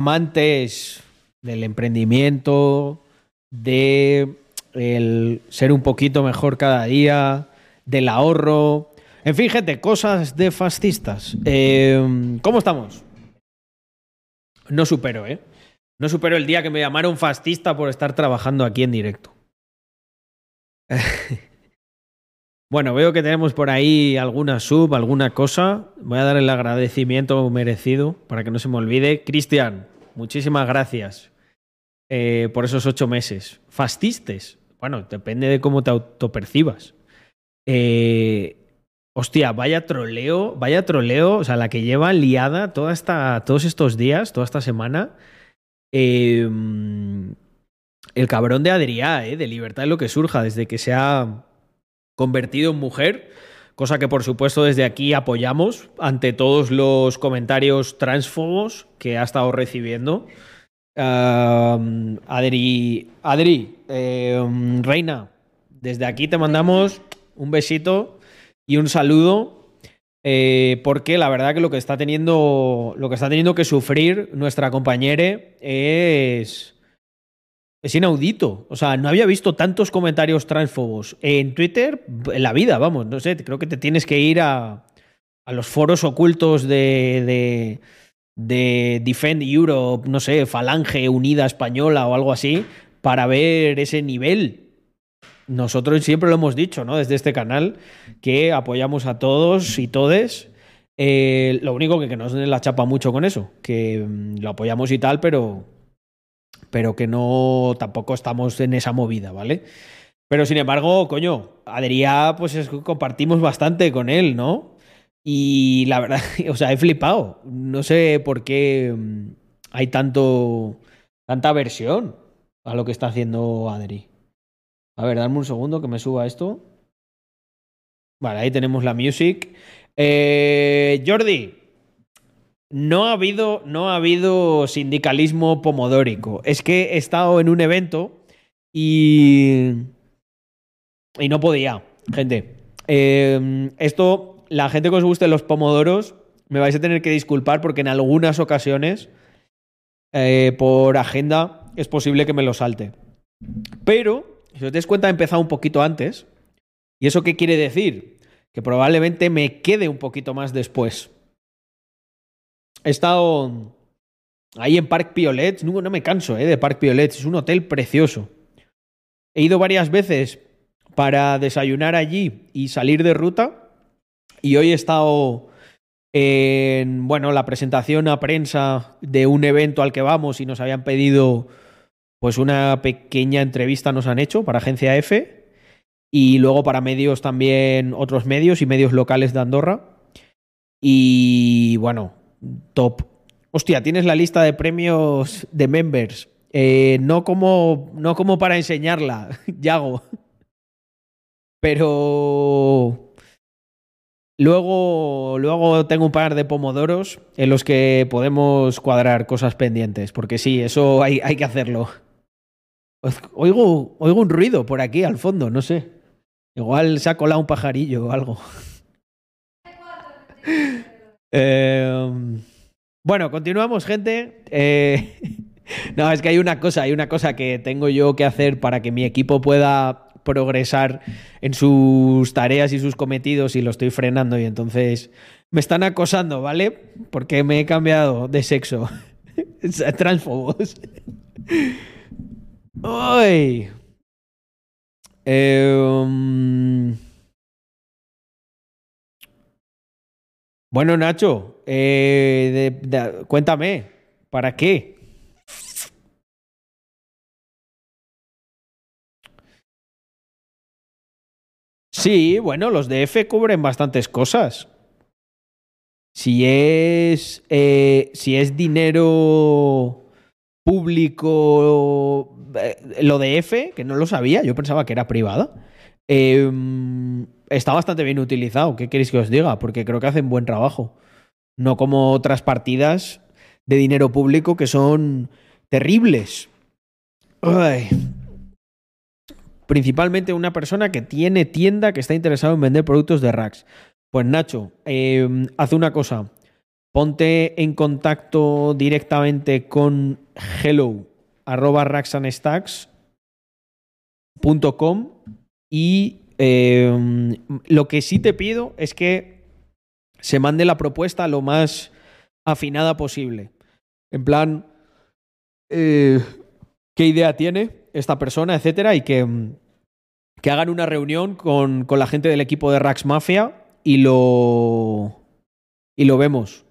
amantes del emprendimiento, de el ser un poquito mejor cada día, del ahorro. En fin, gente, cosas de fascistas. Eh, ¿Cómo estamos? No supero, ¿eh? No supero el día que me llamaron fascista por estar trabajando aquí en directo. bueno, veo que tenemos por ahí alguna sub, alguna cosa. Voy a dar el agradecimiento merecido para que no se me olvide. Cristian, muchísimas gracias eh, por esos ocho meses. Fascistes. Bueno, depende de cómo te autopercibas. Eh, hostia, vaya troleo, vaya troleo, o sea, la que lleva liada toda esta, todos estos días, toda esta semana. Eh, el cabrón de Adrià, eh, de libertad de lo que surja, desde que se ha convertido en mujer, cosa que por supuesto desde aquí apoyamos ante todos los comentarios transfobos que ha estado recibiendo. Adri, Adri eh, Reina, desde aquí te mandamos un besito y un saludo. Eh, porque la verdad que lo que está teniendo. Lo que está teniendo que sufrir nuestra compañera es. Es inaudito. O sea, no había visto tantos comentarios transfobos en Twitter en la vida, vamos. No sé, creo que te tienes que ir a, a los foros ocultos de, de, de Defend Europe, no sé, Falange Unida Española o algo así, para ver ese nivel. Nosotros siempre lo hemos dicho, ¿no? Desde este canal, que apoyamos a todos y todes. Eh, lo único que, que nos la chapa mucho con eso, que mm, lo apoyamos y tal, pero, pero que no tampoco estamos en esa movida, ¿vale? Pero sin embargo, coño, Adrià, pues es, compartimos bastante con él, ¿no? Y la verdad, o sea, he flipado. No sé por qué mm, hay tanto, tanta aversión a lo que está haciendo Adri. A ver, dame un segundo que me suba esto. Vale, ahí tenemos la music. Eh, Jordi, no ha habido, no ha habido sindicalismo pomodórico. Es que he estado en un evento y. Y no podía, gente. Eh, esto, la gente que os guste los pomodoros, me vais a tener que disculpar porque en algunas ocasiones, eh, por agenda, es posible que me lo salte. Pero, si os dais cuenta, he empezado un poquito antes. ¿Y eso qué quiere decir? Que probablemente me quede un poquito más después. He estado ahí en Parc Piolet. No, no me canso ¿eh? de Parc Piolet. Es un hotel precioso. He ido varias veces para desayunar allí y salir de ruta. Y hoy he estado en bueno, la presentación a prensa de un evento al que vamos y nos habían pedido pues una pequeña entrevista nos han hecho para Agencia F y luego para medios también otros medios y medios locales de Andorra. Y bueno, top. Hostia, tienes la lista de premios de members. Eh, no, como, no como para enseñarla, Yago. Pero luego, luego tengo un par de pomodoros en los que podemos cuadrar cosas pendientes. Porque sí, eso hay, hay que hacerlo. Oigo, oigo un ruido por aquí al fondo, no sé. Igual se ha colado un pajarillo o algo. Eh, bueno, continuamos, gente. Eh, no, es que hay una cosa, hay una cosa que tengo yo que hacer para que mi equipo pueda progresar en sus tareas y sus cometidos y lo estoy frenando y entonces me están acosando, ¿vale? Porque me he cambiado de sexo. Transfobos. ¡Ay! Eh. Bueno, Nacho, eh, cuéntame, ¿para qué? Sí, bueno, los de F cubren bastantes cosas. Si es, eh, si es dinero público, eh, lo de F, que no lo sabía, yo pensaba que era privada, eh, está bastante bien utilizado. ¿Qué queréis que os diga? Porque creo que hacen buen trabajo. No como otras partidas de dinero público que son terribles. Ay. Principalmente una persona que tiene tienda que está interesado en vender productos de racks. Pues Nacho, eh, hace una cosa. ponte en contacto directamente con hello arroba raxandstacks.com y eh, lo que sí te pido es que se mande la propuesta lo más afinada posible. En plan, eh, qué idea tiene esta persona, etcétera, y que, que hagan una reunión con, con, la gente del equipo de Rax Mafia y lo, y lo vemos.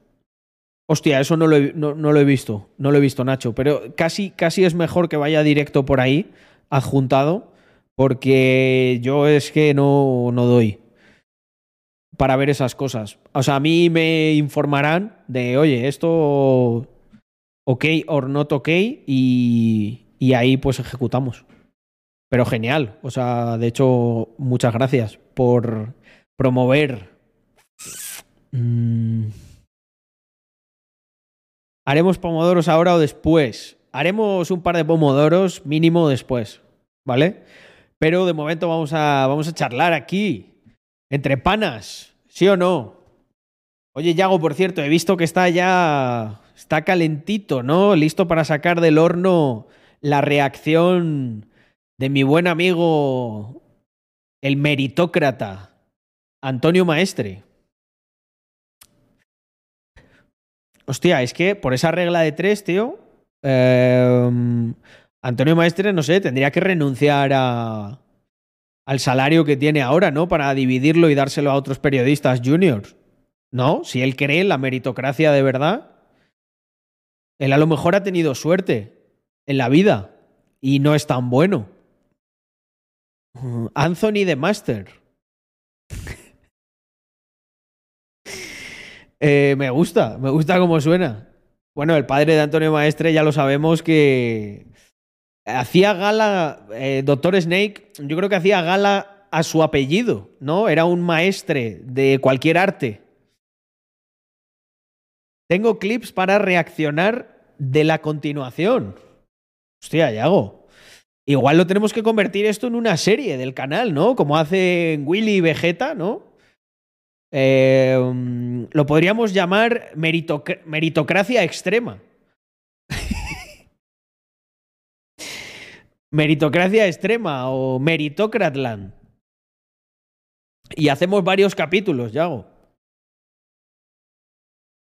Hostia, eso no lo, he, no lo, he, visto, no lo he visto, Nacho, pero casi, casi es mejor que vaya directo por ahí, adjuntado, porque yo es que no, no doy para ver esas cosas. O sea, a mí me informarán de, oye, esto ok or not ok y, y ahí pues ejecutamos. Pero genial, o sea, de hecho, muchas gracias por promover. Mm. ¿Haremos pomodoros ahora o después? Haremos un par de pomodoros mínimo después, ¿vale? Pero de momento vamos a, vamos a charlar aquí, entre panas, ¿sí o no? Oye, Yago, por cierto, he visto que está ya, está calentito, ¿no? Listo para sacar del horno la reacción de mi buen amigo, el meritócrata, Antonio Maestre. Hostia, es que por esa regla de tres, tío, eh, Antonio Maestre, no sé, tendría que renunciar a, al salario que tiene ahora, ¿no? Para dividirlo y dárselo a otros periodistas juniors. ¿No? Si él cree en la meritocracia de verdad, él a lo mejor ha tenido suerte en la vida y no es tan bueno. Anthony de Master. Eh, me gusta, me gusta cómo suena. Bueno, el padre de Antonio Maestre ya lo sabemos que hacía gala, eh, Doctor Snake, yo creo que hacía gala a su apellido, ¿no? Era un maestre de cualquier arte. Tengo clips para reaccionar de la continuación. Hostia, Yago. Igual lo tenemos que convertir esto en una serie del canal, ¿no? Como hacen Willy y Vegeta, ¿no? Eh, lo podríamos llamar meritoc meritocracia extrema. Meritocracia extrema o meritocratland. Y hacemos varios capítulos, Yago.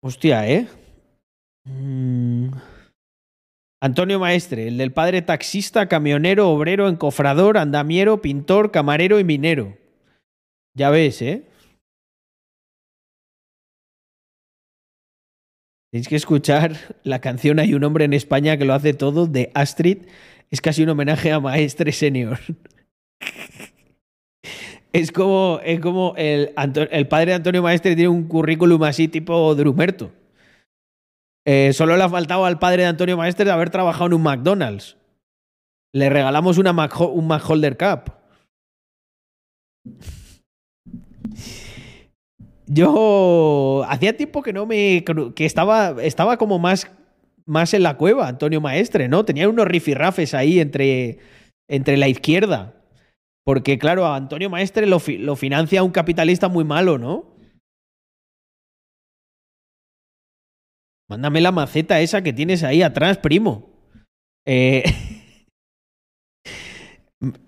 Hostia, ¿eh? Mm. Antonio Maestre, el del padre taxista, camionero, obrero, encofrador, andamiero, pintor, camarero y minero. Ya ves, ¿eh? Tenéis que escuchar la canción Hay un hombre en España que lo hace todo de Astrid. Es casi un homenaje a Maestre Senior. es como, es como el, el, padre de Antonio Maestre tiene un currículum así tipo Drumerto. Eh, solo le ha faltado al padre de Antonio Maestre de haber trabajado en un McDonald's. Le regalamos una Mac, un McHolder Cup. Yo hacía tiempo que no me. que estaba, estaba como más, más en la cueva, Antonio Maestre, ¿no? Tenía unos rifirrafes ahí entre, entre la izquierda. Porque, claro, a Antonio Maestre lo, financia un capitalista muy malo, ¿no? Mándame la maceta esa que tienes ahí atrás, primo. Eh.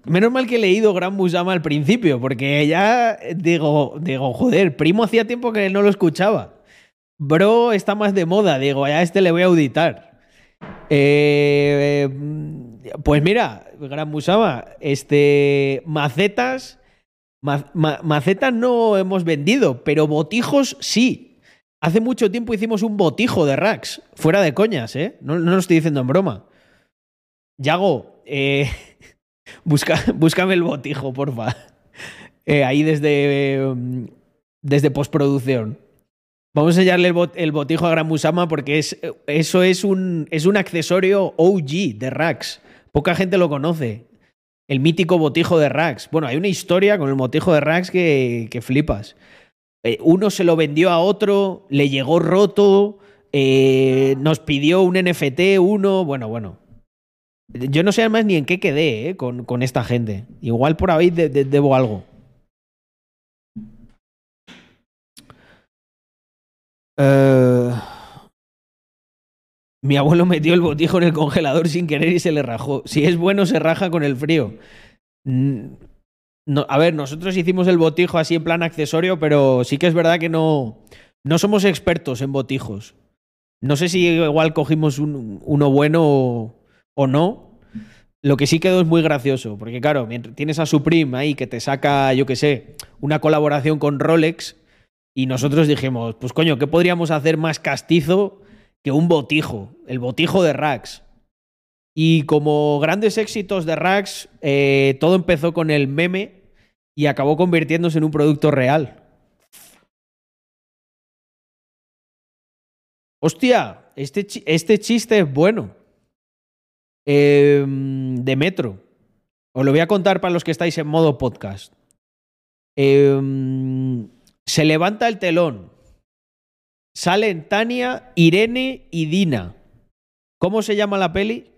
Menos mal que he leído Gran Musama al principio, porque ya digo, digo, joder, primo hacía tiempo que no lo escuchaba. Bro está más de moda, digo, a este le voy a auditar. Eh, pues mira, Gran Musama, este, macetas, ma, ma, macetas no hemos vendido, pero botijos sí. Hace mucho tiempo hicimos un botijo de racks, fuera de coñas, ¿eh? No, no lo estoy diciendo en broma. Yago, eh, Busca, búscame el botijo, porfa. Eh, ahí desde, desde postproducción. Vamos a enseñarle el, el, botijo a Gran Musama porque es, eso es un, es un accesorio OG de Rax. Poca gente lo conoce. El mítico botijo de Rax. Bueno, hay una historia con el botijo de Rax que, que flipas. Eh, uno se lo vendió a otro, le llegó roto, eh, nos pidió un NFT, uno. Bueno, bueno. Yo no sé además ni en qué quedé eh, con, con, esta gente. Igual por ahí de, de, debo algo. Uh... Mi abuelo metió el botijo en el congelador sin querer y se le rajó. Si es bueno, se raja con el frío. No, a ver, nosotros hicimos el botijo así en plan accesorio, pero sí que es verdad que no, no somos expertos en botijos. No sé si igual cogimos uno bueno o, no. Lo que sí quedó es muy gracioso, porque claro, mientras tienes a Supreme ahí que te saca, yo qué sé, una colaboración con Rolex, y nosotros dijimos, pues coño, ¿qué podríamos hacer más castizo que un botijo, el botijo de Rax. Y como grandes éxitos de Rax, eh, todo empezó con el meme y acabó convirtiéndose en un producto real. Hostia, este, este chiste es bueno. Em, de Metro. Os lo voy a contar para los que estáis en modo podcast. Em, se levanta el telón Salen Tania, Irene y Dina. ¿Cómo se llama la peli?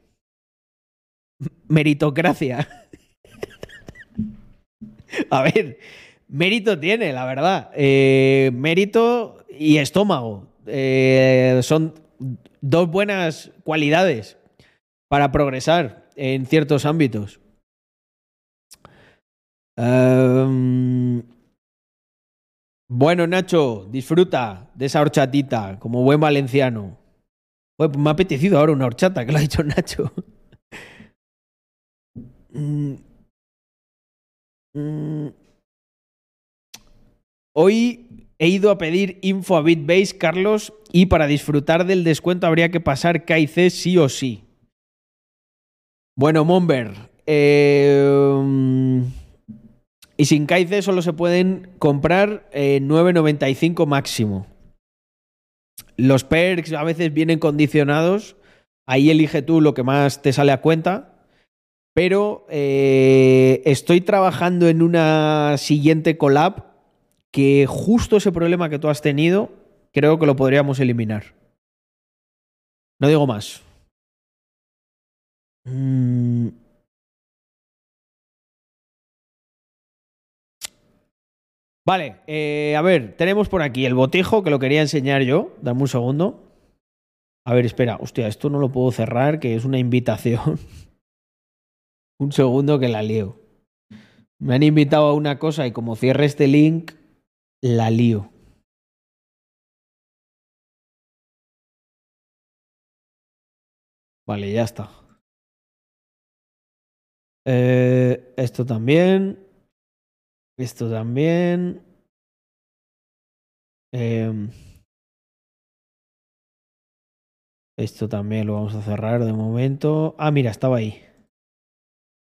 Meritocracia. A ver, mérito tiene, la verdad. Eh, mérito y estómago. Eh, son dos buenas cualidades para progresar en ciertos ámbitos. Em, bueno, Nacho, disfruta de esa horchatita, como buen valenciano. Pues me ha apetecido ahora una horchata, que lo ha dicho Nacho. Mm. Mm. Hoy he ido a pedir info a BitBase, Carlos, y para disfrutar del descuento habría que pasar KIC sí o sí. Bueno, Momber, eh, y sin Kaize solo se pueden comprar 9.95 máximo. Los perks a veces vienen condicionados. Ahí elige tú lo que más te sale a cuenta. Pero eh, estoy trabajando en una siguiente collab que justo ese problema que tú has tenido creo que lo podríamos eliminar. No digo más. Mm. Vale, eh, a ver, tenemos por aquí el botijo que lo quería enseñar yo. Dame un segundo. A ver, espera, hostia, esto no lo puedo cerrar, que es una invitación. un segundo que la lío. Me han invitado a una cosa y como cierre este link, la lío. Vale, ya está. Eh, esto también. Esto también. Em, esto también lo vamos a cerrar de momento. Ah, mira, estaba ahí.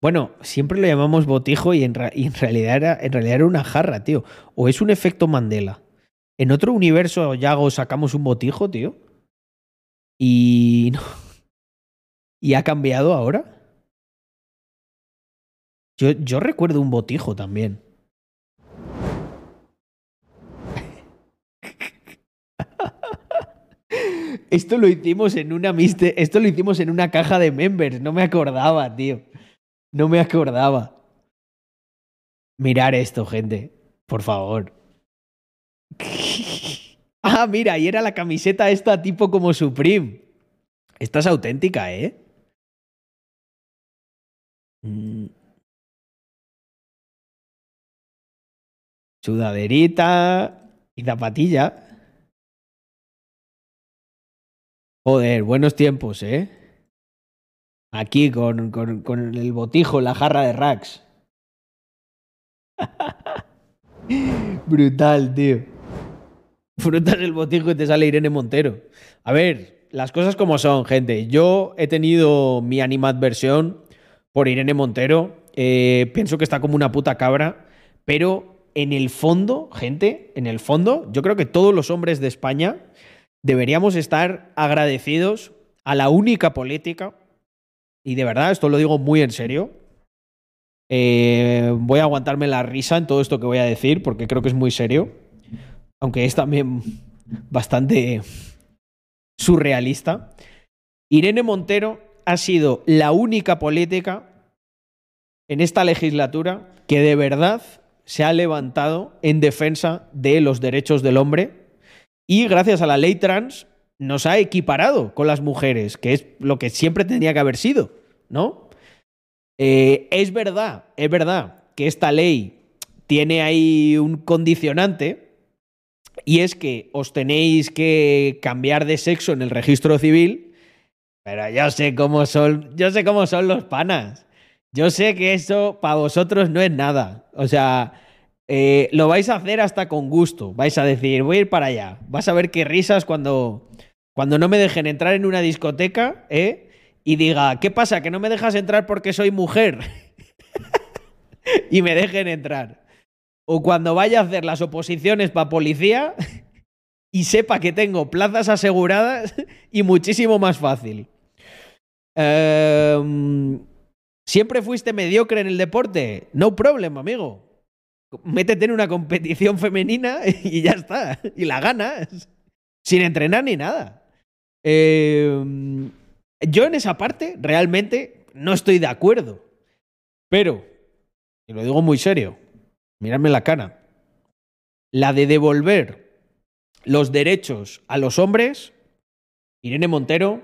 Bueno, siempre lo llamamos botijo y en, realidad era, en realidad era una jarra, tío. O es un efecto Mandela. En otro universo, Yago, sacamos un botijo, tío. Y no. ¿Y ha cambiado ahora? Yo, yo recuerdo un botijo también. Esto lo hicimos en una esto lo hicimos en una caja de members, no me acordaba, tío. No me acordaba. Mirar esto, gente, por favor. ah, mira, y era la camiseta esta tipo como Supreme. Esta es auténtica, ¿eh? Mm. Sudaderita y zapatilla. Joder, buenos tiempos, ¿eh? Aquí con, con, el botijo, la jarra de Rax. Brutal, tío. Frutas el botijo y te sale Irene Montero. A ver, las cosas como son, gente. Yo he tenido mi animadversión por Irene Montero. Eh, pienso que está como una puta cabra. Pero en el fondo, gente, en el fondo, yo creo que todos los hombres de España deberíamos estar agradecidos a la única política, y de verdad, esto lo digo muy en serio, eh, voy a aguantarme la risa en todo esto que voy a decir, porque creo que es muy serio, aunque es también bastante surrealista. Irene Montero ha sido la única política en esta legislatura que de verdad se ha levantado en defensa de los derechos del hombre y gracias a la ley trans nos ha equiparado con las mujeres, que es lo que siempre tenía que haber sido, ¿no? Eh, es verdad, es verdad que esta ley tiene ahí un condicionante y es que os tenéis que cambiar de sexo en el registro civil, pero yo sé cómo son, yo sé cómo son los panas. Yo sé que eso para vosotros no es nada. O sea, eh, lo vais a hacer hasta con gusto. Vais a decir, voy a ir para allá. Vas a ver qué risas cuando, cuando no me dejen entrar en una discoteca, ¿eh? Y diga, ¿qué pasa? ¿Que no me dejas entrar porque soy mujer? y me dejen entrar. O cuando vaya a hacer las oposiciones para policía y sepa que tengo plazas aseguradas y muchísimo más fácil. Em, ¿Siempre fuiste mediocre en el deporte? No problem, amigo métete en una competición femenina y ya está. Y la ganas. Sin entrenar ni nada. Em, yo en esa parte realmente no estoy de acuerdo. Pero, y lo digo muy serio, miradme la cara. La de devolver los derechos a los hombres, Irene Montero,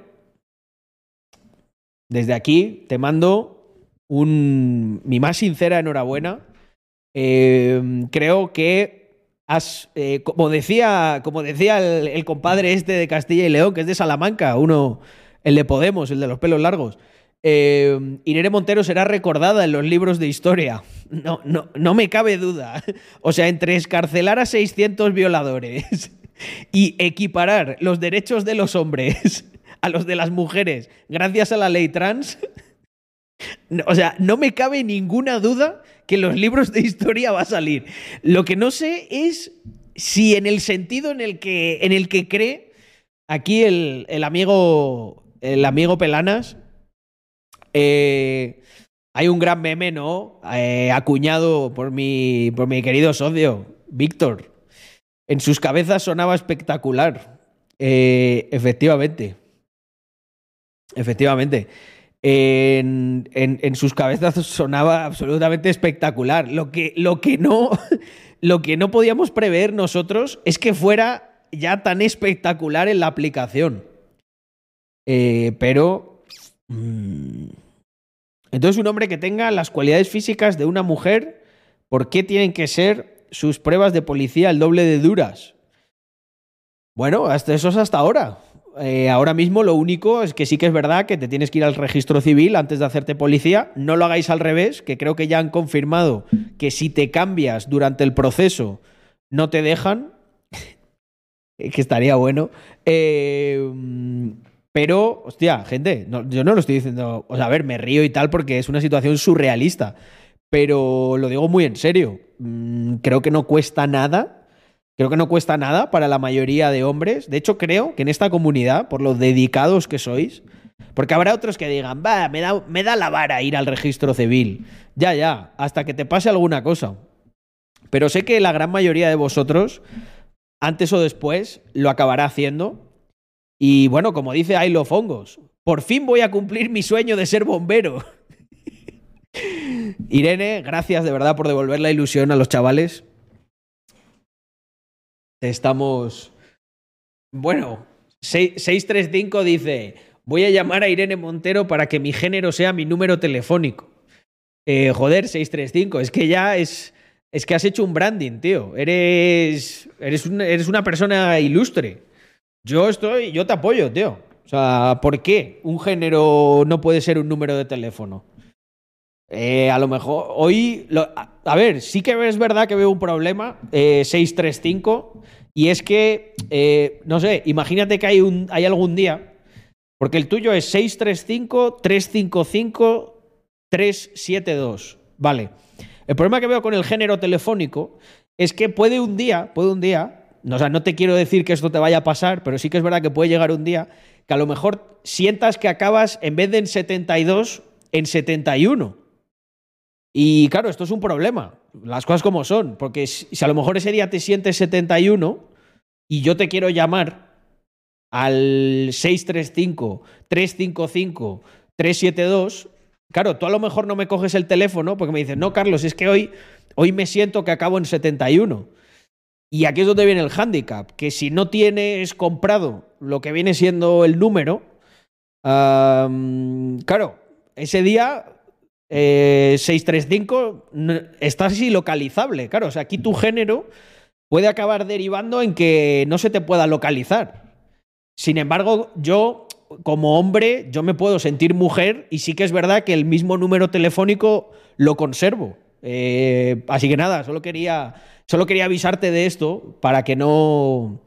desde aquí te mando un, mi más sincera enhorabuena Em, creo que has, eh, como decía, como decía el, compadre este de Castilla y León, que es de Salamanca, uno, el de Podemos, el de los pelos largos. Eh, Irene Montero será recordada en los libros de historia. No, no, no me cabe duda. O sea, entre escarcelar a 600 violadores y equiparar los derechos de los hombres a los de las mujeres gracias a la ley trans, o sea, no me cabe ninguna duda que los libros de historia va a salir. Lo que no sé es si en el sentido en el que, en el que cree aquí el, amigo, el amigo Pelanas, eh, hay un gran meme, ¿no? Eh, acuñado por mi, por mi querido socio, Víctor. En sus cabezas sonaba espectacular. Eh, efectivamente. Efectivamente en, en, sus cabezas sonaba absolutamente espectacular. Lo que, lo, que no, lo que no podíamos prever nosotros es que fuera ya tan espectacular en la aplicación. Eh, pero... Mm, entonces un hombre que tenga las cualidades físicas de una mujer, ¿por qué tienen que ser sus pruebas de policía el doble de duras? Bueno, hasta eso es hasta ahora. Eh, ahora mismo lo único es que sí que es verdad que te tienes que ir al registro civil antes de hacerte policía. No lo hagáis al revés, que creo que ya han confirmado que si te cambias durante el proceso no te dejan. que estaría bueno. Eh, pero, hostia, gente, yo no lo estoy diciendo. O sea, a ver, me río y tal porque es una situación surrealista. Pero lo digo muy en serio. Mm, creo que no cuesta nada Creo que no cuesta nada para la mayoría de hombres. De hecho, creo que en esta comunidad, por lo dedicados que sois, porque habrá otros que digan, va, me da, me da la vara ir al registro civil. Ya, ya, hasta que te pase alguna cosa. Pero sé que la gran mayoría de vosotros, antes o después, lo acabará haciendo. Y bueno, como dice Ailo Fongos, por fin voy a cumplir mi sueño de ser bombero. Irene, gracias de verdad por devolver la ilusión a los chavales. Estamos. Bueno, 635 dice: Voy a llamar a Irene Montero para que mi género sea mi número telefónico. Eh, joder, 635, es que ya es. Es que has hecho un branding, tío. Eres. Eres, eres una persona ilustre. Yo estoy. Yo te apoyo, tío. O sea, ¿por qué un género no puede ser un número de teléfono? Eh, a lo mejor hoy, a, ver, sí que es verdad que veo un problema, 635, eh, y es que, eh, no sé, imagínate que hay, un, hay algún día, porque el tuyo es 635-355-372, vale. El problema que veo con el género telefónico es que puede un día, puede un día, o sea, no te quiero decir que esto te vaya a pasar, pero sí que es verdad que puede llegar un día que a lo mejor sientas que acabas en vez de en 72, en 71. Y claro, esto es un problema, las cosas como son, porque si a lo mejor ese día te sientes 71 y yo te quiero llamar al 635-355-372, claro, tú a lo mejor no me coges el teléfono porque me dices, no, Carlos, es que hoy, hoy me siento que acabo en 71. Y aquí es donde viene el hándicap, que si no tienes comprado lo que viene siendo el número, claro, ese día 635 eh, está así localizable. Claro, o sea, aquí tu género puede acabar derivando en que no se te pueda localizar. Sin embargo, yo, como hombre, yo me puedo sentir mujer y sí que es verdad que el mismo número telefónico lo conservo. Eh, así que nada, solo quería, solo quería avisarte de esto para que no.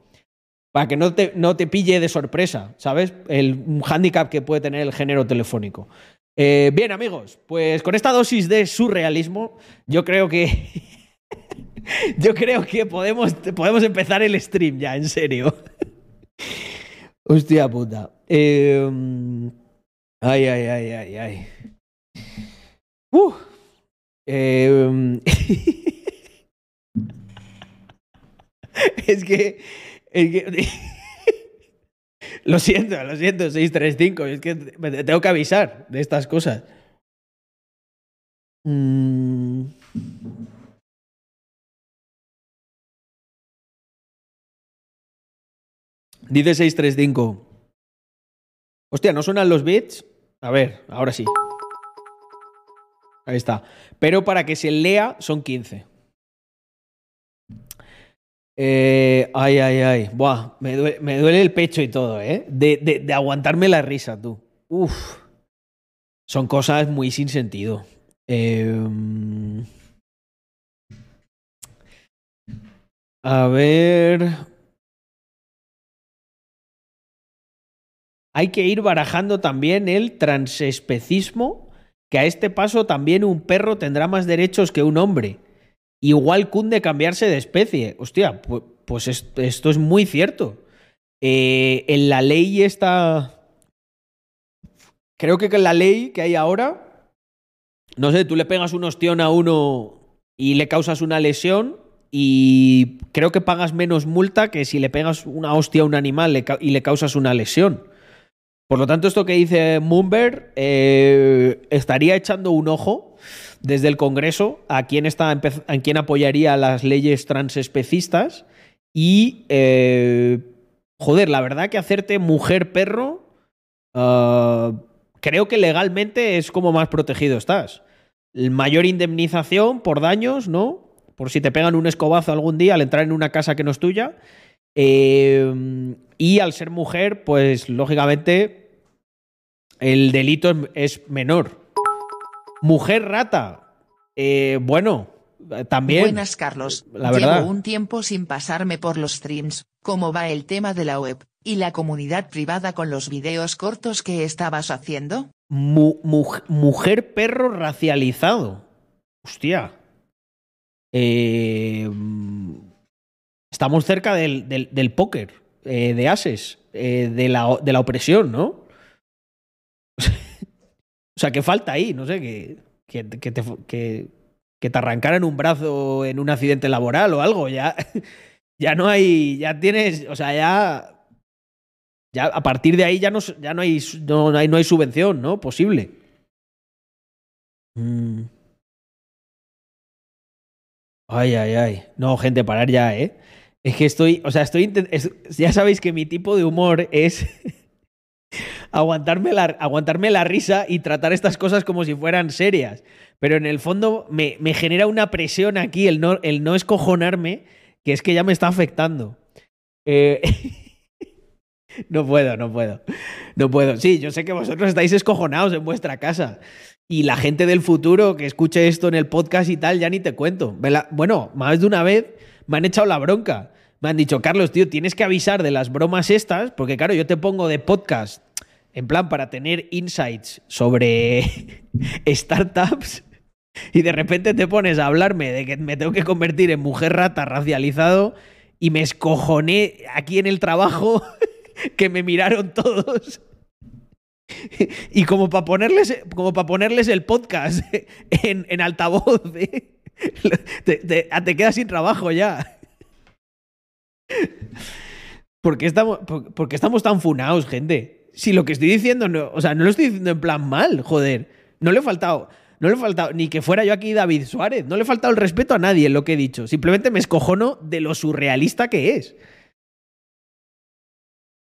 Para que no te, no te pille de sorpresa, ¿sabes? El un hándicap que puede tener el género telefónico. Eh, bien, amigos, pues con esta dosis de surrealismo, yo creo que. yo creo que podemos, podemos empezar el stream ya, en serio. Hostia puta. Em, ay, ay, ay, ay, ay. Uh. Em, es que. Es que lo siento, lo siento, 635. Es que tengo que avisar de estas cosas. Mm. Dice 635. Hostia, ¿no suenan los bits? A ver, ahora sí. Ahí está. Pero para que se lea son 15. Eh, ay, ay, ay. Buah, me duele, el pecho y todo, ¿eh? De, aguantarme la risa, tú. Uf. Son cosas muy sin sentido. Em, a ver. Hay que ir barajando también el transespecismo, que a este paso también un perro tendrá más derechos que un hombre igual cunde cambiarse de especie. Hostia, pues, esto es muy cierto. Eh, en la ley está. Creo que en la ley que hay ahora. No sé, tú le pegas un ostión a uno y le causas una lesión. Y creo que pagas menos multa que si le pegas una hostia a un animal y le causas una lesión. Por lo tanto, esto que dice Mumber eh, estaría echando un ojo desde el Congreso a quién, está, a quién apoyaría las leyes transespecistas y, eh, joder, la verdad que hacerte mujer-perro, ah, creo que legalmente es como más protegido estás. Mayor indemnización por daños, ¿no? Por si te pegan un escobazo algún día al entrar en una casa que no es tuya. Eh, y al ser mujer, pues lógicamente el delito es menor. Mujer rata. Eh, bueno, también. Buenas, Carlos. La verdad. Llevo un tiempo sin pasarme por los streams. ¿Cómo va el tema de la web y la comunidad privada con los videos cortos que estabas haciendo? mujer perro racializado. Hostia. Eh, estamos cerca del, del, póker, eh, de ases, de, la, de la opresión, ¿no? Sea, ¿qué falta ahí? No sé, que, que, te, que, te arrancaran un brazo en un accidente laboral o algo. Ya, ya no hay, ya tienes, o sea, ya, ya a partir de ahí ya no, ya no, hay, no, hay, no hay subvención, ¿no? Posible. Mm. Ay, ay, ay. No, gente, parar ya, ¿eh? Es que estoy, o sea, estoy, ya sabéis que mi tipo de humor es aguantarme la, aguantarme la risa y tratar estas cosas como si fueran serias. Pero en el fondo me, genera una presión aquí el no, el no escojonarme, que es que ya me está afectando. Eh, no puedo, no puedo. No puedo. Sí, yo sé que vosotros estáis escojonados en vuestra casa. Y la gente del futuro que escuche esto en el podcast y tal, ya ni te cuento. Bueno, más de una vez me han echado la bronca. Me han dicho, Carlos, tío, tienes que avisar de las bromas estas, porque claro, yo te pongo de podcast en plan para tener insights sobre startups y de repente te pones a hablarme de que me tengo que convertir en mujer rata racializado y me escojoné aquí en el trabajo que me miraron todos. Y como para ponerles, como para ponerles el podcast en, en altavoz, te, quedas sin trabajo ya. ¿Por qué estamos, estamos tan funados, gente? si lo que estoy diciendo, no, o sea, no lo estoy diciendo en plan mal, joder. No le he faltado, no le he faltado, ni que fuera yo aquí David Suárez, no le he faltado el respeto a nadie en lo que he dicho. Simplemente me escojono de lo surrealista que es.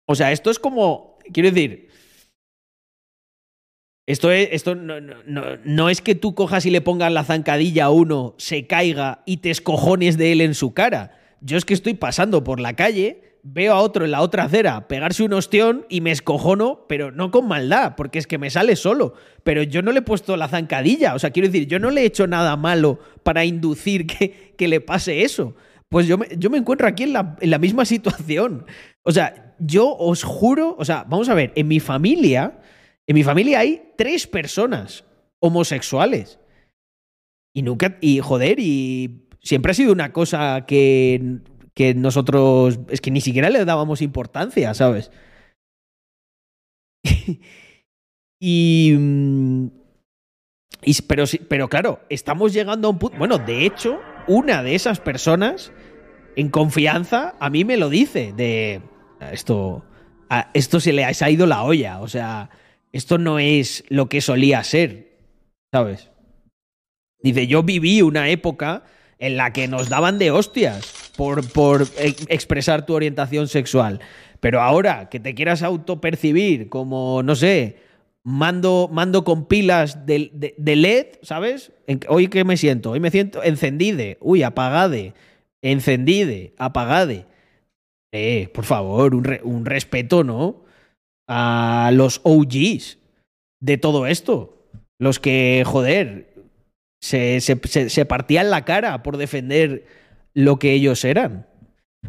O sea, esto es como. Quiero decir. Esto, es, esto no, es que tú cojas y le pongas la zancadilla a uno, se caiga y te escojones de él en su cara. Yo es que estoy pasando por la calle, veo a otro en la otra acera pegarse un ostión y me escojono, pero no con maldad, porque es que me sale solo. Pero yo no le he puesto la zancadilla. O sea, quiero decir, yo no le he hecho nada malo para inducir que, que le pase eso. Pues yo me, yo me encuentro aquí en la, en la misma situación. O sea, yo os juro, o sea, vamos a ver, en mi familia, en mi familia hay tres personas homosexuales. Y nunca, y joder, y siempre ha sido una cosa que, que nosotros, es que ni siquiera le dábamos importancia, ¿sabes? y, y, pero, pero claro, estamos llegando a un punto, bueno, de hecho, una de esas personas en confianza a mí me lo dice de esto a esto se le ha ido la olla, o sea, esto no es lo que solía ser, ¿sabes? Dice, yo viví una época en la que nos daban de hostias por, por e, expresar tu orientación sexual. Pero ahora que te quieras autopercibir como, no sé, mando, mando con pilas de, de, LED, ¿sabes? Hoy que me siento, hoy me siento encendide, uy, apagade, encendide, apagade. Eh, por favor, un, un respeto, ¿no? A los OGs de todo esto. Los que, joder, se, se, se, partían la cara por defender lo que ellos eran.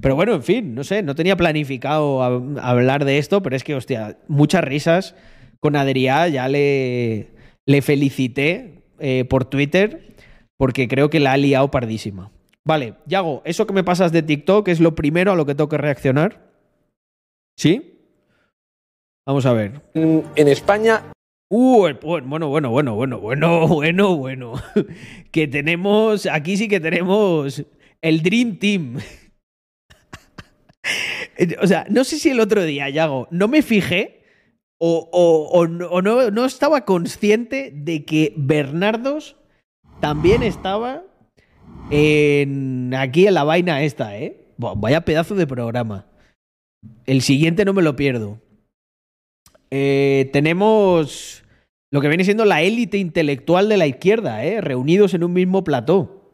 Pero bueno, en fin, no sé, no tenía planificado hablar de esto, pero es que, hostia, muchas risas con Adrià, ya le, le felicité eh, por Twitter porque creo que la ha liado pardísima. Vale, Yago, eso que me pasas de TikTok es lo primero a lo que tengo que reaccionar. ¿Sí? Vamos a ver. En España Uh, bueno, bueno, bueno, bueno, bueno, bueno, bueno. Que tenemos, aquí sí que tenemos el Dream Team. O sea, no sé si el otro día, Yago, no me fijé o, o, no, no, estaba consciente de que Bernardos también estaba en, aquí en la vaina esta, ¿eh? Vaya pedazo de programa. El siguiente no me lo pierdo. Eh, tenemos lo que viene siendo la élite intelectual de la izquierda, ¿eh? reunidos en un mismo plató.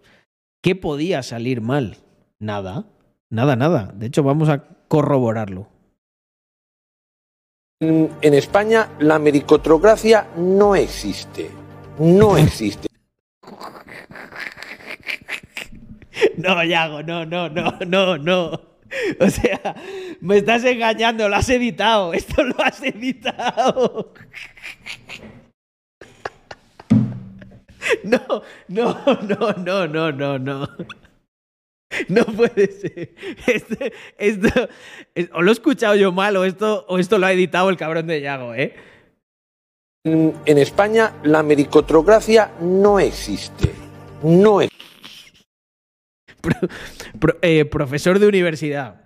¿Qué podía salir mal? Nada, nada, nada. De hecho, vamos a corroborarlo. En España la meritocracia no existe. No existe. No, Yago, no, no, no, no, no. O sea, me estás engañando, lo has editado, esto lo has editado. No, no, no, no, no, no, no. No puede ser. Este, esto, o lo he escuchado yo mal o esto, o esto lo ha editado el cabrón de Yago, ¿eh? En España la meritocracia no existe. No existe. Eh, profesor de universidad.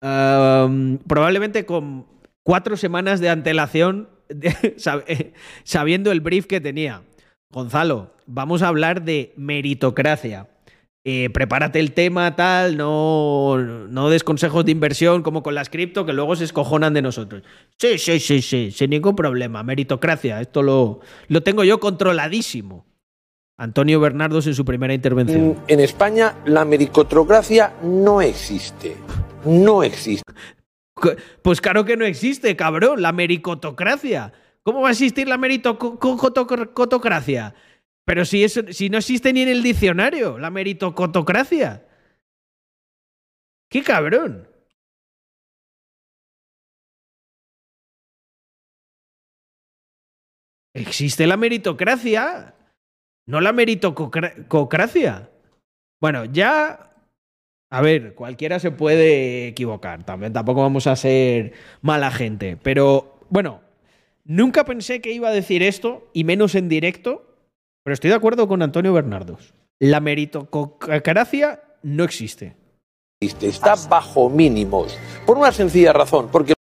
probablemente con cuatro semanas de antelación, sabiendo el brief que tenía. Gonzalo, vamos a hablar de meritocracia. Eh, prepárate el tema, tal, no, no des consejos de inversión como con las cripto, que luego se escojonan de nosotros. Sí, sí, sí, sí, sin ningún problema. Meritocracia, esto lo, lo tengo yo controladísimo. Antonio Bernardos en su primera intervención. En España la meritocracia no existe. No existe. Pues claro que no existe, cabrón, la meritocracia. ¿Cómo va a existir la meritocracia? Pero si, eso, si no existe ni en el diccionario, la meritocracia. ¡Qué cabrón! Existe la meritocracia. No la meritocracia. Bueno, ya. A ver, cualquiera se puede equivocar. También tampoco vamos a ser mala gente. Pero, bueno, nunca pensé que iba a decir esto, y menos en directo. Pero estoy de acuerdo con Antonio Bernardos. La meritocracia no existe. Está bajo mínimos. Por una sencilla razón. Porque.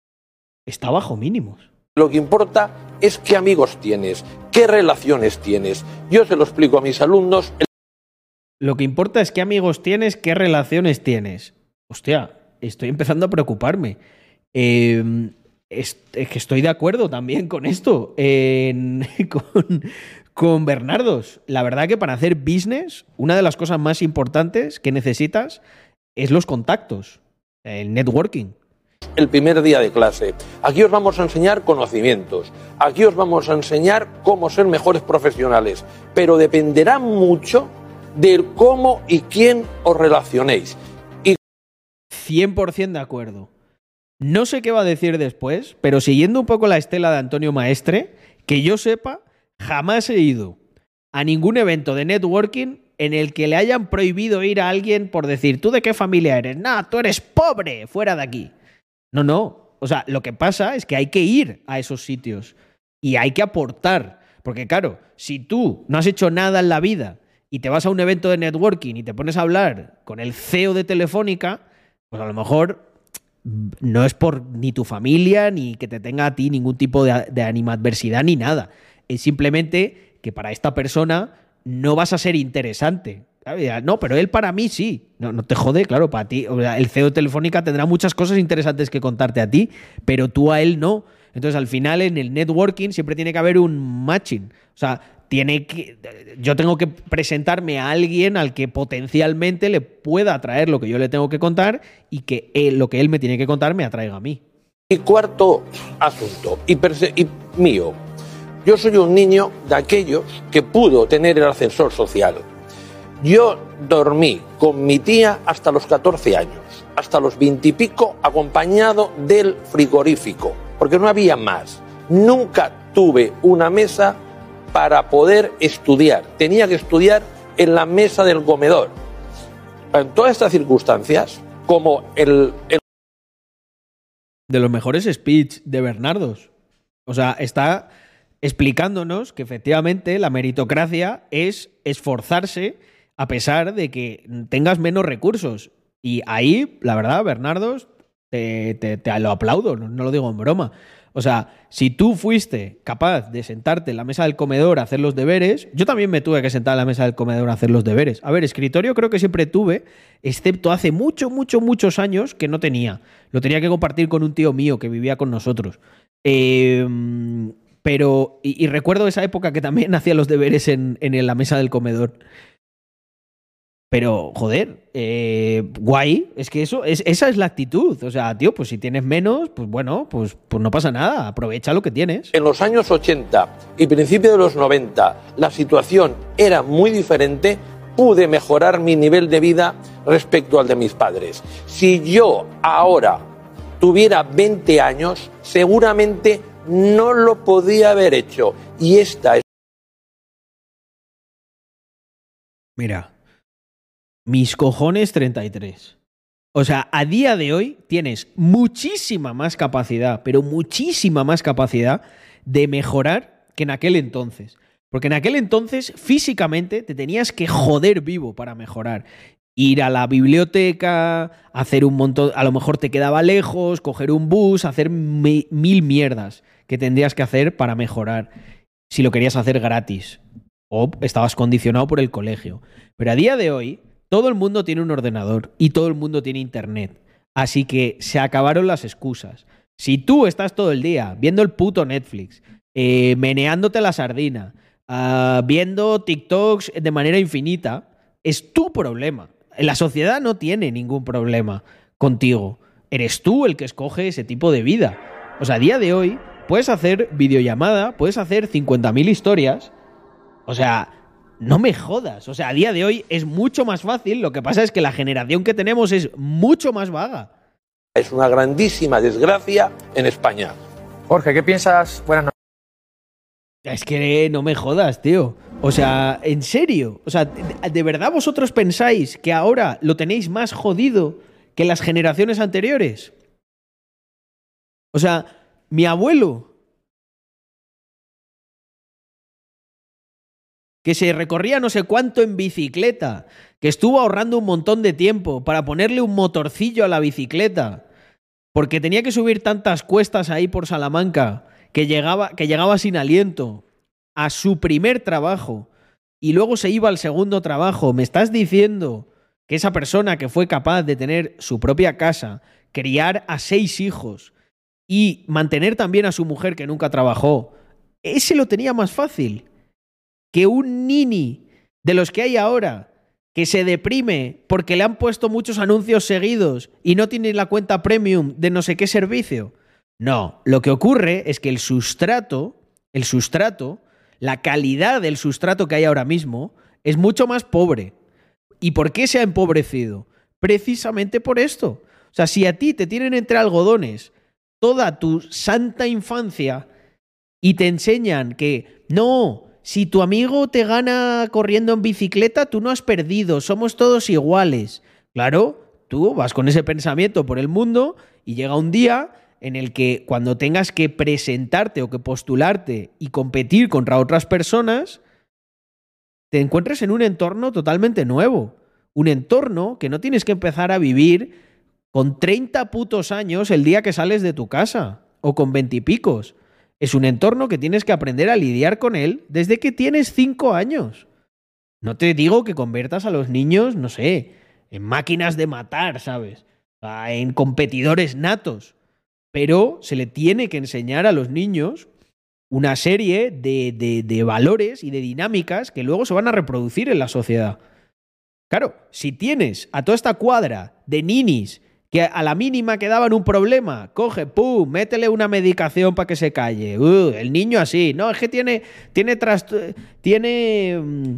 Está bajo mínimos. Lo que importa es qué amigos tienes, qué relaciones tienes. Yo se lo explico a mis alumnos. Lo que importa es qué amigos tienes, qué relaciones tienes. Hostia, estoy empezando a preocuparme. Em, es, que estoy de acuerdo también con esto, con, con Bernardos. La verdad que para hacer business, una de las cosas más importantes que necesitas es los contactos, el networking. El primer día de clase. Aquí os vamos a enseñar conocimientos. Aquí os vamos a enseñar cómo ser mejores profesionales. Pero dependerá mucho del cómo y quién os relacionéis. Y... 100% de acuerdo. No sé qué va a decir después, pero siguiendo un poco la estela de Antonio Maestre, que yo sepa, jamás he ido a ningún evento de networking en el que le hayan prohibido ir a alguien por decir, ¿tú de qué familia eres? No, tú eres pobre, fuera de aquí. No, no. O sea, lo que pasa es que hay que ir a esos sitios y hay que aportar. Porque claro, si tú no has hecho nada en la vida y te vas a un evento de networking y te pones a hablar con el CEO de Telefónica, pues a lo mejor no es por ni tu familia ni que te tenga a ti ningún tipo de, de animadversidad ni nada. Es simplemente que para esta persona no vas a ser interesante. No, pero él para mí sí. No, no te jode, claro, para ti. el CEO de Telefónica tendrá muchas cosas interesantes que contarte a ti, pero tú a él no. Entonces, al final, en el networking siempre tiene que haber un matching. O sea, tiene que. Yo tengo que presentarme a alguien al que potencialmente le pueda atraer lo que yo le tengo que contar y que lo que él me tiene que contar me atraiga a mí. Y cuarto asunto, y mío. Yo soy un niño de aquellos que pudo tener el ascensor social. Yo dormí con mi tía hasta los 14 años, hasta los 20 y pico, acompañado del frigorífico, porque no había más. Nunca tuve una mesa para poder estudiar. Tenía que estudiar en la mesa del comedor. En todas estas circunstancias, como el, el... De los mejores speech de Bernardos. O sea, está explicándonos que efectivamente la meritocracia es esforzarse a pesar de que tengas menos recursos. Y ahí, la verdad, Bernardo, te, lo aplaudo, no, lo digo en broma. O sea, si tú fuiste capaz de sentarte en la mesa del comedor a hacer los deberes, yo también me tuve que sentar en la mesa del comedor a hacer los deberes. A ver, escritorio creo que siempre tuve, excepto hace mucho, mucho, muchos años que no tenía. Lo tenía que compartir con un tío mío que vivía con nosotros. Eh, pero, y, recuerdo esa época que también hacía los deberes en, la mesa del comedor. Pero, joder, eh, guay, es que eso, es, esa es la actitud. O sea, tío, pues si tienes menos, pues bueno, pues, pues no pasa nada, aprovecha lo que tienes. En los años 80 y principios de los 90, la situación era muy diferente, pude mejorar mi nivel de vida respecto al de mis padres. Si yo ahora tuviera 20 años, seguramente no lo podía haber hecho. Y esta es... Mira, mis cojones 33. O sea, a día de hoy tienes muchísima más capacidad, pero muchísima más capacidad de mejorar que en aquel entonces. Porque en aquel entonces físicamente te tenías que joder vivo para mejorar ir a la biblioteca, hacer un montón, a lo mejor te quedaba lejos, coger un bus, hacer mil mierdas que tendrías que hacer para mejorar si lo querías hacer gratis o estabas condicionado por el colegio. Pero a día de hoy, todo el mundo tiene un ordenador y todo el mundo tiene internet. Así que se acabaron las excusas. Si tú estás todo el día viendo el puto Netflix, eh, meneándote la sardina, ah, viendo TikToks de manera infinita, es tu problema. La sociedad no tiene ningún problema contigo. Eres tú el que escoge ese tipo de vida. O sea, a día de hoy puedes hacer videollamada, puedes hacer 50.000 historias. O sea, no me jodas. O sea, a día de hoy es mucho más fácil. Lo que pasa es que la generación que tenemos es mucho más vaga. Es una grandísima desgracia en España. Jorge, ¿qué piensas? Buenas noches. Es que no me jodas, tío. O sea, en serio. O sea, ¿de verdad vosotros pensáis que ahora lo tenéis más jodido que las generaciones anteriores? O sea, mi abuelo, que se recorría no sé cuánto en bicicleta, que estuvo ahorrando un montón de tiempo para ponerle un motorcillo a la bicicleta, porque tenía que subir tantas cuestas ahí por Salamanca que llegaba, que llegaba sin aliento a su primer trabajo y luego se iba al segundo trabajo, me estás diciendo que esa persona que fue capaz de tener su propia casa, criar a seis hijos y mantener también a su mujer que nunca trabajó, ese lo tenía más fácil que un nini de los que hay ahora que se deprime porque le han puesto muchos anuncios seguidos y no tiene la cuenta premium de no sé qué servicio. No, lo que ocurre es que el sustrato, el sustrato, la calidad del sustrato que hay ahora mismo es mucho más pobre. ¿Y por qué se ha empobrecido? Precisamente por esto. O sea, si a ti te tienen entre algodones toda tu santa infancia y te enseñan que no, si tu amigo te gana corriendo en bicicleta, tú no has perdido, somos todos iguales. Claro, tú vas con ese pensamiento por el mundo y llega un día en el que cuando tengas que presentarte o que postularte y competir contra otras personas, te encuentres en un entorno totalmente nuevo. Un entorno que no tienes que empezar a vivir con 30 putos años el día que sales de tu casa o con 20 y picos. Es un entorno que tienes que aprender a lidiar con él desde que tienes cinco años. No te digo que conviertas a los niños, no sé, en máquinas de matar, ¿sabes? En competidores natos. Pero se le tiene que enseñar a los niños una serie de, de, de, valores y de dinámicas que luego se van a reproducir en la sociedad. Claro, si tienes a toda esta cuadra de ninis que a la mínima que daban un problema, coge, pum, métele una medicación para que se calle. Uh, el niño así, no, es que tiene, tiene, tiene mm,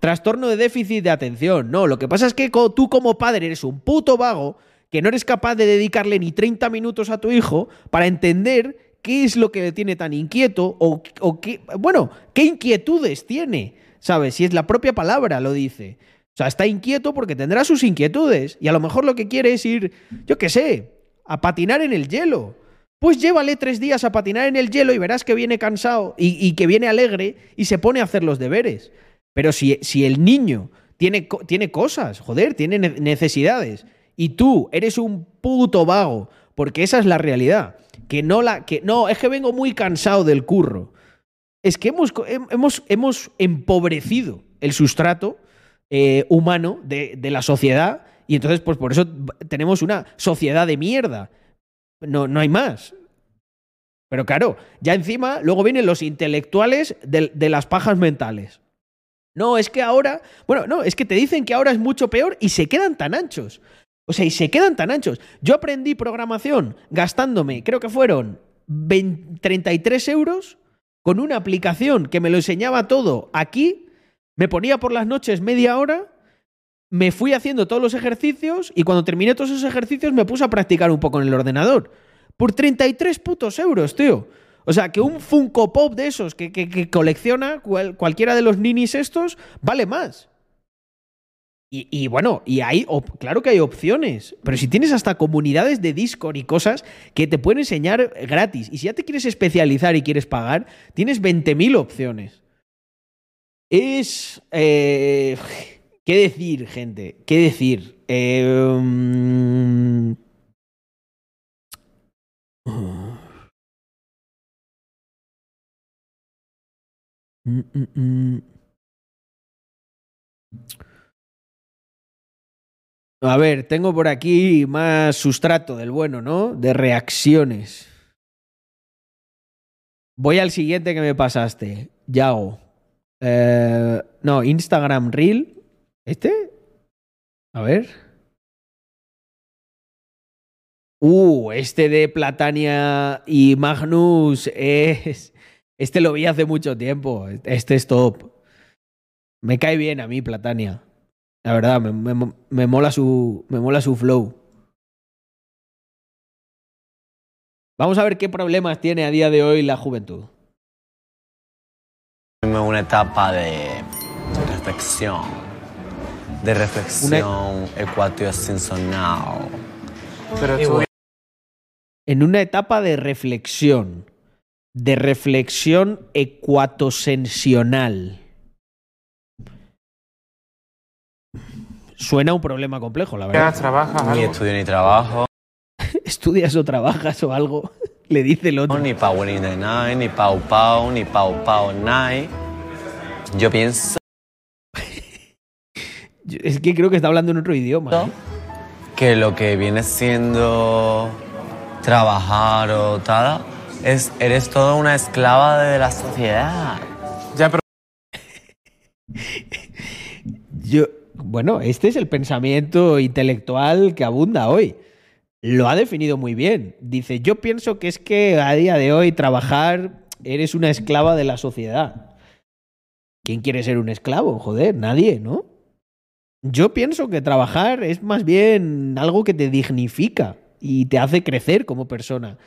trastorno de déficit de atención. No, lo que pasa es que tú como padre eres un puto vago que no eres capaz de dedicarle ni 30 minutos a tu hijo para entender qué es lo que le tiene tan inquieto o, o qué, bueno, qué inquietudes tiene, ¿sabes? Si es la propia palabra lo dice. Sea, está inquieto porque tendrá sus inquietudes y a lo mejor lo que quiere es ir, yo qué sé, a patinar en el hielo. Pues llévale tres días a patinar en el hielo y verás que viene cansado y, que viene alegre y se pone a hacer los deberes. Pero si, si el niño tiene, tiene cosas, joder, tiene necesidades y tú eres un puto vago, porque esa es la realidad, que no la que no, es que vengo muy cansado del curro. Es que hemos, hemos, hemos empobrecido el sustrato eh, humano de, de, la sociedad y entonces pues por eso tenemos una sociedad de mierda. No, no hay más. Pero claro, ya encima luego vienen los intelectuales de, de las pajas mentales. No, es que ahora, bueno, no, es que te dicen que ahora es mucho peor y se quedan tan anchos. O sea, y se quedan tan anchos. Yo aprendí programación gastándome, creo que fueron 33 euros con una aplicación que me lo enseñaba todo aquí me ponía por las noches media hora, me fui haciendo todos los ejercicios y cuando terminé todos esos ejercicios me puse a practicar un poco en el ordenador. Por 33 putos euros, tío. O sea, que un Funko Pop de esos que, colecciona cualquiera de los ninis estos vale más. Y, bueno, y hay, claro que hay opciones, pero si tienes hasta comunidades de Discord y cosas que te pueden enseñar gratis, y si ya te quieres especializar y quieres pagar, tienes 20.000 opciones. Es... Eh, ¿Qué decir, gente? ¿Qué decir? Eh, mm, mm, mm, A ver, tengo por aquí más sustrato del bueno, ¿no? De reacciones. Voy al siguiente que me pasaste. Yago. Eh, no, Instagram Reel. ¿Este? A ver. Uh, este de Platania y Magnus es. Este lo vi hace mucho tiempo. Este es top. Me cae bien a mí, Platania. La verdad, me, mola, su, me mola su flow. Vamos a ver qué problemas tiene a día de hoy la juventud una etapa de reflexión, de reflexión Pero En una etapa de reflexión, de reflexión ecuatosensional. Suena un problema complejo, la verdad. ¿Trabajas Ni estudio ni trabajo. ¿Estudias o trabajas o algo? Le dice el otro. Ni pa' Winning the Night, ni Pau Pau, ni Pau Pau Night. Yo pienso. es que creo que está hablando en otro idioma. ¿eh? Que lo que viene siendo trabajar o tal, es, eres toda una esclava de la sociedad. Ya, pero Yo, bueno, este es el pensamiento intelectual que abunda hoy. Lo ha definido muy bien. Dice, yo pienso que es que a día de hoy trabajar eres una esclava de la sociedad. ¿Quién quiere ser un esclavo? Joder, nadie, ¿no? Yo pienso que trabajar es más bien algo que te dignifica y te hace crecer como persona.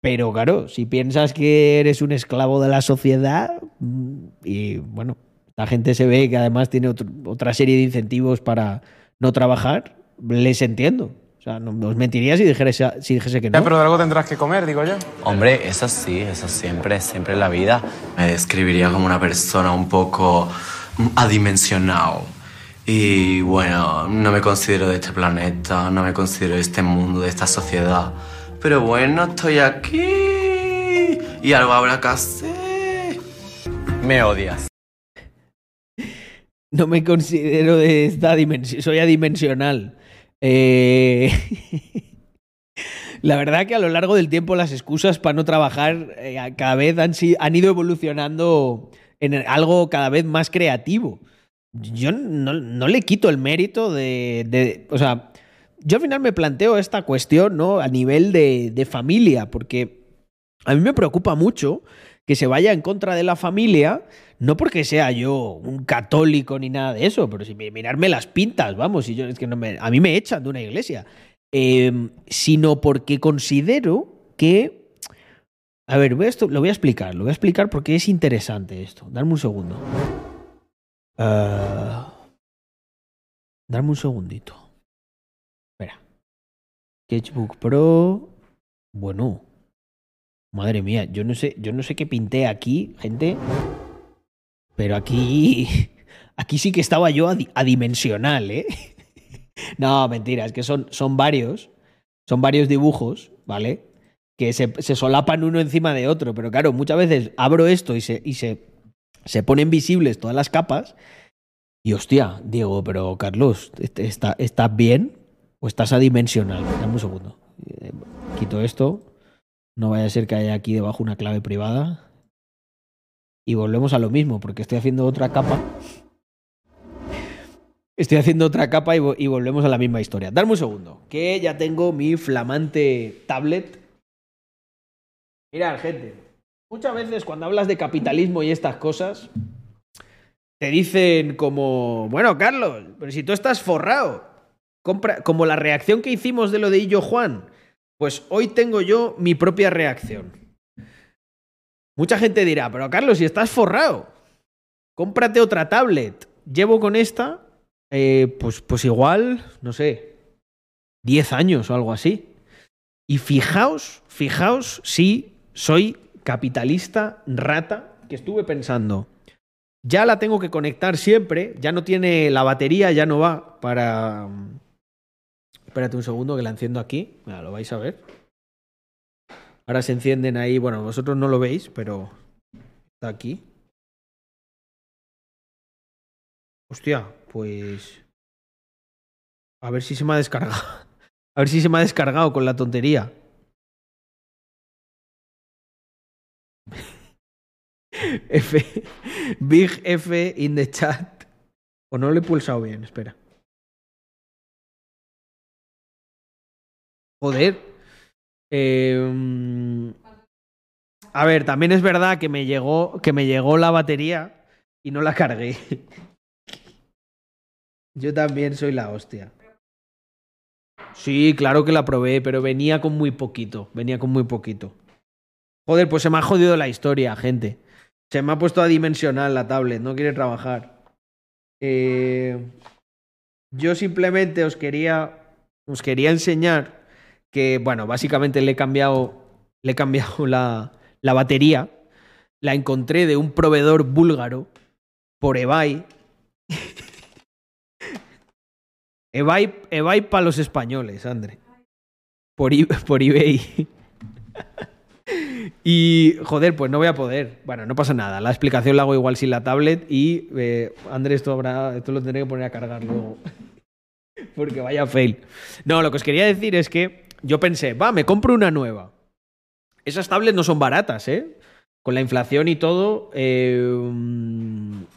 Pero claro, si piensas que eres un esclavo de la sociedad, mm, y bueno, la gente se ve que además tiene otra serie de incentivos para no trabajar, les entiendo. O sea, no os mentiría si dijese, si dijese que no. ya, pero de algo tendrás que comer, digo yo. Hombre, eso sí, eso siempre, siempre en la vida. Me describiría como una persona un poco adimensional. Y bueno, no me considero de este planeta, no me considero de este mundo, de esta sociedad. Pero bueno, estoy aquí y algo habrá que hacer. Me odias. No me considero de esta dimensión, soy adimensional. Eh, La verdad que a lo largo del tiempo las excusas para no trabajar eh, cada vez han, han ido evolucionando en algo cada vez más creativo. Yo no, no le quito el mérito de, de- O sea, yo al final me planteo esta cuestión ¿no? a nivel de, de familia, porque a mí me preocupa mucho que se vaya en contra de la familia, no porque sea yo un católico ni nada de eso, pero si mi- mirarme las pintas, vamos, y yo es que a mí me echan de una iglesia, Eh, sino porque considero que, a ver, esto, lo voy a explicar, lo voy a explicar porque es interesante esto. Darme un segundo. Ah, darme un segundito. Espera. Sketchbook Pro. Bueno. Madre mía, yo no sé, yo no sé qué pinté aquí, gente. Pero aquí. Aquí sí que estaba yo adi- adimensional, ¿eh? No, mentira, es que son, son varios. Son varios dibujos, ¿vale? Que se, se solapan uno encima de otro. Pero claro, muchas veces abro esto y se, y se, se ponen visibles todas las capas. Y hostia, Diego, pero Carlos, está- ¿estás bien? ¿O estás adimensional? Dame un segundo. Eh, Quito esto. No vaya a ser que haya aquí debajo una clave privada. Y volvemos a lo mismo, porque estoy haciendo otra capa. Estoy haciendo otra capa y, y volvemos a la misma historia. Dame un segundo, que ya tengo mi flamante tablet. Mirad, gente. Muchas veces cuando hablas de capitalismo y estas cosas, te dicen como, bueno, Carlos, pero si tú estás forrado, compra, como la reacción que hicimos de lo de Illo Juan, pues hoy tengo yo mi propia reacción. Mucha gente dirá, pero Carlos, si estás forrado, cómprate otra tablet. Llevo con esta, eh, pues, pues igual, no sé, 10 años o algo así. Y fijaos, fijaos si soy capitalista rata, que estuve pensando, ya la tengo que conectar siempre, ya no tiene la batería, ya no va para... Espérate un segundo que la enciendo aquí, Mira, lo vais a ver. Ahora se encienden ahí, bueno, vosotros no lo veis, pero está aquí. Hostia, pues... A ver si se me ha descargado. A ver si se me ha descargado con la tontería. F, Big F in the chat. O no lo he pulsado bien, espera. Joder. Eh, a ver, también es verdad que me llegó, que me llegó la batería y no la cargué. Yo también soy la hostia. Sí, claro que la probé, pero venía con muy poquito. Venía con muy poquito. Joder, pues se me ha jodido la historia, gente. Se me ha puesto adimensional la tablet, no quiere trabajar. Eh, yo simplemente os quería, os quería enseñar que, bueno, básicamente le he cambiado, le he cambiado la, la batería. La encontré de un proveedor búlgaro por eBay. eBay, eBay para los españoles, André. Por, por eBay. Y, joder, pues no voy a poder. Bueno, no pasa nada. La explicación la hago igual sin la tablet y, eh, Andrés, esto, habrá, esto lo tendré que poner a cargar luego. Porque vaya fail. No, lo que os quería decir es que yo pensé, va, me compro una nueva. Esas tablets no son baratas, ¿eh? Con la inflación y todo, eh,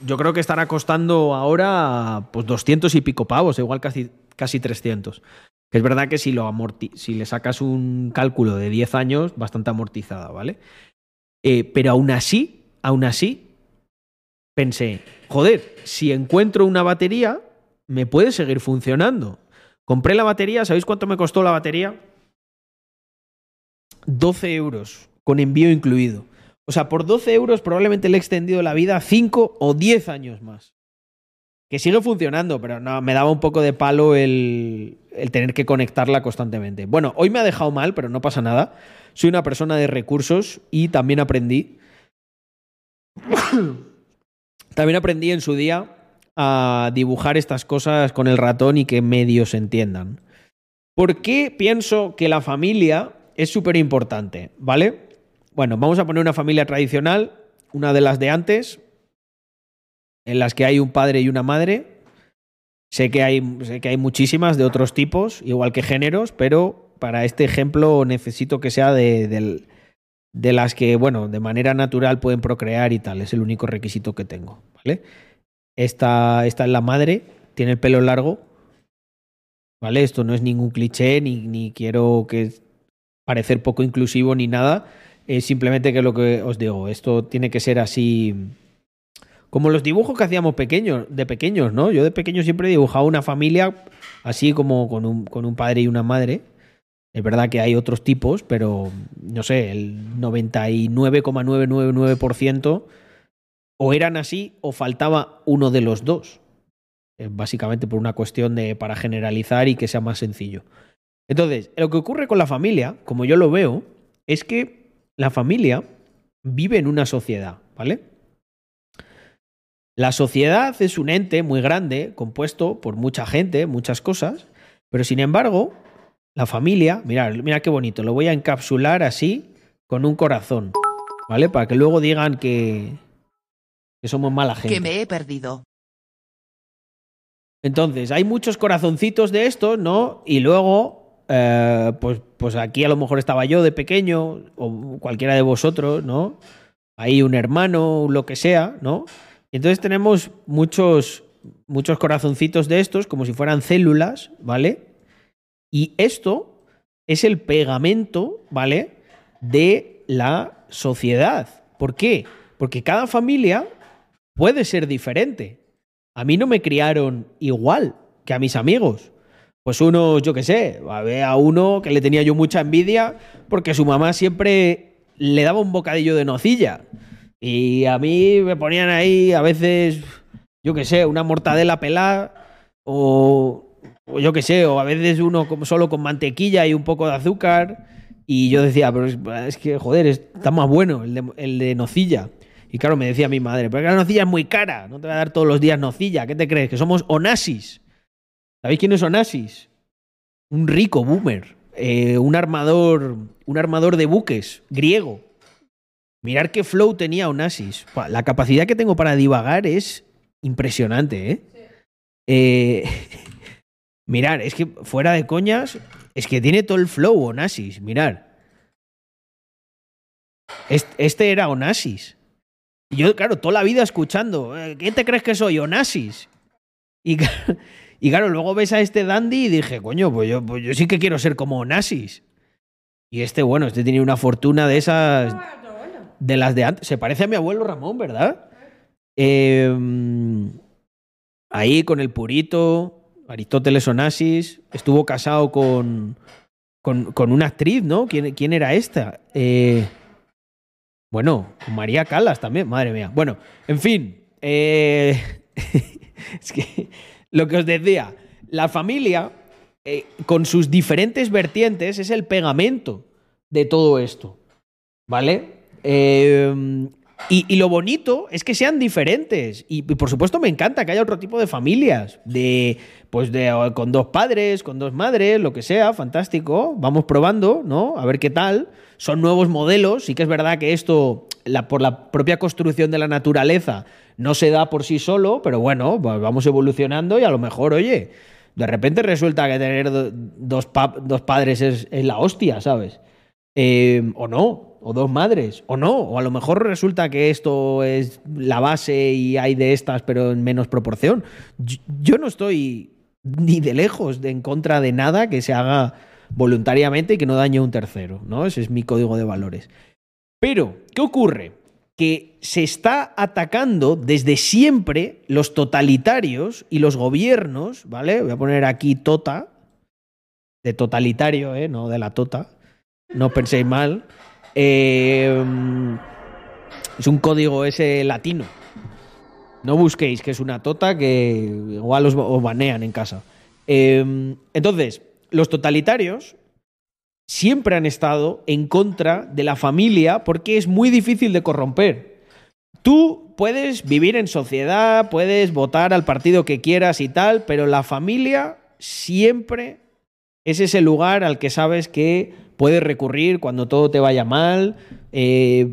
yo creo que estará costando ahora pues 200 y pico pavos, igual casi, casi 300. Que es verdad que si, lo amorti si le sacas un cálculo de 10 años, bastante amortizada, ¿vale? Eh, pero aún así, aún así, pensé, joder, si encuentro una batería, me puede seguir funcionando. Compré la batería, ¿sabéis cuánto me costó la batería? 12 euros, con envío incluido. O sea, por 12 euros probablemente le he extendido la vida 5 o 10 años más. Que sigue funcionando, pero no, me daba un poco de palo el, el tener que conectarla constantemente. Bueno, hoy me ha dejado mal, pero no pasa nada. Soy una persona de recursos y también aprendí. también aprendí en su día a dibujar estas cosas con el ratón y que medios entiendan. ¿Por qué pienso que la familia es súper importante? ¿Vale? Bueno, vamos a poner una familia tradicional, una de las de antes, en las que hay un padre y una madre. Sé que hay, sé que hay muchísimas de otros tipos, igual que géneros, pero para este ejemplo necesito que sea de, de, las que, bueno, de manera natural pueden procrear y tal. Es el único requisito que tengo, ¿vale? Esta, esta es la madre, tiene el pelo largo, ¿vale? Esto no es ningún cliché, ni, ni quiero que parecer poco inclusivo ni nada es simplemente que lo que os digo, esto tiene que ser así. Como los dibujos que hacíamos pequeños, de pequeños, ¿no? Yo de pequeño siempre he dibujado una familia así como con un, con un padre y una madre. Es verdad que hay otros tipos, pero no sé, el 99,999% o eran así o faltaba uno de los dos. Básicamente por una cuestión de para generalizar y que sea más sencillo. Entonces, lo que ocurre con la familia, como yo lo veo, es que la familia vive en una sociedad, ¿vale? La sociedad es un ente muy grande, compuesto por mucha gente, muchas cosas, pero sin embargo, la familia, mirad, mira qué bonito, lo voy a encapsular así con un corazón, ¿vale? Para que luego digan que, que somos mala gente. Que me he perdido. Entonces, hay muchos corazoncitos de estos, ¿no? Y luego eh, pues, pues aquí a lo mejor estaba yo de pequeño, o cualquiera de vosotros, ¿no? Hay un hermano, lo que sea, ¿no? Y entonces tenemos muchos, muchos corazoncitos de estos, como si fueran células, ¿vale? Y esto es el pegamento, ¿vale? De la sociedad. ¿Por qué? Porque cada familia puede ser diferente. A mí no me criaron igual que a mis amigos. Pues uno, yo qué sé, había a uno que le tenía yo mucha envidia porque su mamá siempre le daba un bocadillo de nocilla. Y a mí me ponían ahí a veces, yo qué sé, una mortadela pelada o, yo qué sé, o a veces uno solo con mantequilla y un poco de azúcar. Y yo decía, pero es, que, joder, está más bueno el de, el de nocilla. Y claro, me decía mi madre, pero la nocilla es muy cara, no te va a dar todos los días nocilla, ¿qué te crees? Que somos onasis. ¿Sabéis quiénes son Asis? Un rico boomer, eh, un armador, un armador de buques griego. Mirar qué flow tenía Onassis. La capacidad que tengo para divagar es impresionante, ¿eh? eh mirar, es que fuera de coñas, es que tiene todo el flow Onassis, mirar. Este era Onassis. Y yo, claro, toda la vida escuchando, eh, ¿qué te crees que soy, Onassis? Y, y claro, luego ves a este dandy y dije, coño, pues yo, pues yo sí que quiero ser como Nazis. Y este, bueno, este tiene una fortuna de esas. De las de antes. Se parece a mi abuelo Ramón, ¿verdad? Em, ahí con el purito, Aristóteles Onassis. Estuvo casado con, con, con una actriz, ¿no? ¿Quién, quién era esta? Eh, bueno, con María Calas también, madre mía. Bueno, en fin. Eh, es que lo que os decía, la familia, eh, con sus diferentes vertientes, es el pegamento de todo esto. ¿Vale? Eh, y, lo bonito es que sean diferentes. Y, por supuesto me encanta que haya otro tipo de familias. De, pues de, con dos padres, con dos madres, lo que sea, fantástico. Vamos probando, ¿no? A ver qué tal. Son nuevos modelos. Sí que es verdad que esto, por la propia construcción de la naturaleza, no se da por sí solo, pero bueno, vamos evolucionando y a lo mejor, oye, De repente resulta que tener dos, dos padres es, la hostia, ¿sabes? Eh, o no, o dos madres, o no, o a lo mejor resulta que esto es la base y hay de estas, pero en menos proporción. Yo, no estoy ni de lejos de en contra de nada que se haga voluntariamente y que no dañe a un tercero, ¿no? Ese es mi código de valores. Pero, ¿qué ocurre? Que se está atacando desde siempre los totalitarios y los gobiernos, ¿vale? Voy a poner aquí tota, de totalitario, ¿eh? No de la tota. No penséis mal. Em, es un código ese latino. No busquéis que es una tota que igual os, banean en casa. Em, entonces, los totalitarios siempre han estado en contra de la familia porque es muy difícil de corromper. Tú puedes vivir en sociedad, puedes votar al partido que quieras y tal, pero la familia siempre es ese lugar al que sabes que puedes recurrir cuando todo te vaya mal. Eh,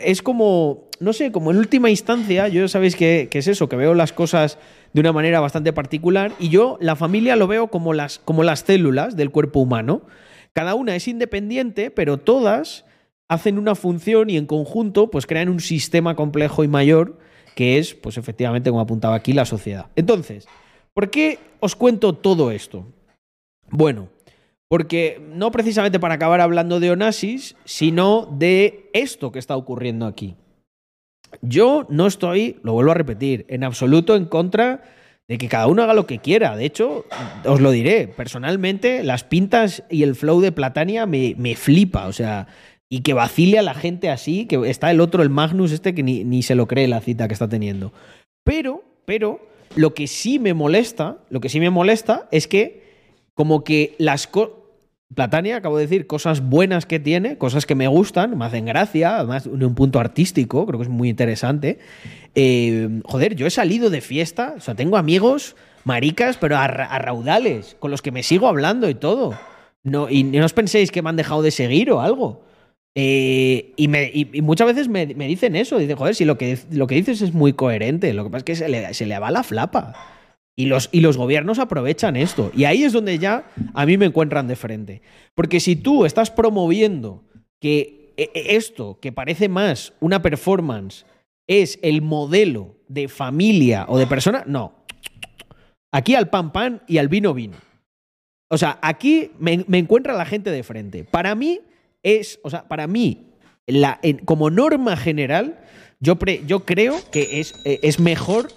es como, no sé, como en última instancia, yo sabéis que, es eso, que veo las cosas de una manera bastante particular y yo la familia lo veo como las, como las células del cuerpo humano. Cada una es independiente, pero todas hacen una función y en conjunto pues crean un sistema complejo y mayor que es, pues efectivamente, como apuntaba aquí, la sociedad. Entonces, ¿por qué os cuento todo esto? Bueno, porque no precisamente para acabar hablando de Onassis, sino de esto que está ocurriendo aquí. Yo no estoy, lo vuelvo a repetir, en absoluto en contra de que cada uno haga lo que quiera. De hecho, os lo diré, personalmente las pintas y el flow de Platania me, me flipa, o sea, y que vacile a la gente así, que está el otro, el Magnus este, que ni, ni se lo cree la cita que está teniendo. Pero, pero, lo que sí me molesta, lo que sí me molesta es que como que las cosas... Platania, acabo de decir, cosas buenas que tiene, cosas que me gustan, me hacen gracia, además en un punto artístico, creo que es muy interesante. Eh, joder, yo he salido de fiesta, o sea, tengo amigos maricas, pero a, raudales, con los que me sigo hablando y todo. No, y no os penséis que me han dejado de seguir o algo. Eh, y, me, muchas veces me, dicen eso, dicen, joder, si lo que, lo que dices es muy coherente, lo que pasa es que se le, se le va la flapa. Y los, y los gobiernos aprovechan esto. Y ahí es donde ya a mí me encuentran de frente. Porque si tú estás promoviendo que e, e, esto, que parece más una performance, es el modelo de familia o de persona, no. Aquí al pan pan y al vino vino. O sea, aquí me, encuentra la gente de frente. Para mí es, o sea, para mí, como norma general, yo, yo creo que es, e, es mejor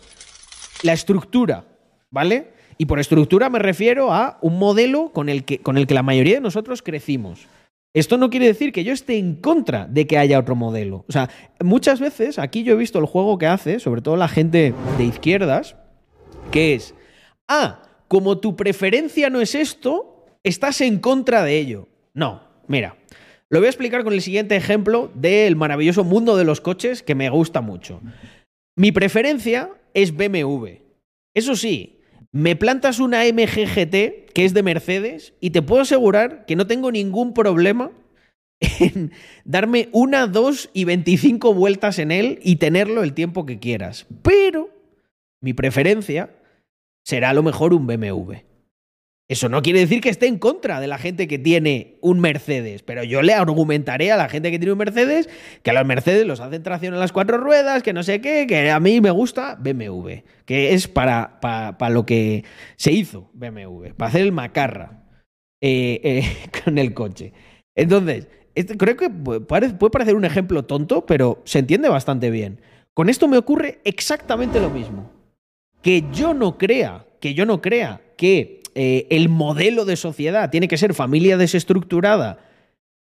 la estructura ¿vale? Y por estructura me refiero a un modelo con el que, con el que la mayoría de nosotros crecimos. Esto no quiere decir que yo esté en contra de que haya otro modelo. O sea, muchas veces aquí yo he visto el juego que hace, sobre todo la gente de izquierdas, que es, ah, como tu preferencia no es esto, estás en contra de ello. No, mira, lo voy a explicar con el siguiente ejemplo del maravilloso mundo de los coches que me gusta mucho. Mi preferencia es BMW. Eso sí, me plantas una MGGT que es de Mercedes y te puedo asegurar que no tengo ningún problema en darme una, dos y 25 vueltas en él y tenerlo el tiempo que quieras. Pero mi preferencia será a lo mejor un BMW. Eso no quiere decir que esté en contra de la gente que tiene un Mercedes, pero yo le argumentaré a la gente que tiene un Mercedes que a los Mercedes los hacen tracción en las cuatro ruedas, que no sé qué, que a mí me gusta BMW, que es para, para, lo que se hizo BMW, para hacer el macarra eh, eh, con el coche. Entonces, creo que puede parecer un ejemplo tonto, pero se entiende bastante bien. Con esto me ocurre exactamente lo mismo. Que yo no crea, que yo no crea que eh, el modelo de sociedad tiene que ser familia desestructurada,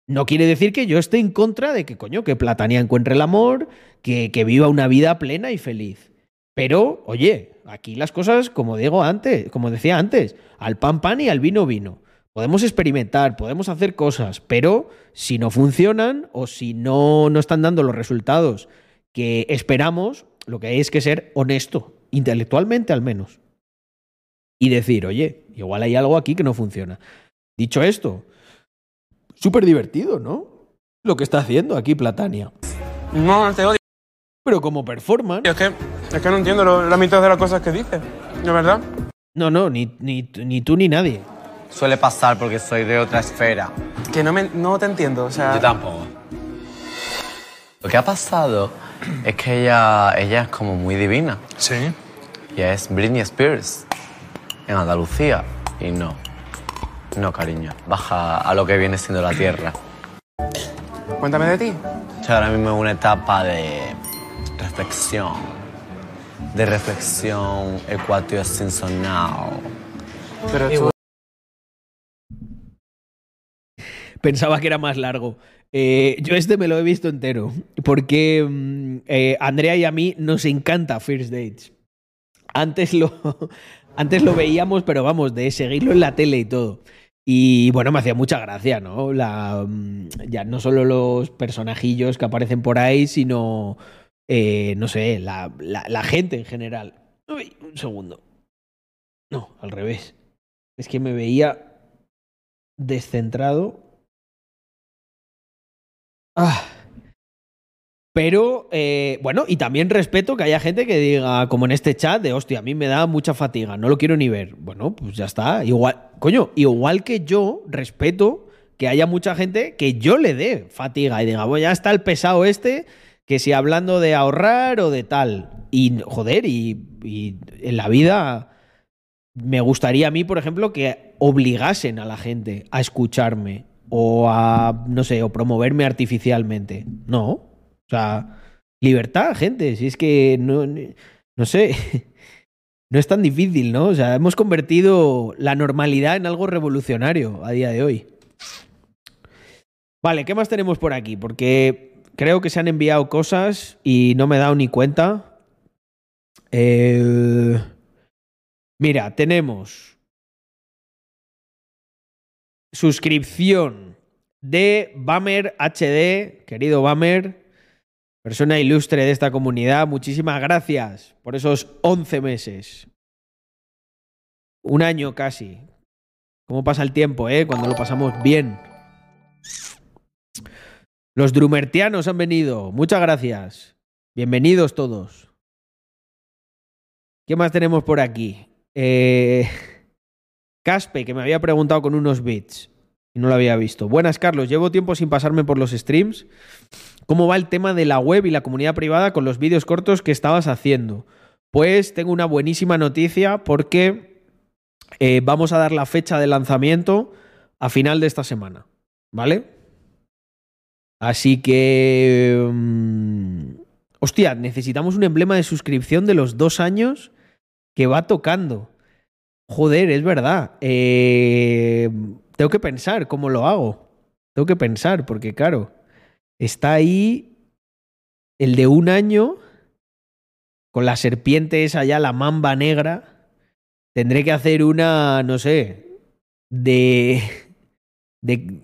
no quiere decir que yo esté en contra de que, coño, que Platania encuentre el amor, que, que viva una vida plena y feliz. Pero, oye, aquí las cosas, como digo antes, como decía antes, al pan pan y al vino vino. Podemos experimentar, podemos hacer cosas, pero si no funcionan o si no, no están dando los resultados que esperamos, lo que hay es que ser honesto, intelectualmente al menos y decir, oye, igual hay algo aquí que no funciona. Dicho esto, súper divertido, ¿no? Lo que está haciendo aquí Platania. No, te odio. Pero como performance. Es que, es que no entiendo la mitad de las cosas que dice, ¿de verdad? No, no, ni, ni, ni tú ni nadie. Suele pasar porque soy de otra esfera. Que no, me, no te entiendo, o sea... Yo tampoco. Lo que ha pasado es que ella, ella es como muy divina. Sí. Y es Britney Spears en Andalucía. Y no. No, cariño. Baja a lo que viene siendo la tierra. Cuéntame de ti. Estoy ahora mismo en una etapa de reflexión. De reflexión ecuatio now. Pero tú... Pensaba que era más largo. Eh, yo este me lo he visto entero, porque mm, eh, Andrea y a mí nos encanta First Dates. Antes lo, antes lo veíamos, pero vamos, de seguirlo en la tele y todo. Y bueno, me hacía mucha gracia, ¿no? La, mm, ya no solo los personajillos que aparecen por ahí, sino, eh, no sé, la, la, gente en general. Un segundo. No, al revés. Es que me veía descentrado Ah. Pero, eh, bueno, y también respeto que haya gente que diga, como en este chat, de hostia, a mí me da mucha fatiga, no lo quiero ni ver. Bueno, pues ya está. Igual, coño, igual que yo respeto que haya mucha gente que yo le dé fatiga y diga, bueno, ya está el pesado este, que si hablando de ahorrar o de tal. Y, joder, y, y en la vida me gustaría a mí, por ejemplo, que obligasen a la gente a escucharme o a, no sé, o promoverme artificialmente. No. O sea, libertad, gente. Si es que no, no sé. No es tan difícil, ¿no? O sea, hemos convertido la normalidad en algo revolucionario a día de hoy. Vale, ¿qué más tenemos por aquí? Porque creo que se han enviado cosas y no me he dado ni cuenta. Eh, mira, tenemos suscripción de Bamer HD, querido Bamer, persona ilustre de esta comunidad. Muchísimas gracias por esos 11 meses. Un año casi. ¿Cómo pasa el tiempo, eh? Cuando lo pasamos bien. Los drumertianos han venido. Muchas gracias. Bienvenidos todos. ¿Qué más tenemos por aquí? Eh... Caspe, que me había preguntado con unos bits y no lo había visto. Buenas, Carlos. Llevo tiempo sin pasarme por los streams. ¿Cómo va el tema de la web y la comunidad privada con los vídeos cortos que estabas haciendo? Pues tengo una buenísima noticia porque eh, vamos a dar la fecha de lanzamiento a final de esta semana. ¿Vale? Así que... Mm, hostia, necesitamos un emblema de suscripción de los dos años que va tocando. Joder, es verdad. Eh, tengo que pensar cómo lo hago. Tengo que pensar, porque claro, está ahí el de un año con la serpiente esa ya, la mamba negra. Tendré que hacer una, no sé, de, de,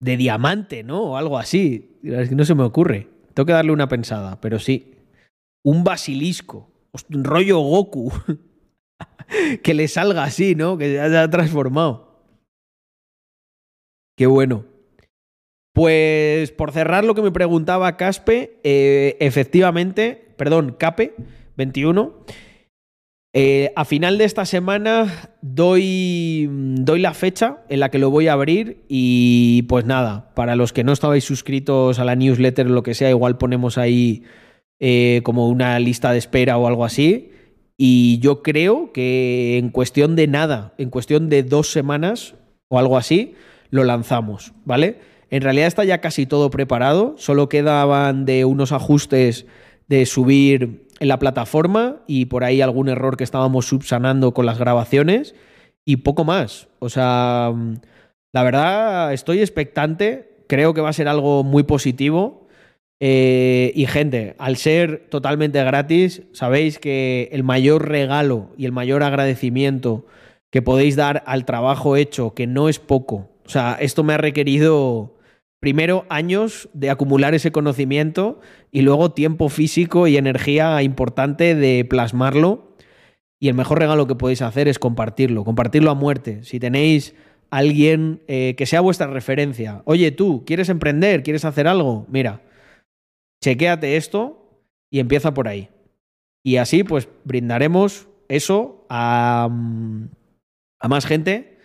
de diamante, ¿no? O algo así. No se me ocurre. Tengo que darle una pensada, pero sí. Un basilisco. Un rollo Goku. que le salga así, ¿no? Que se haya transformado. Qué bueno. Pues por cerrar lo que me preguntaba Caspe, eh, efectivamente, perdón, Cape 21. Eh, a final de esta semana doy, doy la fecha en la que lo voy a abrir y pues nada, para los que no estabais suscritos a la newsletter o lo que sea, igual ponemos ahí eh, como una lista de espera o algo así. Y yo creo que en cuestión de nada, en cuestión de dos semanas o algo así, lo lanzamos, ¿vale? En realidad está ya casi todo preparado, solo quedaban de unos ajustes de subir en la plataforma y por ahí algún error que estábamos subsanando con las grabaciones y poco más. O sea, la verdad estoy expectante, creo que va a ser algo muy positivo eh, y gente, al ser totalmente gratis, sabéis que el mayor regalo y el mayor agradecimiento que podéis dar al trabajo hecho, que no es poco. O sea, esto me ha requerido primero años de acumular ese conocimiento y luego tiempo físico y energía importante de plasmarlo. Y el mejor regalo que podéis hacer es compartirlo, compartirlo a muerte. Si tenéis alguien eh, que sea vuestra referencia, oye tú, ¿quieres emprender? ¿Quieres hacer algo? Mira, chequéate esto y empieza por ahí. Y así pues brindaremos eso a, mm, a más gente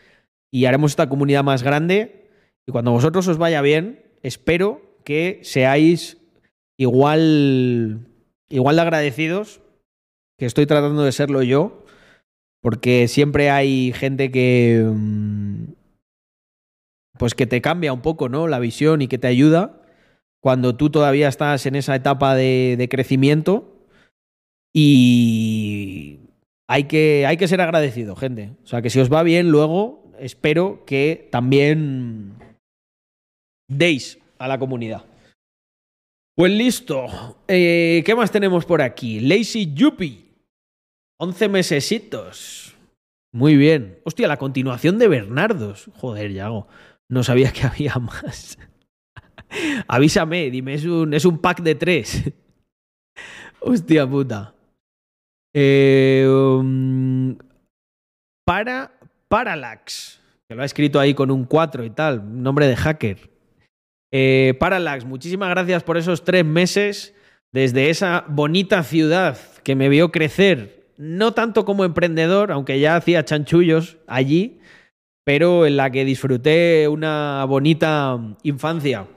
y haremos esta comunidad más grande. Y cuando vosotros os vaya bien, espero que seáis igual, igual de agradecidos que estoy tratando de serlo yo, porque siempre hay gente que mm, pues que te cambia un poco, ¿no? La visión y que te ayuda cuando tú todavía estás en esa etapa de, de crecimiento y hay que, hay que ser agradecido, gente. O sea, que si os va bien luego, espero que también deis a la comunidad. Pues listo. Eh, ¿Qué más tenemos por aquí? Lazy Yuppie. 11 mesesitos. Muy bien. Hostia, la continuación de Bernardos. Joder, Yago. No sabía que había más. Avísame, dime, es un, es un pack de tres. Hostia puta. Eh, um, para Parallax, que lo ha escrito ahí con un 4 y tal, nombre de hacker. Eh, Parallax, muchísimas gracias por esos tres meses desde esa bonita ciudad que me vio crecer, no tanto como emprendedor, aunque ya hacía chanchullos allí, pero en la que disfruté una bonita infancia.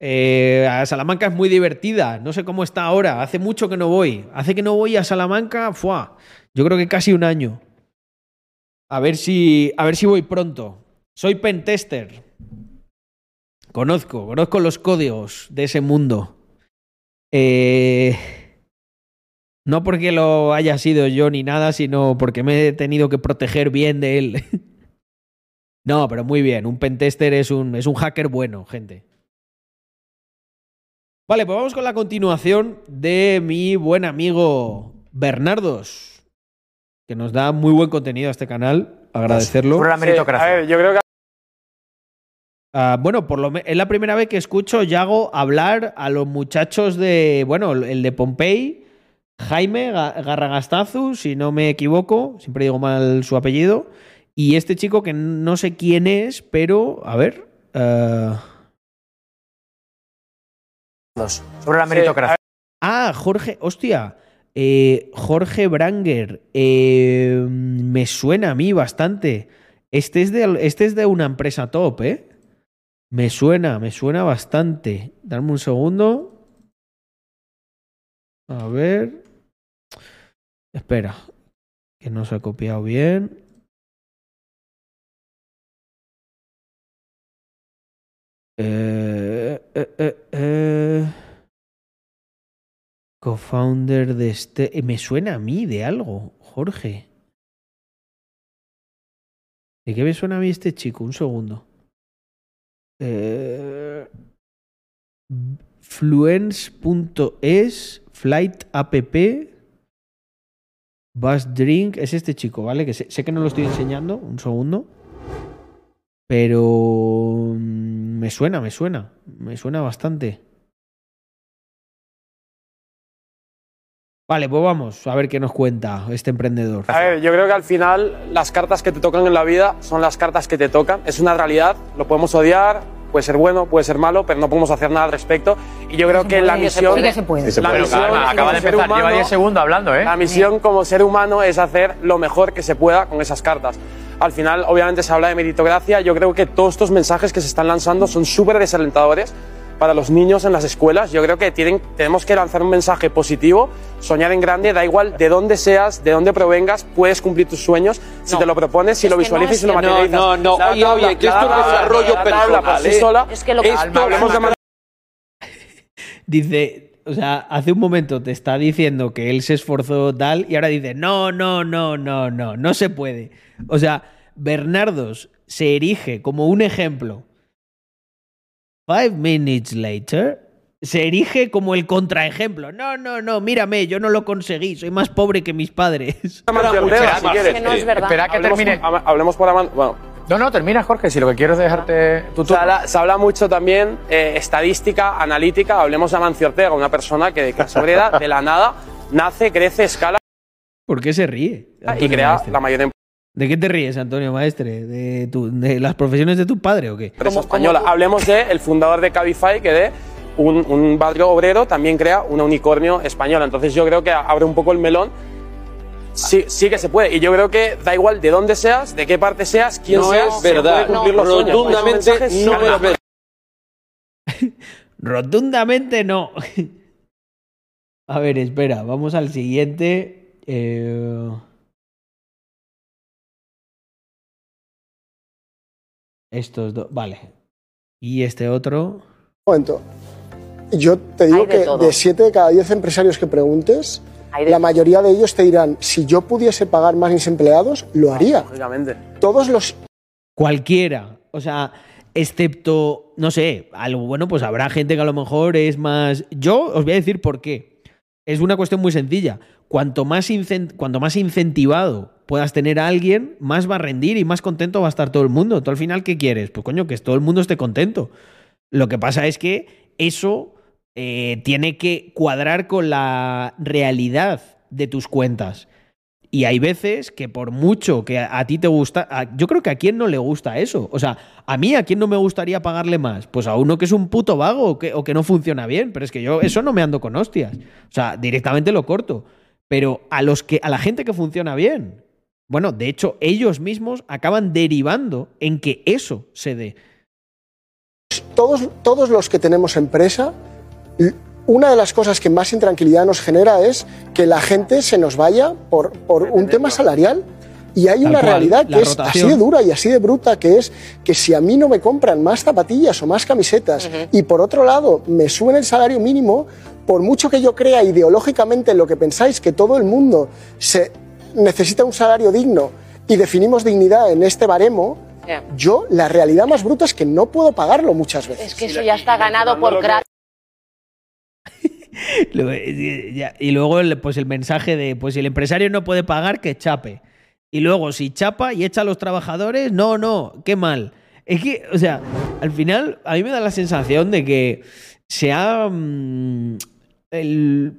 Eh, a Salamanca es muy divertida, no sé cómo está ahora, hace mucho que no voy. Hace que no voy a Salamanca, ¡fua! yo creo que casi un año. A ver si, a ver si voy pronto. Soy pentester. Conozco, conozco los códigos de ese mundo. Eh, no porque lo haya sido yo ni nada, sino porque me he tenido que proteger bien de él. no, pero muy bien. Un pentester es un, es un hacker bueno, gente. Vale, pues vamos con la continuación de mi buen amigo Bernardos, que nos da muy buen contenido a este canal. Agradecerlo. Por la meritocracia. A ver, yo creo que Ah, bueno, por lo es la primera vez que escucho Yago hablar a los muchachos de. Bueno, el de Pompey, Jaime Ga- Garragastazu, si no me equivoco, siempre digo mal su apellido. Y este chico que no sé quién es, pero. A ver. ah, Sobre la meritocracia. Ah, Jorge, hostia. eh, Jorge Branger. eh, me suena a mí bastante. Este es, de, este es de una empresa top, ¿eh? Me suena, me suena bastante. Dame un segundo. A ver. Espera. Que no se ha copiado bien. Eh, eh, eh. Co-founder de este. Me suena a mí de algo, Jorge. ¿De qué me suena a mí este chico? Un segundo. Fluence.es, Flight App, Bus Drink. Es este chico, ¿vale? Que sé, sé que no lo estoy enseñando. Un segundo. Pero. mm, Me suena, me suena. Me suena bastante. Vale, pues vamos a ver qué nos cuenta este emprendedor. A ver, yo creo que al final las cartas que te tocan en la vida son las cartas que te tocan. Es una realidad, lo podemos odiar, puede ser bueno, puede ser malo, pero no podemos hacer nada al respecto. Y yo creo que la misión. Sí que se puede. La misión Calma, acaba de como ser empezar, lleva humano- 10 segundos hablando, ¿eh? La misión como ser humano es hacer lo mejor que se pueda con esas cartas. Al final, obviamente, se habla de meritocracia. Yo creo que todos estos mensajes que se están lanzando son súper desalentadores para los niños en las escuelas. Yo creo que tienen, tenemos que lanzar un mensaje positivo, soñar en grande, da igual de dónde seas, de dónde provengas, puedes cumplir tus sueños si te lo propones, si Es lo que no visualizas y lo que- No, materializas. no, no, La oye, oye, que esto es desarrollo por personal, sí ¿eh? sola. Es que lo Calma, hablemos de. Dice, o sea, hace un momento te está diciendo que él se esforzó tal y ahora dice, no, no, no, no, no, no se puede. O sea, Bernardos se erige como un ejemplo. Five minutes later, se erige como el contraejemplo. No, no, no, mírame, yo no lo conseguí, soy más pobre que mis padres. Espera que termine. hablemos por Aman- bueno, No, no, termina, Jorge. Si lo que quiero es dejarte tu Se habla, se habla mucho también eh, estadística, analítica. Hablemos de Amancio Ortega, una persona que de obrera, de la nada, nace, crece, escala ¿Por qué se ríe? y crea la mayor empresa ¿De qué te ríes, Antonio Maestre? ¿De, tu- de las profesiones de tu padre o qué? española. Hablemos de el fundador de Cabify, que de un, un barrio obrero también crea una unicornio española. Entonces yo creo que abre un poco el melón sí, sí que se puede. Y yo creo que da igual de dónde seas, de qué parte seas, quién No seas, es se verdad. puede cumplir No, los sueños. rotundamente mensajes no son- es verdad. Rotundamente no. A ver, espera, vamos al siguiente. Eh, Estos dos, vale. Y este otro. Un momento. Yo te digo de que todo. de 7 de cada 10 empresarios que preguntes, la todo. mayoría de ellos te dirán, si yo pudiese pagar más mis empleados, lo haría. Lógicamente. Todos los Cualquiera. O sea, excepto, no sé, algo bueno, pues habrá gente que a lo mejor es más. Yo os voy a decir por qué. Es una cuestión muy sencilla. Cuanto más, cuanto más incentivado puedas tener a alguien, más va a rendir y más contento va a estar todo el mundo. Tú al final, ¿qué quieres? Pues coño, que todo el mundo esté contento. Lo que pasa es que eso eh, tiene que cuadrar con la realidad de tus cuentas. Y hay veces que por mucho que a, ti te gusta, yo creo que a quién no le gusta eso. O sea, a mí a quién no me gustaría pagarle más. Pues a uno que es un puto vago o que, o que no funciona bien. Pero es que yo eso no me ando con hostias. O sea, directamente lo corto. Pero a los que, a la gente que funciona bien. Bueno, de hecho, ellos mismos acaban derivando en que eso se dé. todos, todos los que tenemos empresa, una de las cosas que más intranquilidad nos genera es que la gente se nos vaya por, por un tema salarial. Y hay Tal una cual, realidad que es así de dura y así de bruta, que es que si a mí no me compran más zapatillas o más camisetas y por otro lado me suben el salario mínimo, por mucho que yo crea ideológicamente en lo que pensáis que todo el mundo se necesita un salario digno y definimos dignidad en este baremo, yo la realidad más bruta es que no puedo pagarlo muchas veces. Es que eso ya está ganado por crack. Eh, Y luego, el- pues el mensaje de, pues si el empresario no puede pagar, que chape. Y luego, si chapa y echa a los trabajadores, no, no, qué mal. Es que, o sea, al final, a mí me da la sensación de que se ha. mm, el-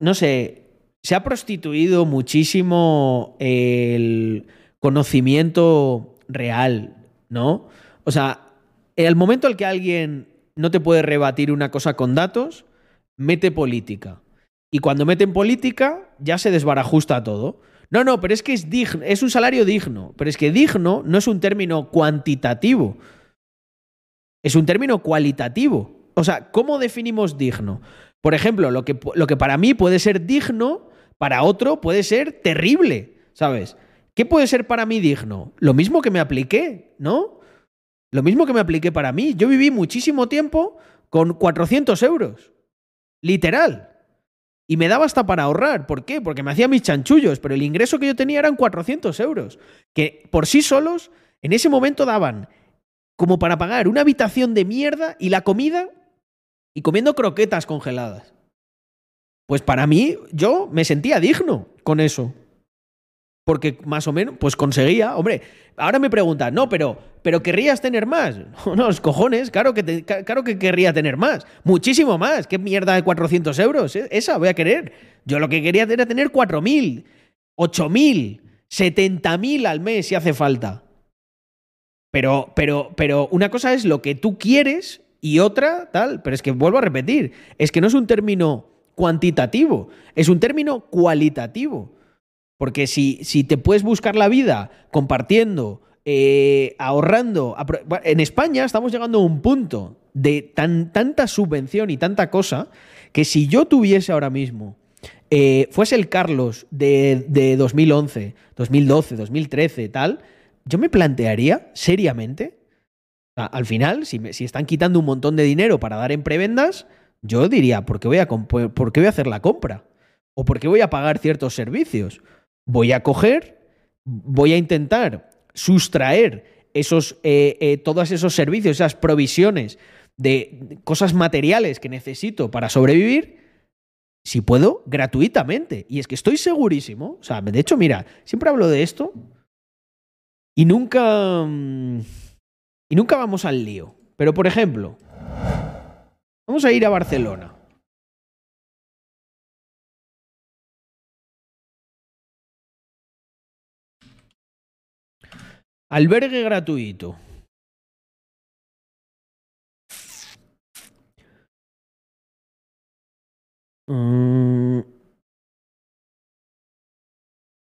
no sé, se ha prostituido muchísimo el conocimiento real, ¿no? O sea, el momento en que alguien no te puede rebatir una cosa con datos, mete política. Y cuando meten política, ya se desbarajusta todo. No, no, pero es que es digno, es un salario digno. Pero es que digno no es un término cuantitativo. Es un término cualitativo. O sea, ¿cómo definimos digno? Por ejemplo, lo que, lo que para mí puede ser digno, para otro puede ser terrible, ¿sabes? ¿Qué puede ser para mí digno? Lo mismo que me apliqué, ¿no? Lo mismo que me apliqué para mí. Yo viví muchísimo tiempo con 400 euros. Literal. Y me daba hasta para ahorrar. ¿Por qué? Porque me hacía mis chanchullos, pero el ingreso que yo tenía eran 400 euros. Que por sí solos, en ese momento daban como para pagar una habitación de mierda y la comida y comiendo croquetas congeladas. Pues para mí, yo me sentía digno con eso. Porque más o menos, pues conseguía. Hombre, ahora me preguntan, no, pero, pero querrías tener más. No, los cojones, claro que, te- claro que querría tener más. Muchísimo más. ¿Qué mierda de 400 euros? Eh, Esa voy a querer. Yo lo que quería era tener 4.000, 8.000, 70.000 al mes si hace falta. Pero, pero, pero una cosa es lo que tú quieres y otra tal. Pero es que vuelvo a repetir, es que no es un término cuantitativo, es un término cualitativo. Porque si, si te puedes buscar la vida compartiendo, eh, ahorrando. En España estamos llegando a un punto de tan, tanta subvención y tanta cosa que si yo tuviese ahora mismo, eh, fuese el Carlos de, de 2011, 2012, 2013, tal, yo me plantearía seriamente. Al final, si, me- si están quitando un montón de dinero para dar en prebendas, yo diría, ¿por qué voy a, hacer la compra? ¿O por qué voy a pagar ciertos servicios? Voy a coger, voy a intentar sustraer esos, eh, eh, todos esos servicios, esas provisiones de cosas materiales que necesito para sobrevivir, si puedo, gratuitamente. Y es que estoy segurísimo, o sea, de hecho, mira, siempre hablo de esto y nunca... mm, Y nunca vamos al lío. Pero, por ejemplo, vamos a ir a Barcelona. Albergue gratuito. Mm.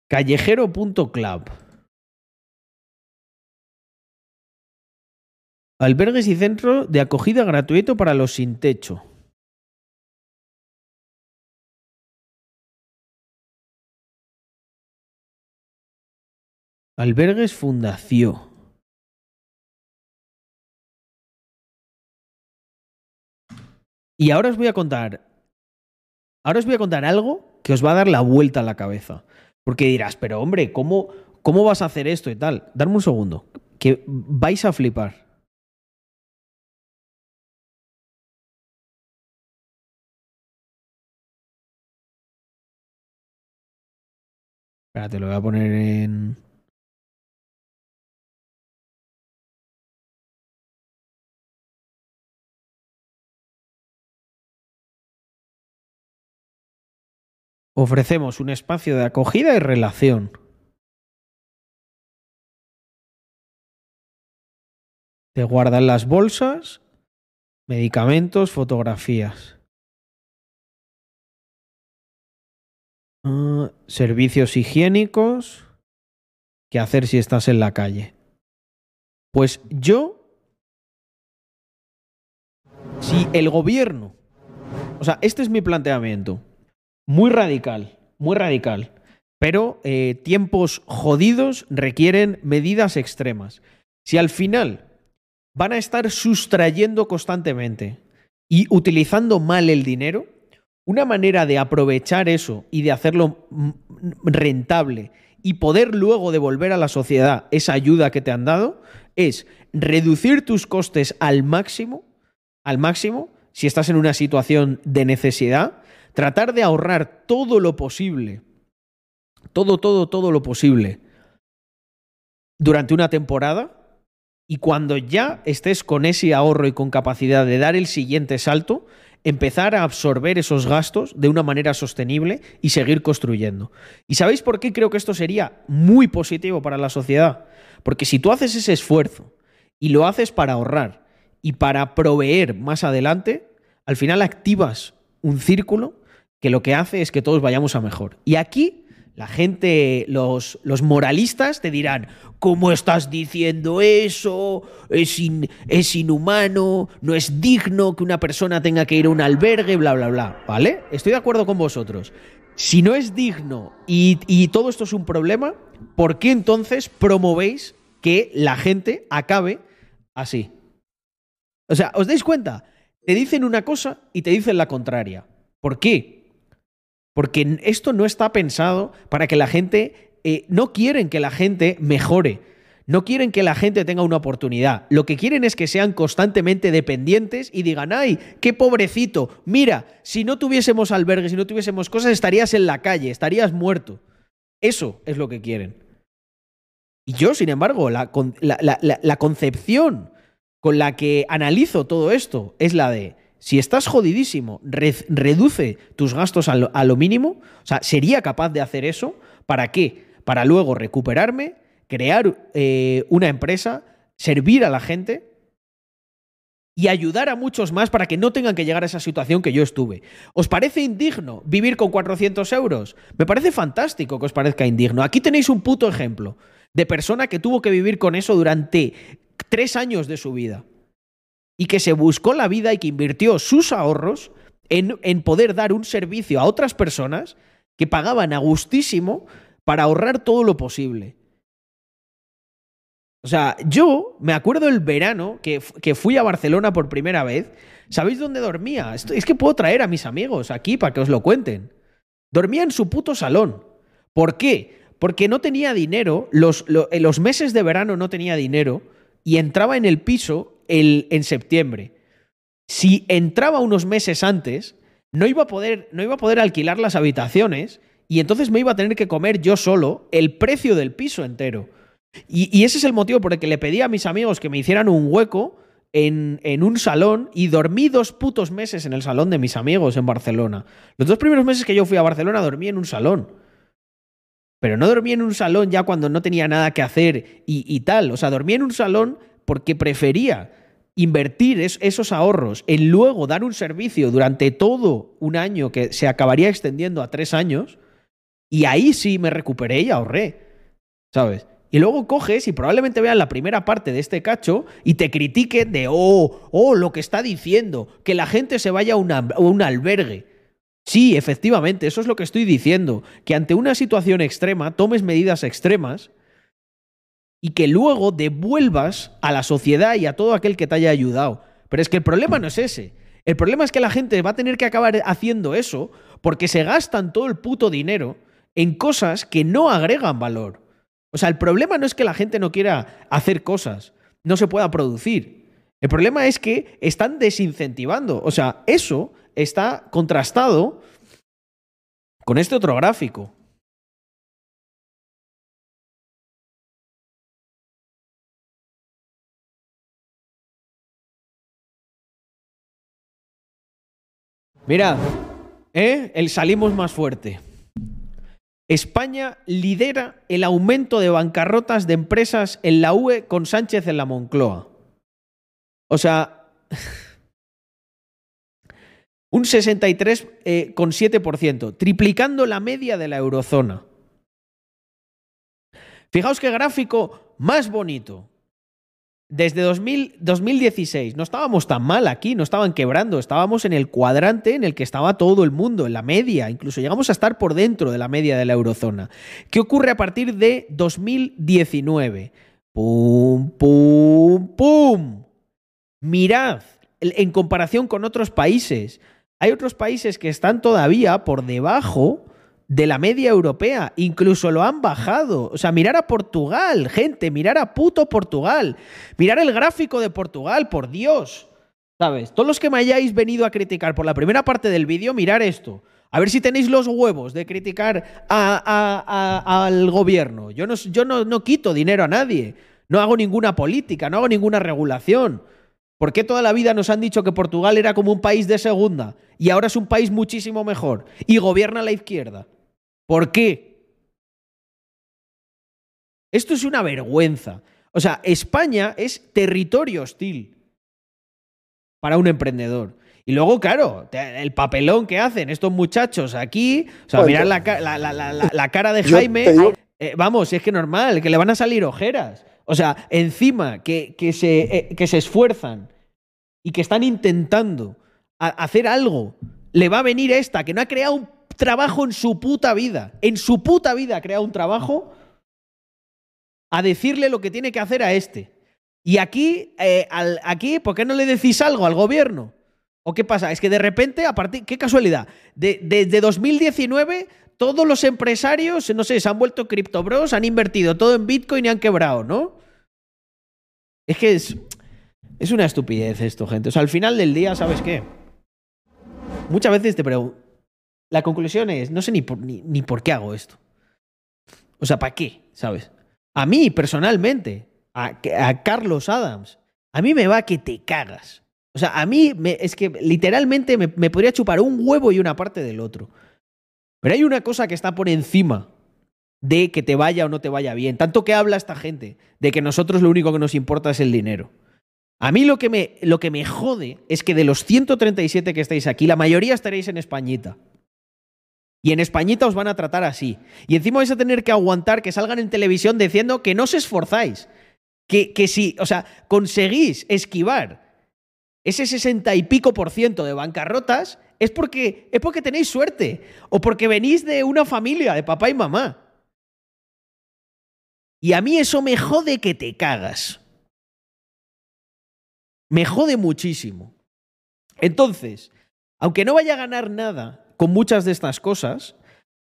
Callejero.club. Albergues y centro de acogida gratuito para los sin techo. Albergues Fundación. Y ahora os voy a contar. Ahora os voy a contar algo que os va a dar la vuelta a la cabeza. Porque dirás, pero hombre, ¿cómo, cómo vas a hacer esto y tal? Darme un segundo. Que vais a flipar. Espérate, lo voy a poner en. Ofrecemos un espacio de acogida y relación. Te guardan las bolsas, medicamentos, fotografías. Ah, servicios higiénicos. ¿Qué hacer si estás en la calle? Pues yo, si el gobierno, o sea, este es mi planteamiento, muy radical, muy radical. Pero eh, tiempos jodidos requieren medidas extremas. Si al final van a estar sustrayendo constantemente y utilizando mal el dinero, una manera de aprovechar eso y de hacerlo rentable y poder luego devolver a la sociedad esa ayuda que te han dado es reducir tus costes al máximo, al máximo, si estás en una situación de necesidad, tratar de ahorrar todo lo posible, todo, todo, todo lo posible durante una temporada y cuando ya estés con ese ahorro y con capacidad de dar el siguiente salto, empezar a absorber esos gastos de una manera sostenible y seguir construyendo. ¿Y sabéis por qué creo que esto sería muy positivo para la sociedad? Porque si tú haces ese esfuerzo y lo haces para ahorrar y para proveer más adelante, al final activas un círculo que lo que hace es que todos vayamos a mejor. Y aquí la gente, los, moralistas te dirán, ¿cómo estás diciendo eso? Es, es inhumano, no es digno que una persona tenga que ir a un albergue, bla, bla, bla. ¿Vale? Estoy de acuerdo con vosotros. Si no es digno y, y todo esto es un problema, ¿por qué entonces promovéis que la gente acabe así? O sea, ¿os dais cuenta? Te dicen una cosa y te dicen la contraria. ¿Por qué? Porque esto no está pensado para que la gente, eh, no quieren que la gente mejore, no quieren que la gente tenga una oportunidad. Lo que quieren es que sean constantemente dependientes y digan, ay, qué pobrecito, mira, si no tuviésemos albergues, si no tuviésemos cosas, estarías en la calle, estarías muerto. Eso es lo que quieren. Y yo, sin embargo, la, la concepción con la que analizo todo esto es la de, si estás jodidísimo, reduce tus gastos a lo, mínimo. O sea, ¿sería capaz de hacer eso? ¿Para qué? Para luego recuperarme, crear eh, una empresa, servir a la gente y ayudar a muchos más para que no tengan que llegar a esa situación que yo estuve. ¿Os parece indigno vivir con 400 euros? Me parece fantástico que os parezca indigno. Aquí tenéis un puto ejemplo de persona que tuvo que vivir con eso durante tres años de su vida y que se buscó la vida y que invirtió sus ahorros en, en poder dar un servicio a otras personas que pagaban a gustísimo para ahorrar todo lo posible. O sea, yo me acuerdo el verano que, que, fui a Barcelona por primera vez. ¿Sabéis dónde dormía? es que puedo traer a mis amigos aquí para que os lo cuenten. Dormía en su puto salón. ¿Por qué? Porque no tenía dinero, los, en los meses de verano no tenía dinero y entraba en el piso en septiembre. Si entraba unos meses antes, no iba, a poder, no iba a poder alquilar las habitaciones y entonces me iba a tener que comer yo solo el precio del piso entero. Y, ese es el motivo por el que le pedí a mis amigos que me hicieran un hueco en, en, un salón y dormí dos putos meses en el salón de mis amigos en Barcelona. Los dos primeros meses que yo fui a Barcelona dormí en un salón. Pero no dormí en un salón ya cuando no tenía nada que hacer y, y tal. O sea, dormí en un salón porque prefería invertir esos ahorros en luego dar un servicio durante todo un año que se acabaría extendiendo a tres años, Y ahí sí me recuperé y ahorré. ¿Sabes? Y luego coges y probablemente vean la primera parte de este cacho y te critiquen de, oh, oh, lo que está diciendo, que la gente se vaya a, un albergue. Sí, efectivamente, eso es lo que estoy diciendo, que ante una situación extrema tomes medidas extremas y que luego devuelvas a la sociedad y a todo aquel que te haya ayudado. Pero es que el problema no es ese. El problema es que la gente va a tener que acabar haciendo eso porque se gastan todo el puto dinero en cosas que no agregan valor. O sea, el problema no es que la gente no quiera hacer cosas, no se pueda producir. El problema es que están desincentivando. O sea, eso está contrastado con este otro gráfico. Mira, ¿eh? el salimos más fuerte. España lidera el aumento de bancarrotas de empresas en la UE con Sánchez en la Moncloa. O sea, un 63,7%, eh, triplicando la media de la eurozona. Fijaos qué gráfico más bonito. Desde 2016 no estábamos tan mal aquí, no estaban quebrando, estábamos en el cuadrante en el que estaba todo el mundo, en la media, incluso llegamos a estar por dentro de la media de la eurozona. ¿Qué ocurre a partir de 2019? ¡Pum, pum, pum! Mirad, en comparación con otros países, hay otros países que están todavía por debajo de la media europea. Incluso lo han bajado. O sea, mirar a Portugal, gente, mirar a puto Portugal. Mirar el gráfico de Portugal, por Dios. ¿Sabes? Todos los que me hayáis venido a criticar por la primera parte del vídeo, mirar esto. A ver si tenéis los huevos de criticar al gobierno. Yo, no, yo no, no quito dinero a nadie. No hago ninguna política, no hago ninguna regulación. ¿Por qué toda la vida nos han dicho que Portugal era como un país de segunda y ahora es un país muchísimo mejor y gobierna la izquierda? ¿Por qué? Esto es una vergüenza. O sea, España es territorio hostil para un emprendedor. Y luego, claro, el papelón que hacen estos muchachos aquí, o sea, mirar la, cara de Jaime, eh, vamos, es que normal, que le van a salir ojeras. O sea, encima que, que, se, eh, que se esfuerzan y que están intentando hacer algo, le va a venir esta, que no ha creado un trabajo en su puta vida. En su puta vida ha creado un trabajo a decirle lo que tiene que hacer a este. Y aquí, eh, aquí, ¿por qué no le decís algo al gobierno? ¿O qué pasa? Es que de repente, a partir, qué casualidad, desde 2019 todos los empresarios, no sé, se han vuelto criptobros, han invertido todo en Bitcoin y han quebrado, ¿no? Es que es, es una estupidez esto, gente. O sea, al final del día, ¿sabes qué? Muchas veces te pregunto, la conclusión es, no sé ni por, ni, por qué hago esto. O sea, ¿para qué? ¿Sabes? A mí, personalmente, a, Carlos Adams, a mí me va que te cagas. O sea, a mí es que literalmente me, me, podría chupar un huevo y una parte del otro. Pero hay una cosa que está por encima de que te vaya o no te vaya bien. Tanto que habla esta gente de que nosotros lo único que nos importa es el dinero. A mí lo que me, lo que me jode es que de los 137 que estáis aquí, la mayoría estaréis en Españita. Y en Españita os van a tratar así. Y encima vais a tener que aguantar que salgan en televisión diciendo que no os esforzáis. Que, que si, o sea, conseguís esquivar ese sesenta y pico por ciento de bancarrotas, es porque, es porque tenéis suerte. O porque venís de una familia, de papá y mamá. Y a mí eso me jode que te cagas. Me jode muchísimo. Entonces, aunque no vaya a ganar nada con muchas de estas cosas,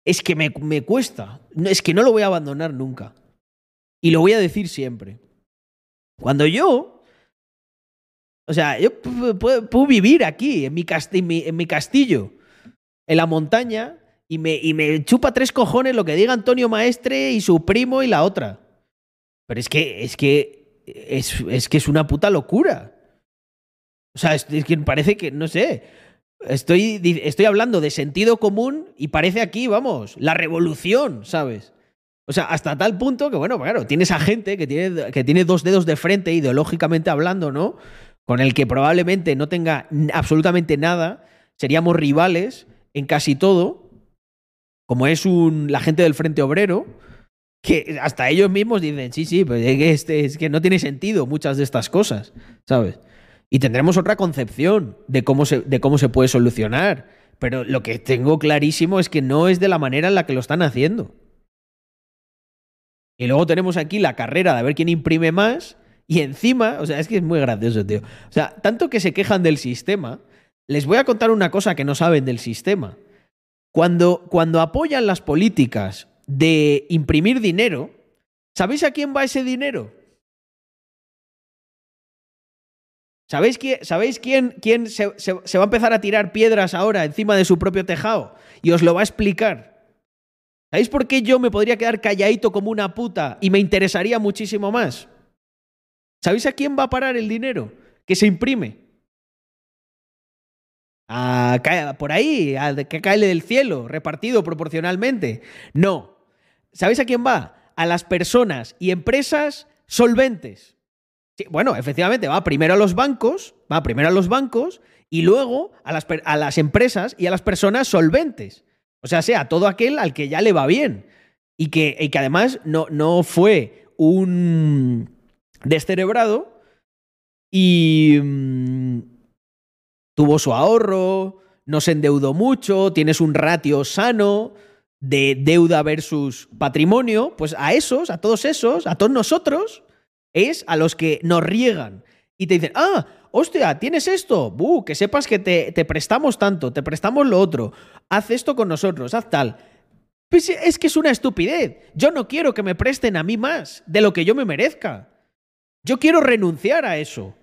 es que me, cuesta. Es que no lo voy a abandonar nunca. Y lo voy a decir siempre. Cuando yo. O sea, yo puedo, vivir aquí, en mi, castillo, en la montaña, y me, y me chupa tres cojones lo que diga Antonio Maestre y su primo y la otra. Pero es que es que es, es que es una puta locura. O sea, es que parece que, no sé, Estoy, estoy hablando de sentido común y parece aquí, vamos, la revolución, ¿sabes? O sea, hasta tal punto que, bueno, claro, tienes a gente que tiene, que tiene dos dedos de frente, ideológicamente hablando, ¿no? Con el que probablemente no tenga absolutamente nada, seríamos rivales en casi todo, como es un, la gente del Frente Obrero, que hasta ellos mismos dicen, sí, sí, pues es que, este, es que no tiene sentido muchas de estas cosas, ¿sabes? Y tendremos otra concepción de cómo se, de cómo se puede solucionar. Pero lo que tengo clarísimo es que no es de la manera en la que lo están haciendo. Y luego tenemos aquí la carrera de ver quién imprime más. Y encima, o sea, es que es muy gracioso, tío. O sea, tanto que se quejan del sistema, les voy a contar una cosa que no saben del sistema. Cuando, cuando apoyan las políticas de imprimir dinero, ¿sabéis a quién va ese dinero? ¿Sabéis, quién, ¿sabéis quién, quién se, va a empezar a tirar piedras ahora encima de su propio tejado? Y os lo va a explicar. ¿Sabéis por qué yo me podría quedar calladito como una puta y me interesaría muchísimo más? ¿Sabéis a quién va a parar el dinero que se imprime? Por ahí, a, que cae del cielo, repartido proporcionalmente. No. ¿Sabéis a quién va? A las personas y empresas solventes. Bueno, efectivamente, va primero a los bancos, va primero a los bancos y luego a las, a las empresas y a las personas solventes. O sea, sea todo aquel al que ya le va bien. Y que, y que además no, no fue un descerebrado y mm, tuvo su ahorro, no se endeudó mucho, tienes un ratio sano de deuda versus patrimonio, pues a esos, a todos esos, a todos nosotros, es a los que nos riegan y te dicen, ah, hostia, tienes esto, buh, que sepas que te, te prestamos tanto, te prestamos lo otro, haz esto con nosotros, haz tal. Pues es que es una estupidez. Yo no quiero que me presten a mí más de lo que yo me merezca. Yo quiero renunciar a eso.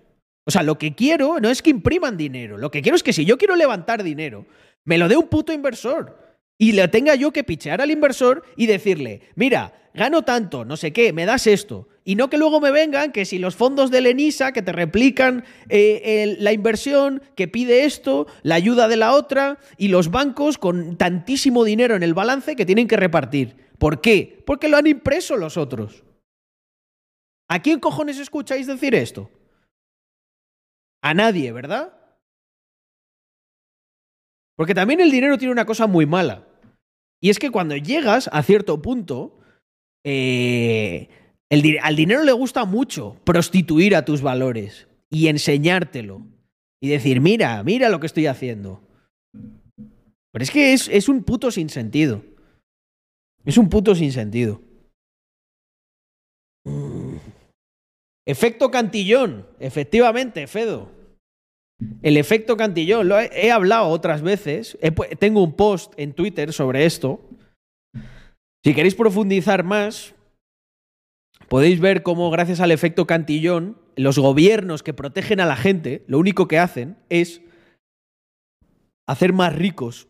O sea, lo que quiero no es que impriman dinero. Lo que quiero es que si yo quiero levantar dinero, me lo dé un puto inversor y le tenga yo que pichear al inversor y decirle, mira, gano tanto, no sé qué, me das esto. Y no que luego me vengan que si los fondos de Lenisa que te replican eh, la inversión, que pide esto, la ayuda de la otra, y los bancos con tantísimo dinero en el balance que tienen que repartir. ¿Por qué? Porque lo han impreso los otros. ¿A quién cojones escucháis decir esto? A nadie, ¿verdad? Porque también el dinero tiene una cosa muy mala. Y es que cuando llegas a cierto punto, eh, al dinero le gusta mucho prostituir a tus valores y enseñártelo. Y decir, mira, mira lo que estoy haciendo. Pero es que es, es un puto sin sentido. Es un puto sin sentido. Mm. Efecto cantillón, efectivamente, Fedo. El efecto Cantillón, lo he, hablado otras veces, tengo un post en Twitter sobre esto. Si queréis profundizar más, podéis ver cómo gracias al efecto Cantillón, los gobiernos que protegen a la gente, lo único que hacen es hacer más ricos,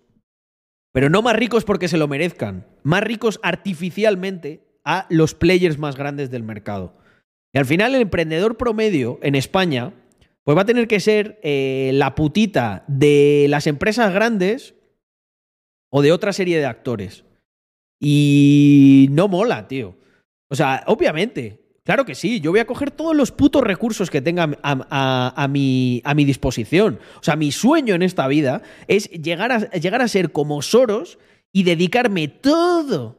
pero no más ricos porque se lo merezcan, más ricos artificialmente a los players más grandes del mercado. Y al final el emprendedor promedio en España pues va a tener que ser eh, la putita de las empresas grandes o de otra serie de actores. Y no mola, tío. O sea, obviamente, claro que sí, yo voy a coger todos los putos recursos que tenga a, mi, a mi, disposición. O sea, mi sueño en esta vida es llegar a, llegar a ser como Soros y dedicarme todo,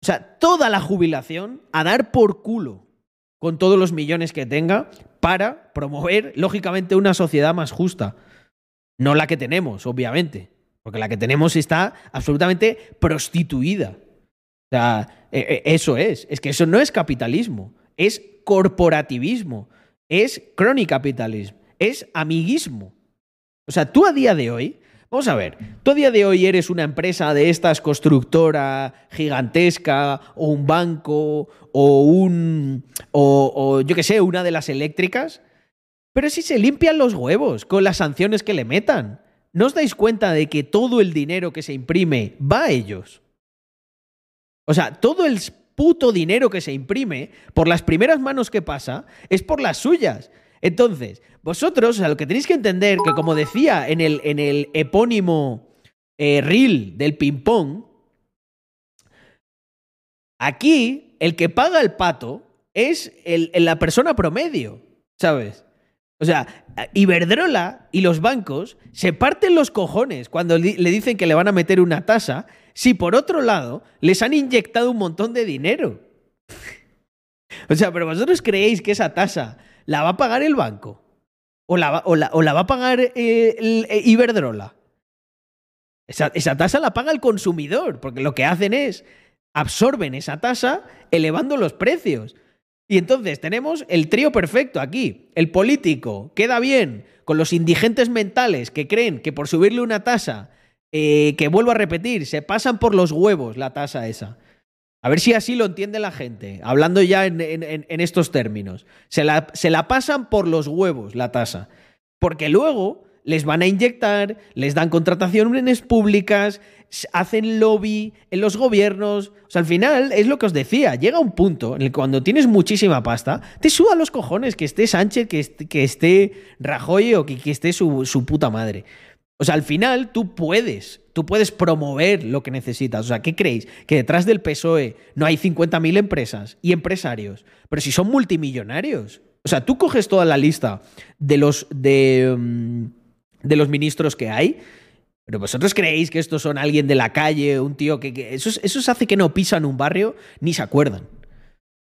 o sea, toda la jubilación a dar por culo con todos los millones que tenga para promover, lógicamente, una sociedad más justa. No la que tenemos, obviamente, porque la que tenemos está absolutamente prostituida. O sea, e, e, eso es, es que eso no es capitalismo, es corporativismo, es cronicapitalismo, es amiguismo. O sea, tú a día de hoy Vamos a ver, tú a día de hoy eres una empresa de estas constructora gigantesca o un banco o un o, yo qué sé, una de las eléctricas, pero si se limpian los huevos con las sanciones que le metan. ¿No os dais cuenta de que todo el dinero que se imprime va a ellos? O sea, todo el puto dinero que se imprime por las primeras manos que pasa es por las suyas. Entonces, vosotros, lo que tenéis que entender, que como decía en el, en el epónimo eh, reel del ping-pong, aquí el que paga el pato es el, la persona promedio, ¿sabes? O sea, Iberdrola y los bancos se parten los cojones cuando le dicen que le van a meter una tasa, si por otro lado les han inyectado un montón de dinero. o sea, pero vosotros creéis que esa tasa la va a pagar el banco o la, va, a pagar eh, eh, Iberdrola. Esa, esa tasa la paga el consumidor, porque lo que hacen es absorben esa tasa elevando los precios. Y entonces tenemos el trío perfecto aquí. El político queda bien con los indigentes mentales que creen que por subirle una tasa, eh, que vuelvo a repetir, se pasan por los huevos la tasa esa. A ver si así lo entiende la gente, hablando ya en, estos términos. Se la, pasan por los huevos la tasa. Porque luego les van a inyectar, les dan contrataciones públicas, hacen lobby en los gobiernos. O sea, al final es lo que os decía, llega un punto en el que cuando tienes muchísima pasta, te suba los cojones que esté Sánchez, que esté, Rajoy o que, esté su puta madre. O sea, al final tú puedes, tú puedes promover lo que necesitas. O sea, ¿qué creéis? Que detrás del PSOE no hay 50.000 empresas y empresarios, pero si son multimillonarios. O sea, tú coges toda la lista de los, de, mm, de los ministros que hay pero vosotros creéis que estos son alguien de la calle, un tío que... Eso, eso hace que no pisan un barrio ni se acuerdan.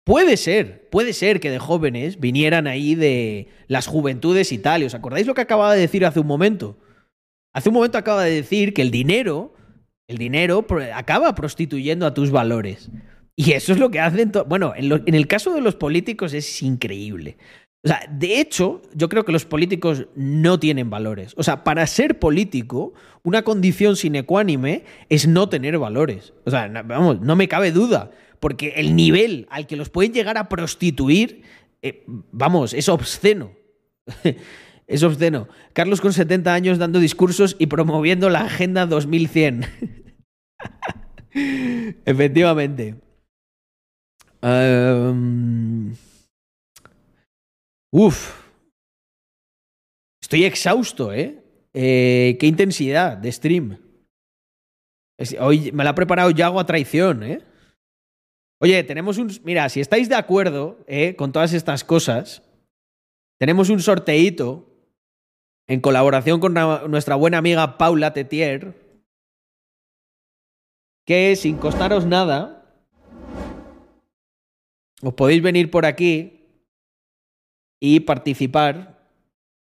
Puede ser, puede ser que de jóvenes vinieran ahí de las juventudes y tal. ¿Os acordáis lo que acababa de decir hace un momento? Hace un momento acaba de decir que el dinero, el dinero acaba prostituyendo a tus valores. Y eso es lo que hacen. Bueno, en, el caso de los políticos es increíble. O sea, de hecho, yo creo que los políticos no tienen valores. O sea, para ser político, una condición sine qua es no tener valores. O sea, vamos, no me cabe duda. Porque el nivel al que los pueden llegar a prostituir, eh, vamos, es obsceno. es obsceno. Carlos con 70 años dando discursos y promoviendo la Agenda 2100. Efectivamente. Um... Uf. Estoy exhausto, ¿eh? ¿eh? Qué intensidad de stream. Hoy me la ha preparado Yago a traición, ¿eh? Oye, tenemos un... Mira, si estáis de acuerdo ¿eh? con todas estas cosas, tenemos un sorteíto en colaboración con nuestra buena amiga Paula Tetier, que sin costaros nada, os podéis venir por aquí y participar,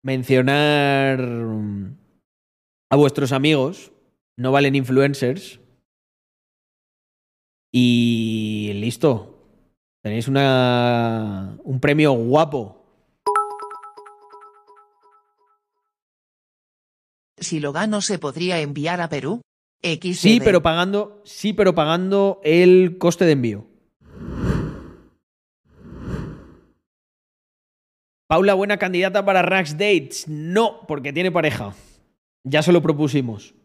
mencionar a vuestros amigos, no valen influencers. Y listo. Tenéis una, un premio guapo. Si lo gano, ¿se podría enviar a Perú? Sí, pero pagando, sí, pero pagando el coste de envío. Paula, buena candidata para Rax Dates. No, porque tiene pareja. Ya se lo propusimos.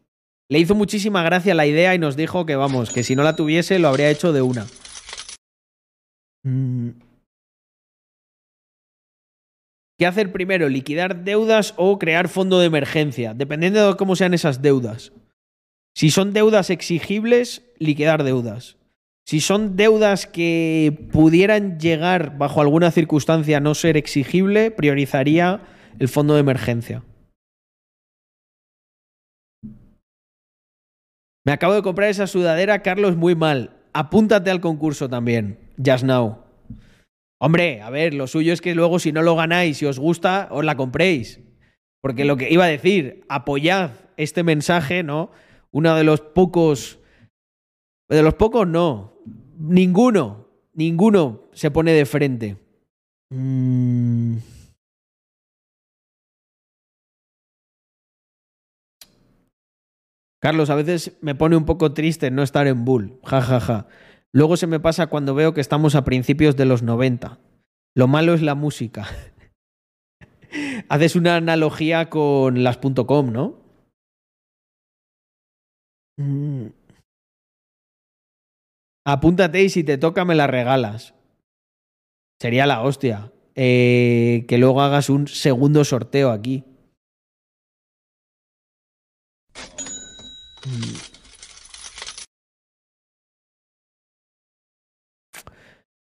Le hizo muchísima gracia la idea y nos dijo que, vamos, que si no la tuviese lo habría hecho de una. Mm. ¿Qué hacer primero? ¿Liquidar deudas o crear fondo de emergencia? Dependiendo de cómo sean esas deudas. Si son deudas exigibles, liquidar deudas. Si son deudas que pudieran llegar bajo alguna circunstancia a no ser exigible, priorizaría el fondo de emergencia. Me acabo de comprar esa sudadera, Carlos, muy mal. Apúntate al concurso también, just now. Hombre, a ver, lo suyo es que luego si no lo ganáis y os gusta, os la compréis. Porque lo que iba a decir, apoyad este mensaje, ¿no? Uno de los pocos... De los pocos no, Ninguno, ninguno se pone de frente. Mm. Carlos, a veces me pone un poco triste no estar en Bull. Ja, ja, ja. Luego se me pasa cuando veo que estamos a principios de los 90. Lo malo es la música. Haces una analogía con las .com, ¿no? Mm. Apúntate y si te toca me la regalas. Sería la hostia. Eh, que luego hagas un segundo sorteo aquí.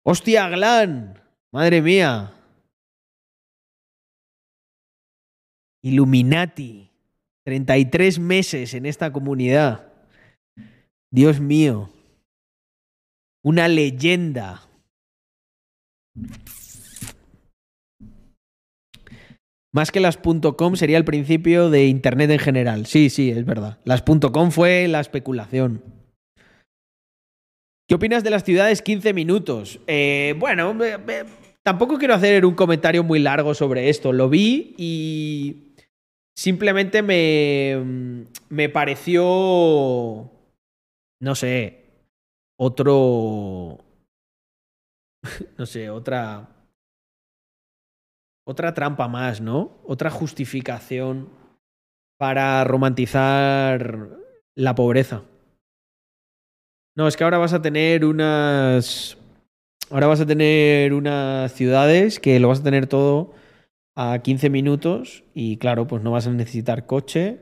¡Hostia, Glan! Madre mía. Illuminati. 33 meses en esta comunidad. Dios mío. Una leyenda. Más que las .com sería el principio de Internet en general. Sí, sí, es verdad. Las .com fue la especulación. ¿Qué opinas de las ciudades 15 minutos? Eh, bueno, tampoco quiero hacer un comentario muy largo sobre esto. Lo vi y simplemente me, me pareció, no sé, otro, no sé, otra, otra trampa más, ¿no? Otra justificación para romantizar la pobreza. No, es que ahora vas a tener unas. Ahora vas a tener unas ciudades que lo vas a tener todo a 15 minutos y claro, pues no vas a necesitar coche.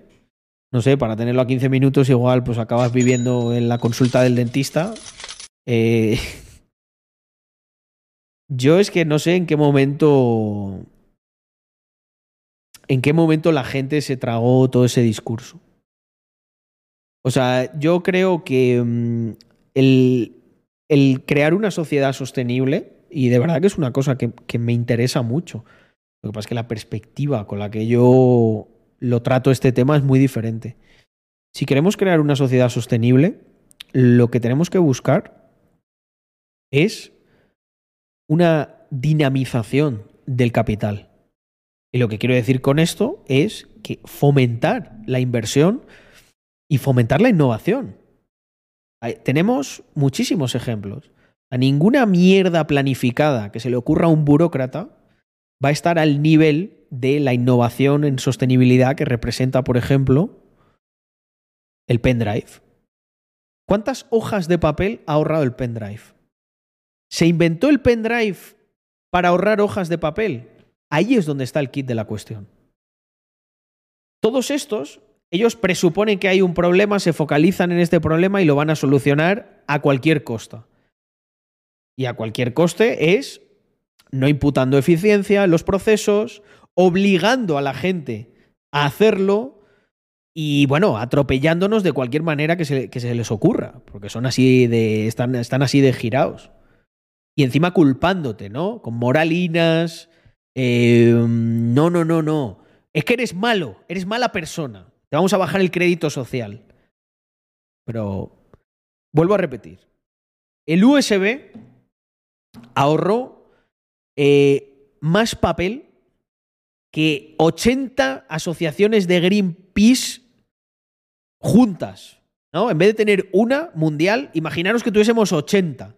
No sé, para tenerlo a 15 minutos igual pues acabas viviendo en la consulta del dentista. Eh... Yo es que no sé en qué momento... En qué momento la gente se tragó todo ese discurso. O sea, yo creo que mm, el, crear una sociedad sostenible, y de verdad que es una cosa que, que, me interesa mucho, lo que pasa es que la perspectiva con la que yo lo trato este tema es muy diferente. Si queremos crear una sociedad sostenible, lo que tenemos que buscar es una dinamización del capital. Y lo que quiero decir con esto es que fomentar la inversión y fomentar la innovación. Tenemos muchísimos ejemplos. A ninguna mierda planificada que se le ocurra a un burócrata va a estar al nivel de la innovación en sostenibilidad que representa, por ejemplo, el pendrive. ¿Cuántas hojas de papel ha ahorrado el pendrive? ¿Se inventó el pendrive para ahorrar hojas de papel? Ahí es donde está el kit de la cuestión. Todos estos ellos presuponen que hay un problema, se focalizan en este problema y lo van a solucionar a cualquier costa. Y a cualquier coste es no imputando eficiencia en los procesos, obligando a la gente a hacerlo y, bueno, atropellándonos de cualquier manera que se, les ocurra, porque son así de. Están, están, así de girados. Y encima culpándote, ¿no? Con moralinas. Eh, no, no, no, no. Es que eres malo, eres mala persona. Vamos a bajar el crédito social. Pero vuelvo a repetir. El USB ahorró eh, más papel que 80 asociaciones de Greenpeace juntas. ¿no? En vez de tener una mundial, imaginaros que tuviésemos 80.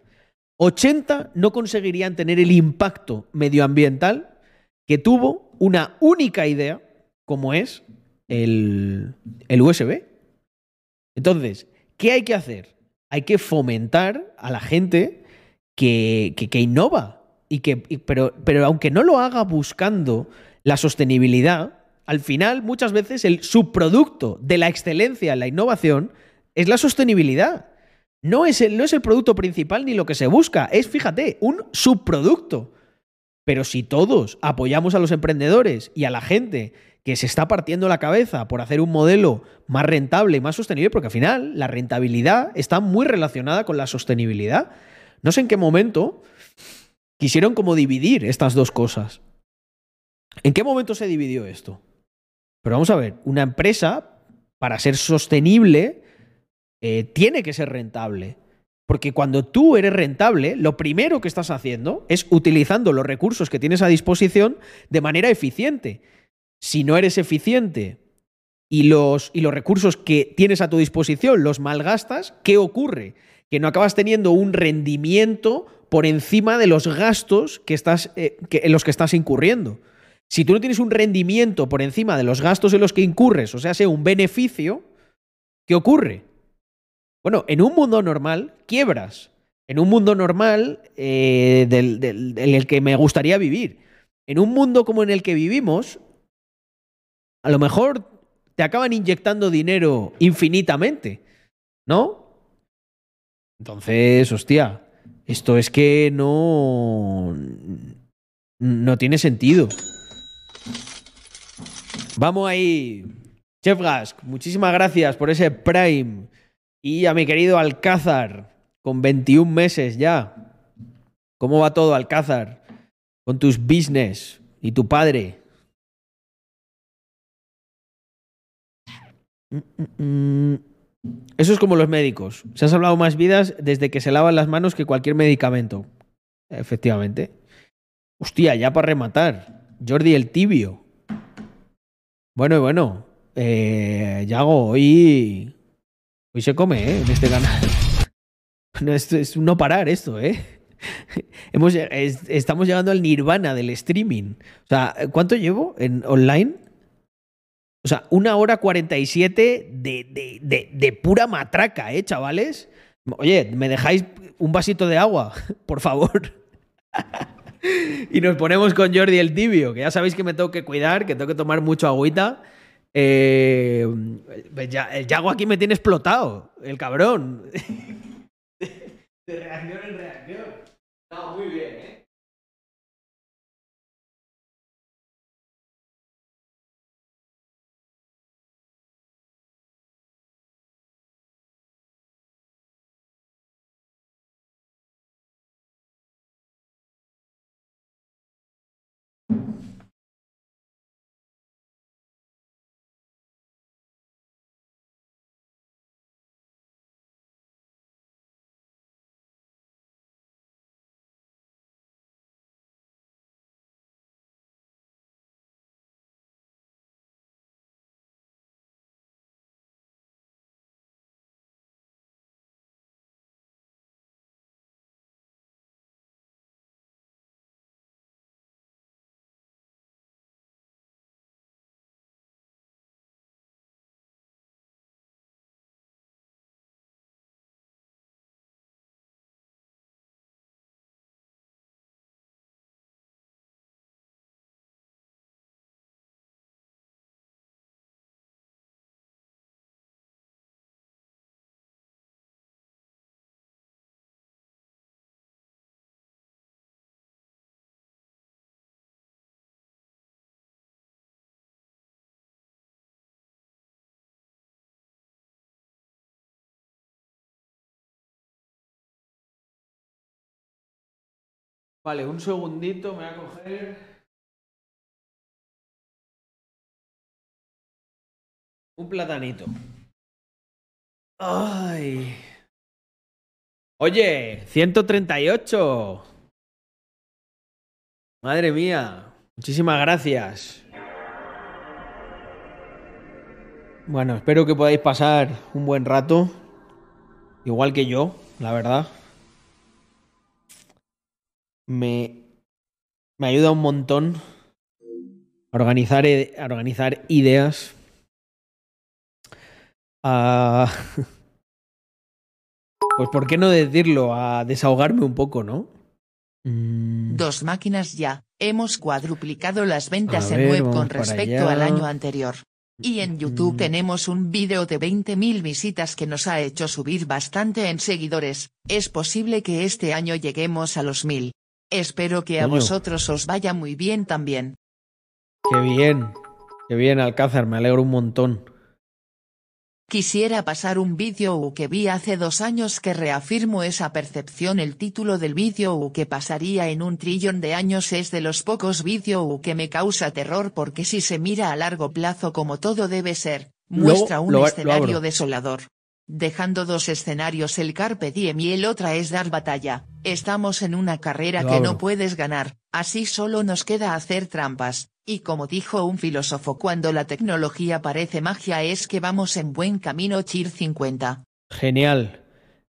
80 no conseguirían tener el impacto medioambiental que tuvo una única idea, como es el, USB. Entonces, ¿qué hay que hacer? Hay que fomentar a la gente que, que, innova. Y que, pero, pero aunque no lo haga buscando la sostenibilidad, al final muchas veces el subproducto de la excelencia la innovación es la sostenibilidad. No es, el, no es el producto principal ni lo que se busca, es, fíjate, un subproducto. Pero si todos apoyamos a los emprendedores y a la gente que se está partiendo la cabeza por hacer un modelo más rentable y más sostenible, porque al final la rentabilidad está muy relacionada con la sostenibilidad. No sé en qué momento quisieron como dividir estas dos cosas. ¿En qué momento se dividió esto? Pero vamos a ver, una empresa, para ser sostenible, eh, tiene que ser rentable. Porque cuando tú eres rentable, lo primero que estás haciendo es utilizando los recursos que tienes a disposición de manera eficiente si no eres eficiente y los, y los recursos que tienes a tu disposición los malgastas, ¿qué ocurre? Que no acabas teniendo un rendimiento por encima de los gastos que estás, eh, en los que estás incurriendo. Si tú no tienes un rendimiento por encima de los gastos en los que incurres, o sea, sea un beneficio, ¿qué ocurre? Bueno, en un mundo normal, quiebras. En un mundo normal eh, en el que me gustaría vivir. En un mundo como en el que vivimos, a lo mejor te acaban inyectando dinero infinitamente, ¿no? Entonces, hostia, esto es que no. No tiene sentido. Vamos ahí. Chef Gask, muchísimas gracias por ese Prime. Y a mi querido Alcázar, con 21 meses ya. ¿Cómo va todo, Alcázar? Con tus business y tu padre. Eso es como los médicos. Se han salvado más vidas desde que se lavan las manos que cualquier medicamento. Efectivamente. Hostia, ya para rematar. Jordi el tibio. Bueno, bueno. Eh, Yago, hoy. Hoy se come, ¿eh? En este canal. No, es, es no parar esto, ¿eh? Estamos llegando al nirvana del streaming. O sea, ¿cuánto llevo en online? O sea, una hora cuarenta y siete de, de, de, pura matraca, ¿eh, chavales? Oye, ¿me dejáis un vasito de agua? Por favor. y nos ponemos con Jordi el tibio, que ya sabéis que me tengo que cuidar, que tengo que tomar mucho agüita. Eh, el Yago aquí me tiene explotado, el cabrón. de reacción en reacción. No, muy bien, ¿eh? you Vale, un segundito, me voy a coger. Un platanito. Ay. Oye, 138. Madre mía. Muchísimas gracias. Bueno, espero que podáis pasar un buen rato. Igual que yo, la verdad me, me ayuda un montón a organizar, a organizar ideas. A, pues, ¿por qué no decirlo? A desahogarme un poco, ¿no? Mm. Dos máquinas ya. Hemos cuadruplicado las ventas en web con respecto al año anterior. Y en YouTube mm. tenemos un vídeo de 20.000 visitas que nos ha hecho subir bastante en seguidores. Es posible que este año lleguemos a los 1000. Espero que a vosotros os vaya muy bien también. Qué bien, qué bien Alcázar, me alegro un montón. Quisiera pasar un vídeo que vi hace dos años que reafirmo esa percepción. El título del vídeo que pasaría en un trillón de años es de los pocos vídeos que me causa terror porque si se mira a largo plazo como todo debe ser, muestra un escenario desolador. Dejando dos escenarios el Carpe Diem y el otra es dar batalla, estamos en una carrera que no puedes ganar, así solo nos queda hacer trampas, y como dijo un filósofo cuando la tecnología parece magia es que vamos en buen camino Chir 50. Genial,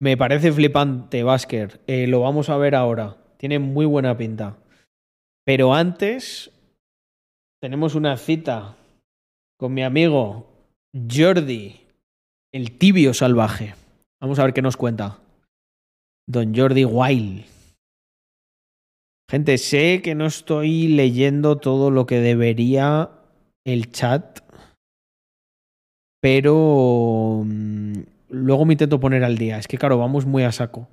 me parece flipante Basker, eh, lo vamos a ver ahora, tiene muy buena pinta. Pero antes tenemos una cita con mi amigo Jordi el tibio salvaje. Vamos a ver qué nos cuenta. Don Jordi Wild. Gente, sé que no estoy leyendo todo lo que debería el chat, pero mm, luego me intento poner al día. Es que, claro, vamos muy a saco.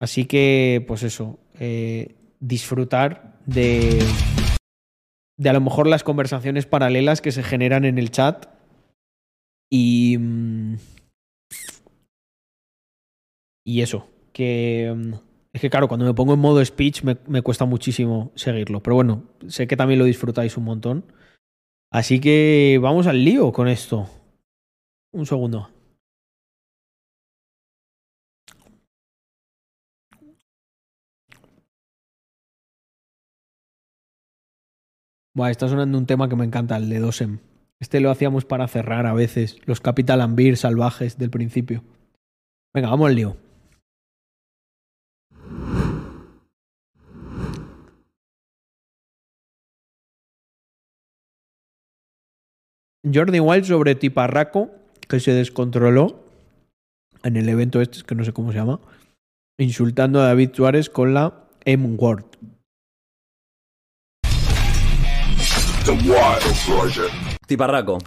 Así que, pues eso, eh, disfrutar de de a lo mejor las conversaciones paralelas que se generan en el chat. Y. mm, Y eso. Que. mm, Es que claro, cuando me pongo en modo speech me, me cuesta muchísimo seguirlo. Pero bueno, sé que también lo disfrutáis un montón. Así que vamos al lío con esto. Un segundo. Buah, está sonando un tema que me encanta, el de Dosem. Este lo hacíamos para cerrar a veces, los Capital and Beer salvajes del principio. Venga, vamos al lío. Jordi Wild sobre Tiparraco, que se descontroló en el evento este, que no sé cómo se llama, insultando a David Suárez con la M-Word. Tiparraco.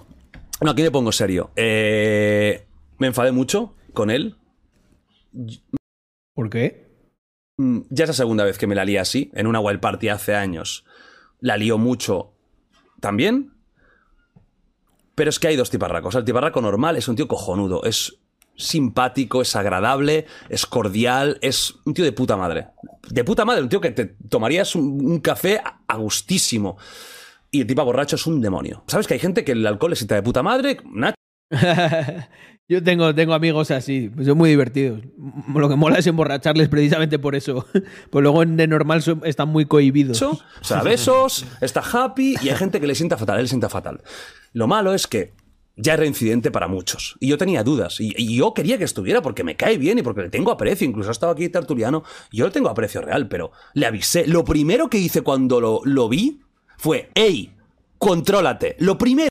No, aquí me pongo serio. Eh, me enfadé mucho con él. ¿Por qué? Mm, Ya es la segunda vez que me la lía así, en una wild party hace años. La lío mucho también. Pero es que hay dos tiparracos. El tiparraco normal es un tío cojonudo. Es simpático, es agradable, es cordial, es un tío de puta madre. De puta madre, un tío que te tomarías un, un café a a gustísimo. Y el tipo borracho es un demonio. ¿Sabes que hay gente que el alcohol les sienta de puta madre? Nacho Yo tengo, tengo amigos así, pues son muy divertidos. Lo que mola es emborracharles precisamente por eso. Pues luego en de normal son- están muy cohibidos. o sea, besos, está happy y hay gente que le sienta fatal, él le sienta fatal. Lo malo es que ya es reincidente para muchos. Y yo tenía dudas. Y, y yo quería que estuviera porque me cae bien y porque le tengo aprecio. Incluso ha estado aquí Tertuliano. Yo le tengo aprecio real, pero le avisé. Lo primero que hice cuando lo, lo vi fue, ¡Ey! ¡Contrólate! Lo primero.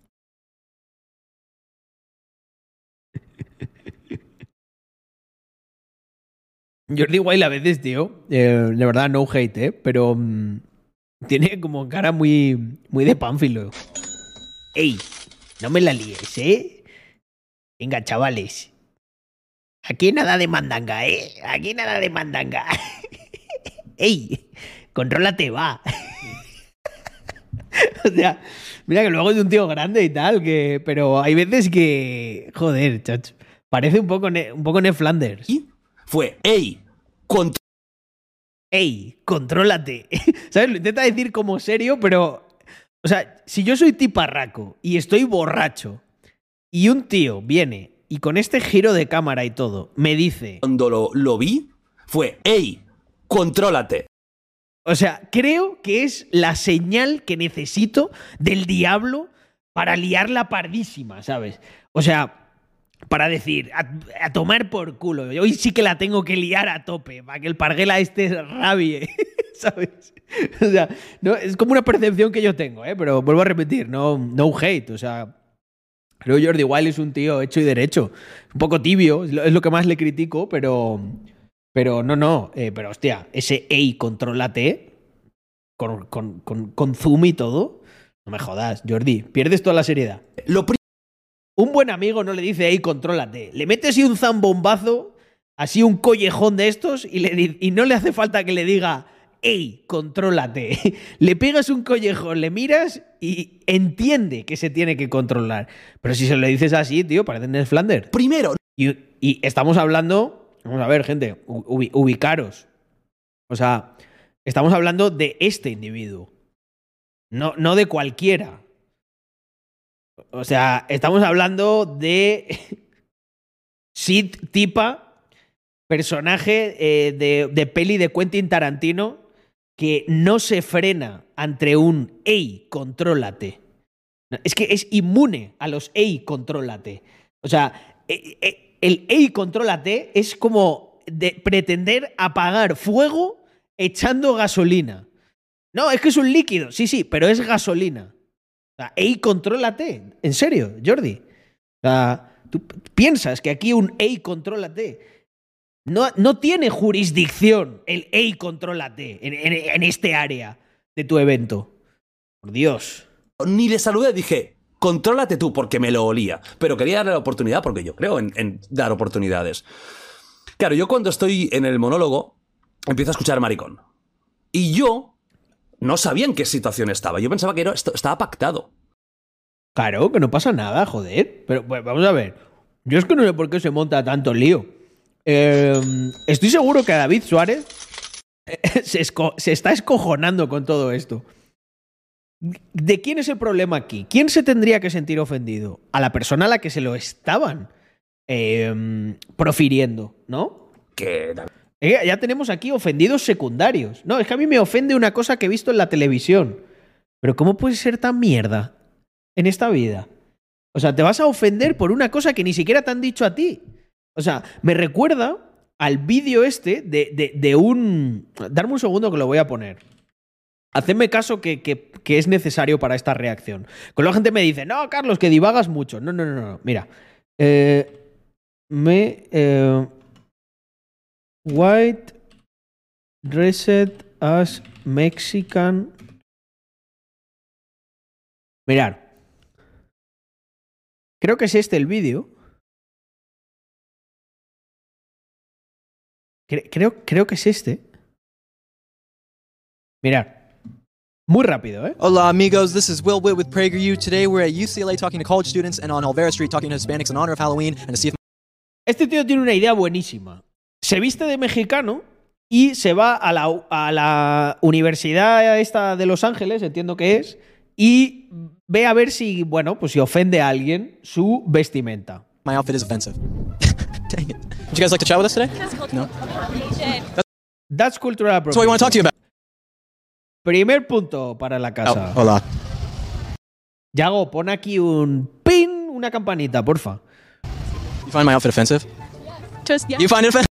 Jordi Wild a veces, tío, eh, de verdad, no hate, ¿eh? Pero mm, tiene como cara muy, muy de pánfilo. Ey, no me la líes, ¿eh? Venga, chavales. Aquí nada de mandanga, ¿eh? Aquí nada de mandanga. Ey, contrólate, va. o sea, mira que luego es un tío grande y tal, que, pero hay veces que, joder, chacho, parece un poco, Ne- un poco Ned Flanders. Fue, ¡Ey! Contrólate. ¡Ey! ¡Contrólate! ¿Sabes? Lo intenta decir como serio, pero. O sea, si yo soy tiparraco y estoy borracho y un tío viene y con este giro de cámara y todo me dice. Cuando lo, lo vi, fue, ¡Ey! ¡Contrólate! O sea, creo que es la señal que necesito del diablo para liarla pardísima, ¿sabes? O sea, para decir, a, a tomar por culo. Hoy sí que la tengo que liar a tope, para que el parguela este rabie, ¿sabes? O sea, no, es como una percepción que yo tengo, ¿eh? Pero vuelvo a repetir, no, no hate, o sea... Creo Jordi Wild es un tío hecho y derecho. Un poco tibio, es lo que más le critico, pero... Pero no, no. eh, pero hostia, ese ey, contrólate con, con, con, con zoom y todo. No me jodas, Jordi. Pierdes toda la seriedad. un buen amigo no le dice, ey, contrólate. Le metes así un zambombazo, así un collejón de estos, y, le, y no le hace falta que le diga, ey, contrólate. le pegas un collejón, le miras y entiende que se tiene que controlar. Pero si se lo dices así, tío, parece Ned Flanders. Primero. Y, y estamos hablando, vamos a ver, gente, ubi- ubicaros. O sea, estamos hablando de este individuo. No, no de cualquiera. O sea, estamos hablando de Sid Tipa, personaje eh, de, de peli de Quentin Tarantino, que no se frena ante un ey, contrólate. Es que es inmune a los ey, contrólate. O sea, eh, eh, el ey, contrólate es como de pretender apagar fuego echando gasolina. No, es que es un líquido, sí, sí, pero es gasolina. O sea, ey, contrólate. En serio, Jordi. O sea, tú piensas que aquí un ey, contrólate. No, no tiene jurisdicción el ey, contrólate en, en- en este área de tu evento. Por Dios. Ni le saludé, dije, contrólate tú, porque me lo olía. Pero quería darle la oportunidad porque yo creo en, dar oportunidades. Claro, yo cuando estoy en el monólogo, empiezo a escuchar maricón. Y yo, no sabía en qué situación estaba. Yo pensaba que era, estaba pactado. Claro, que no pasa nada, joder. Pero vamos a ver. Yo es que no sé por qué se monta tanto lío. Eh, estoy seguro que David Suárez eh, se está escojonando con todo esto. ¿De quién es el problema aquí? ¿Quién se tendría que sentir ofendido? A la persona a la que se lo estaban eh, profiriendo, ¿no? Que Eh, ya tenemos aquí ofendidos secundarios. No, es que a mí me ofende una cosa que he visto en la televisión. Pero ¿cómo puedes ser tan mierda en esta vida? O sea, te vas a ofender por una cosa que ni siquiera te han dicho a ti. O sea, me recuerda al vídeo este de, de- de un... Darme un segundo que lo voy a poner. Hacedme caso que, que- es necesario para esta reacción. Con la gente me dice, no, Carlos, que divagas mucho. No, no, no, no. Mira. Eh, me... eh, White dressed as Mexican. Mirar. Creo que es este el vídeo. Cre- creo, creo que es este. Mirar. Muy rápido, ¿eh? Hola amigos, this is Will Witt with PragerU. Today we're at UCLA talking to college students and on Olvera Street talking to Hispanics in honor of Halloween and to see if Este tío tiene una idea buenísima. Se viste de mexicano y se va a la, a la universidad esta de Los Ángeles, entiendo que es, y ve a ver si, bueno, pues si ofende a alguien su vestimenta. my outfit is offensive. Dang it. Would you guys like to chat with us today? No. That's cultural That's what we want to talk to you about. Primer punto para la casa. Oh, hola. Yago, pon aquí un pin, una campanita, porfa. You find my outfit offensive? Just, yeah. You find it offensive?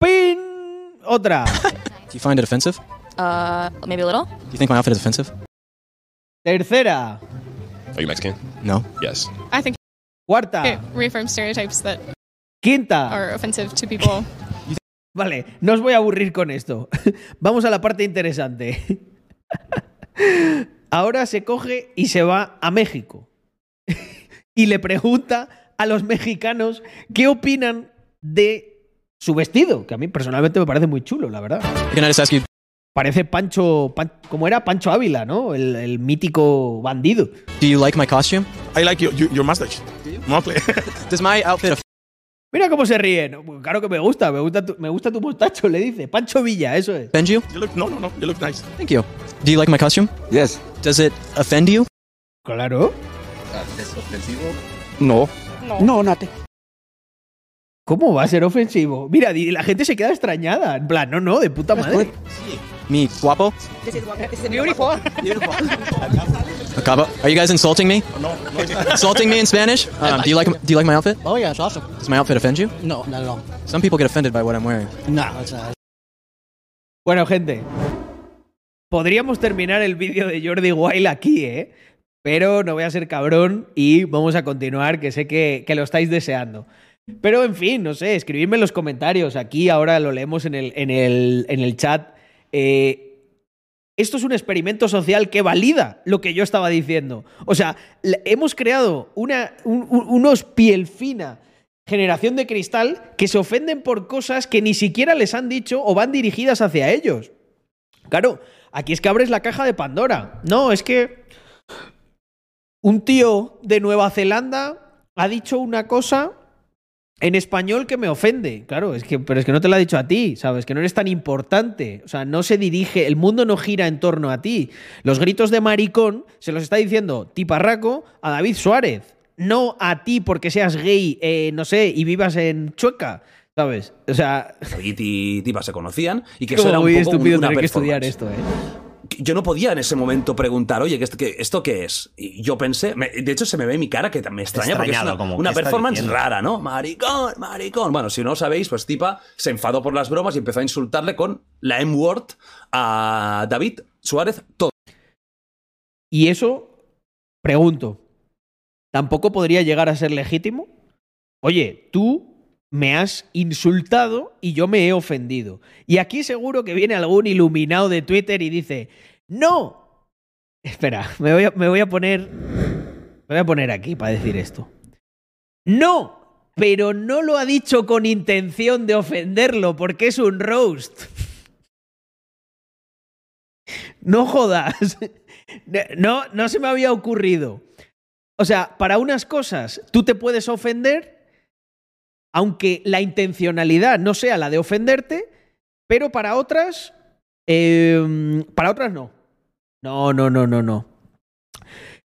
Pin, otra. Do you find it offensive? Uh, maybe a little. Do you think my outfit is offensive? Tercera. Are you Mexican? No. Yes. I think Cuarta. it reaffirms stereotypes that Quinta. are offensive to people. Vale, no os voy a aburrir con esto. Vamos a la parte interesante. Ahora se coge y se va a México. y le pregunta a los mexicanos qué opinan de su vestido, que a mí personalmente me parece muy chulo, la verdad. Parece Pancho, Pan- ¿cómo era? Pancho Ávila, ¿no? El, el mítico bandido. do you like my costume? I like your your, your mustache. Mostly. Does my outfit Mira cómo se ríen. Claro que me gusta, me gusta tu, me gusta tu mostacho, le dice. Pancho Villa, eso es. offend you? you look no no no. You look nice. Thank you. Do you like my costume? Yes. Does it offend you? Claro. ¿Es ofensivo? No. No, Nate. ¿Cómo va a ser ofensivo? Mira, la gente se queda extrañada. En plan, no, no, de puta madre. Me guapo? Beautiful. Acaba? Are you guys insulting me? No. Insulting me in Spanish? Um, do you like do you like my outfit? Oh, yeah, it's awesome. Does my outfit offend you? No, not at all. Some people get offended by what I'm wearing. No, it's, uh, Bueno, gente. Podríamos terminar el vídeo de Jordi Wild aquí, ¿eh? Pero no voy a ser cabrón y vamos a continuar, que sé que, que lo estáis deseando. Pero en fin, no sé, escribidme en los comentarios. Aquí ahora lo leemos en el, en el, en el chat. Eh, esto es un experimento social que valida lo que yo estaba diciendo. O sea, hemos creado una, un- un- unos piel fina, generación de cristal, que se ofenden por cosas que ni siquiera les han dicho o van dirigidas hacia ellos. Claro, aquí es que abres la caja de Pandora. No, es que un tío de Nueva Zelanda ha dicho una cosa en español que me ofende. Claro, es que, pero es que no te lo ha dicho a ti, ¿sabes? Que no eres tan importante. O sea, no se dirige, el mundo no gira en torno a ti. Los gritos de maricón se los está diciendo Tiparraco a David Suárez. No a ti porque seas gay, eh, no sé, y vivas en Chueca, ¿sabes? O sea, David y Tipa se conocían y que eso era un una tener que estudiar esto, ¿eh? Yo no podía en ese momento preguntar, oye, ¿qué ¿esto qué, esto qué es? Y yo pensé, me- de hecho se me ve mi cara que me extraña porque es una, como, una ¿qué está performance diciendo? rara, ¿no? Maricón, maricón. Bueno, si no lo sabéis, pues Tipa se enfadó por las bromas y empezó a insultarle con la M-word a David Suárez todo. Y eso, pregunto, ¿tampoco podría llegar a ser legítimo? Oye, tú me has insultado y yo me he ofendido. Y aquí seguro que viene algún iluminado de Twitter y dice, no. Espera, me voy a, poner... Me voy a poner aquí para decir esto. No, pero no lo ha dicho con intención de ofenderlo porque es un roast. No jodas. No, no se me había ocurrido. O sea, para unas cosas tú te puedes ofender, aunque la intencionalidad no sea la de ofenderte, pero para otras, eh, para otras no. No, no, no, no, no.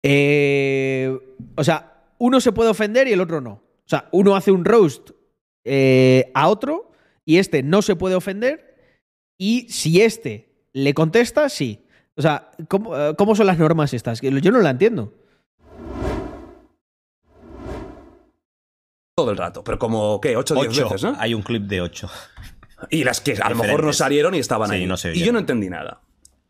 Eh, o sea, uno se puede ofender y el otro no. O sea, uno hace un roast eh, a otro y este no se puede ofender y si este le contesta, sí. O sea, ¿cómo, eh, cómo son las normas estas? Yo no la entiendo. Todo el rato, pero como, ¿qué? 8 o 10 Ocho. veces, ¿no? Hay un clip de 8. Y las que a lo mejor no salieron y estaban Sí, ahí. no y yo no entendí nada.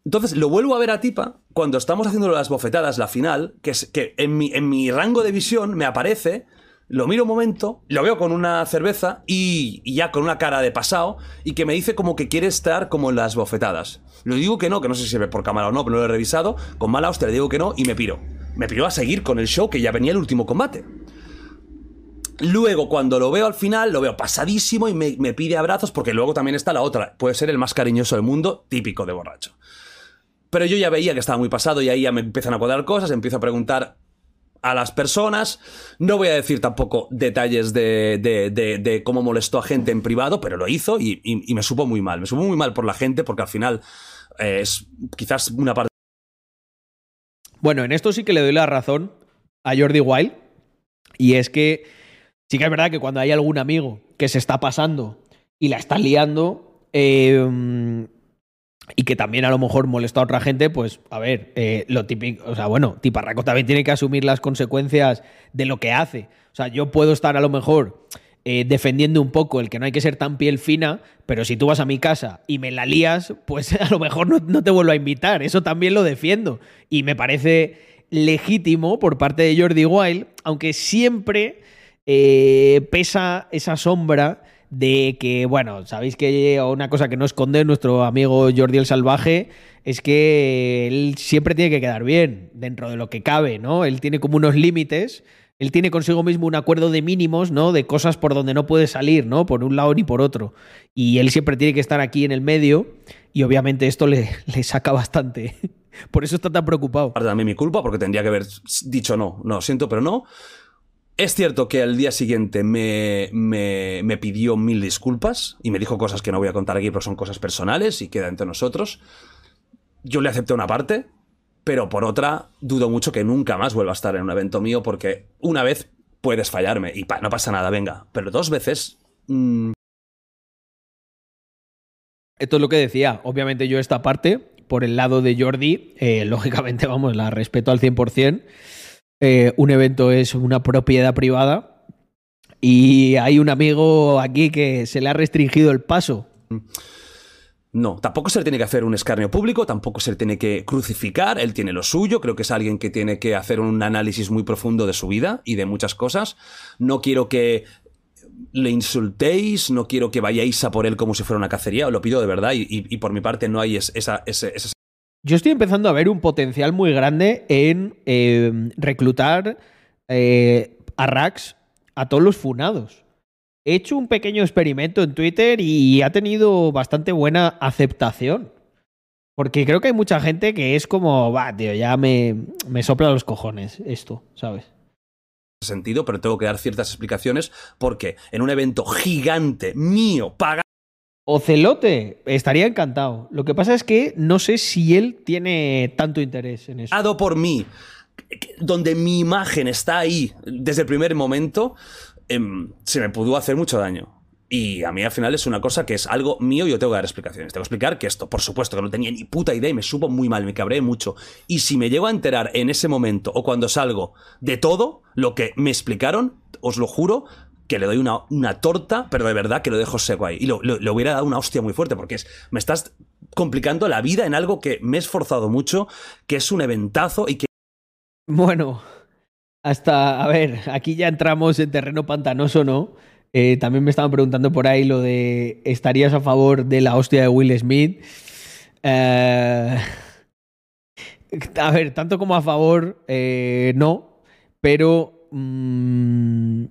Entonces lo vuelvo a ver a Tipa cuando estamos haciendo las bofetadas, la final, que, es, que en, mi, en mi rango de visión me aparece, lo miro un momento, lo veo con una cerveza y, y ya con una cara de pasado y que me dice como que quiere estar como en las bofetadas. Le digo que no, que no sé si se ve por cámara o no, pero no lo he revisado. Con mala hostia le digo que no y me piro. Me piro a seguir con el show que ya venía el último combate. Luego, cuando lo veo al final, lo veo pasadísimo y me, pide abrazos, porque luego también está la otra. Puede ser el más cariñoso del mundo, típico de borracho. Pero yo ya veía que estaba muy pasado y ahí ya me empiezan a cuadrar cosas, empiezo a preguntar a las personas. No voy a decir tampoco detalles de, cómo molestó a gente en privado, pero lo hizo y me supo muy mal. Me supo muy mal por la gente porque al final eh, es quizás una parte Bueno, en esto sí que le doy la razón a Jordi Wild. Y es que sí que es verdad que cuando hay algún amigo que se está pasando y la está liando, eh, y que también a lo mejor molesta a otra gente, pues a ver, eh, lo típico, o sea, bueno, Tiparraco también tiene que asumir las consecuencias de lo que hace. O sea, yo puedo estar a lo mejor eh, defendiendo un poco el que no hay que ser tan piel fina, pero si tú vas a mi casa y me la lías, pues a lo mejor no, no te vuelvo a invitar. Eso también lo defiendo. Y me parece legítimo por parte de Jordi Wild, aunque siempre eh, pesa esa sombra de que, bueno, sabéis que una cosa que no esconde nuestro amigo Jordi el Salvaje es que él siempre tiene que quedar bien dentro de lo que cabe, ¿no? Él tiene como unos límites, él tiene consigo mismo un acuerdo de mínimos, ¿no? De cosas por donde no puede salir, ¿no? Por un lado ni por otro. Y él siempre tiene que estar aquí en el medio y obviamente esto le, le saca bastante. Por eso está tan preocupado. también mi culpa porque tendría que haber dicho no, no, siento, pero no. Es cierto que al día siguiente me, me, me pidió mil disculpas y me dijo cosas que no voy a contar aquí, pero son cosas personales y queda entre nosotros. Yo le acepté una parte, pero por otra, dudo mucho que nunca más vuelva a estar en un evento mío porque una vez puedes fallarme y pa- no pasa nada, venga, pero dos veces... mm, Esto es lo que decía. Obviamente yo esta parte, por el lado de Jordi, eh, lógicamente, vamos, la respeto al 100%. Eh, un evento es una propiedad privada y hay un amigo aquí que se le ha restringido el paso. No, tampoco se le tiene que hacer un escarnio público, tampoco se le tiene que crucificar, él tiene lo suyo, creo que es alguien que tiene que hacer un análisis muy profundo de su vida y de muchas cosas. No quiero que le insultéis, no quiero que vayáis a por él como si fuera una cacería, os lo pido de verdad y, por mi parte no hay es- esa, Yo estoy empezando a ver un potencial muy grande en eh, reclutar eh, a Rax a todos los funados. He hecho un pequeño experimento en Twitter y ha tenido bastante buena aceptación. Porque creo que hay mucha gente que es como, va, tío, ya me, me sopla los cojones esto, ¿sabes? sentido, pero tengo que dar ciertas explicaciones porque en un evento gigante mío, pagado Ocelote, estaría encantado. Lo que pasa es que no sé si él tiene tanto interés en eso. por mí, donde mi imagen está ahí desde el primer momento, em, se me pudo hacer mucho daño. Y a mí al final es una cosa que es algo mío y yo tengo que dar explicaciones. Tengo que explicar que esto, por supuesto, que no tenía ni puta idea y me supo muy mal, me cabré mucho. Y si me llego a enterar en ese momento o cuando salgo de todo lo que me explicaron, os lo juro que le doy una, una torta, pero de verdad que lo dejo seco ahí. Y lo- lo- le hubiera dado una hostia muy fuerte porque es, me estás complicando la vida en algo que me he esforzado mucho, que es un eventazo y que Bueno, hasta, a ver, aquí ya entramos en terreno pantanoso, ¿no? Eh, también me estaban preguntando por ahí lo de, ¿estarías a favor de la hostia de Will Smith? Eh, a ver, tanto como a favor, eh, no, pero... mm,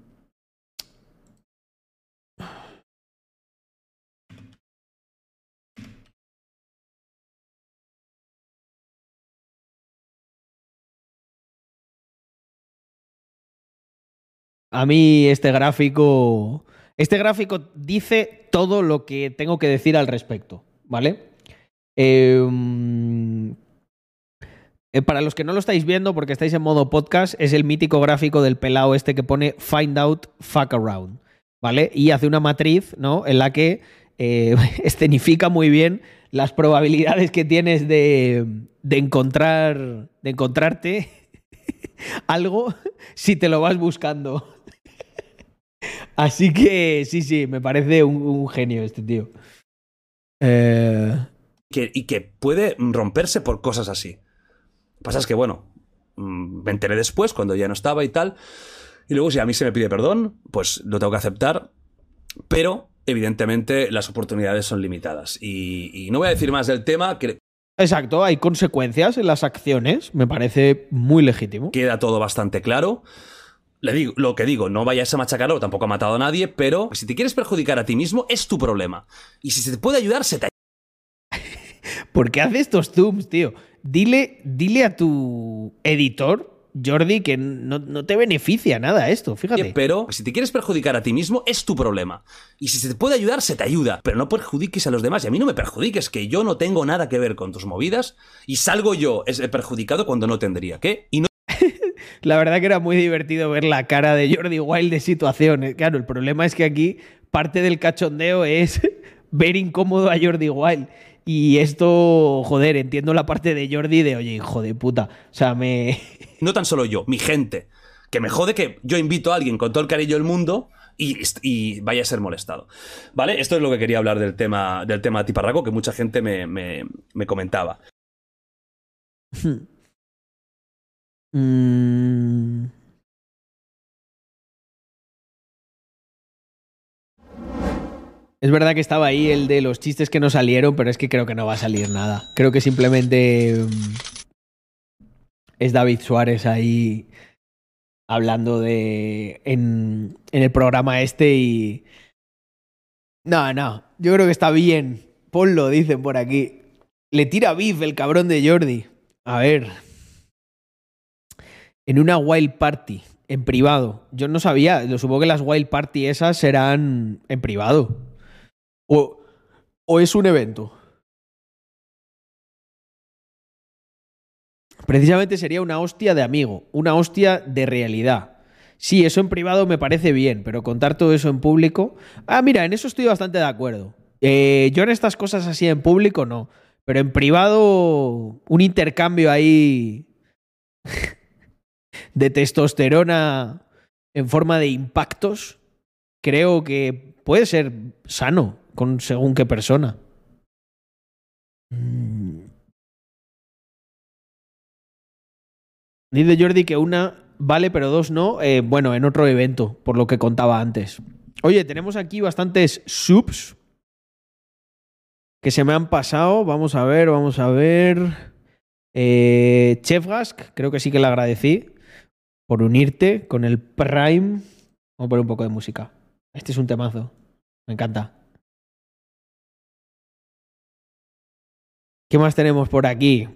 A mí este gráfico. Este gráfico dice todo lo que tengo que decir al respecto, ¿vale? Mm, eh, para los que no lo estáis viendo, porque estáis en modo podcast, es el mítico gráfico del pelao este que pone Find Out, Fuck Around, ¿vale? Y hace una matriz, ¿no? En la que eh, escenifica muy bien las probabilidades que tienes de, de encontrar. de encontrarte algo si te lo vas buscando. Así que sí, sí, me parece un, un genio este tío. Eh, que- y que puede romperse por cosas así. Lo que pasa es que, bueno, mm, me enteré después, cuando ya no estaba y tal. Y luego, si a mí se me pide perdón, pues lo tengo que aceptar. Pero, evidentemente, las oportunidades son limitadas. Y, y no voy a decir más del tema, que Exacto, hay consecuencias en las acciones, me parece muy legítimo. queda todo bastante claro. Le digo, lo que digo, no vayas a machacarlo, tampoco ha matado a nadie, pero si te quieres perjudicar a ti mismo, es tu problema. Y si se te puede ayudar, se te ¿Por qué hace estos zooms, tío? Dile, dile a tu editor, Jordi, que no, no te beneficia nada esto, fíjate. Pero si te quieres perjudicar a ti mismo, es tu problema. Y si se te puede ayudar, se te ayuda. Pero no perjudiques a los demás. Y a mí no me perjudiques, que yo no tengo nada que ver con tus movidas. Y salgo yo es perjudicado cuando no tendría que. Y no La verdad que era muy divertido ver la cara de Jordi Wild de situaciones. Claro, el problema es que aquí parte del cachondeo es ver incómodo a Jordi Wild. Y esto, joder, entiendo la parte de Jordi de, oye, hijo de puta. O sea, me... no tan solo yo, mi gente. Que me jode que yo invito a alguien con todo el cariño del mundo y, y vaya a ser molestado. ¿Vale? Esto es lo que quería hablar del tema, del tema tiparraco, que mucha gente me, me- me comentaba. Mm. Es verdad que estaba ahí el de los chistes que no salieron, pero es que creo que no va a salir nada. Creo que simplemente mm, es David Suárez ahí hablando de en, en el programa este y no, no, yo creo que está bien. Ponlo, dicen por aquí. Le tira beef el cabrón de Jordi. A ver, en una wild party, en privado. Yo no sabía, lo supongo que las wild party esas serán en privado. O, o es un evento. Precisamente sería una hostia de amigo, una hostia de realidad. Sí, eso en privado me parece bien, pero contar todo eso en público. Ah, mira, en eso estoy bastante de acuerdo. Eh, yo en estas cosas así en público no, pero en privado un intercambio ahí de testosterona en forma de impactos, creo que puede ser sano con según qué persona. Mm. Dice Jordi que una vale, pero dos no. Eh, bueno, en otro evento, por lo que contaba antes. Oye, tenemos aquí bastantes subs que se me han pasado. Vamos a ver, vamos a ver. Eh, Chefgask, creo que sí que le agradecí por unirte con el Prime. Vamos a poner un poco de música. Este es un temazo. Me encanta. ¿Qué más tenemos por aquí?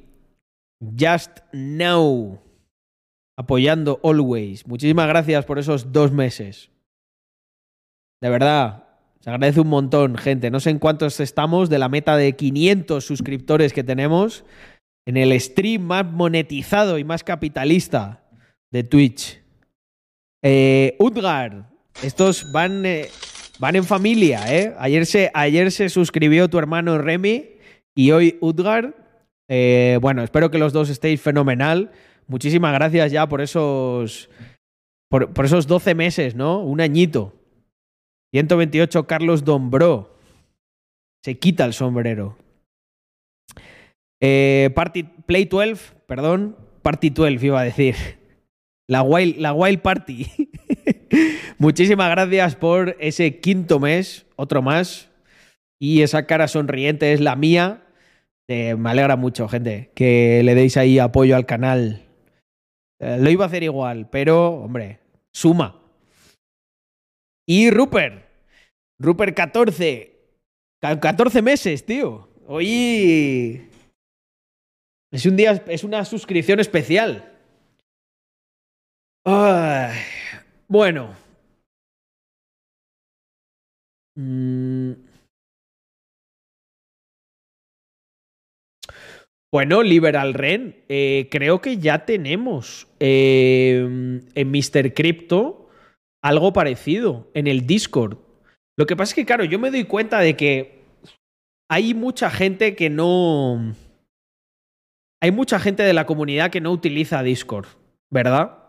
Just Now. Apoyando Always. Muchísimas gracias por esos dos meses. De verdad. Se agradece un montón, gente. No sé en cuántos estamos de la meta de 500 suscriptores que tenemos en el stream más monetizado y más capitalista de Twitch. Eh, Utgar, estos van, eh, van en familia, ¿eh? Ayer se, ayer se suscribió tu hermano Remy y hoy Utgar. Eh, bueno, espero que los dos estéis fenomenal. Muchísimas gracias ya por esos, por, por esos 12 meses, ¿no? Un añito. 128 Carlos Dombró. Se quita el sombrero. Eh, party, Play 12, perdón. Party 12 iba a decir. La Wild, la wild Party. Muchísimas gracias por ese quinto mes, otro más. Y esa cara sonriente es la mía. Eh, me alegra mucho, gente, que le deis ahí apoyo al canal. Eh, lo iba a hacer igual, pero, hombre, suma. Y Rupert. Rupert 14. Ca- 14 meses, tío. Hoy. Es un día. Es una suscripción especial. Bueno, Mm. Bueno, Liberal Ren, eh, creo que ya tenemos eh, en Mr. Crypto algo parecido en el Discord. Lo que pasa es que, claro, yo me doy cuenta de que hay mucha gente que no. Hay mucha gente de la comunidad que no utiliza Discord, ¿verdad?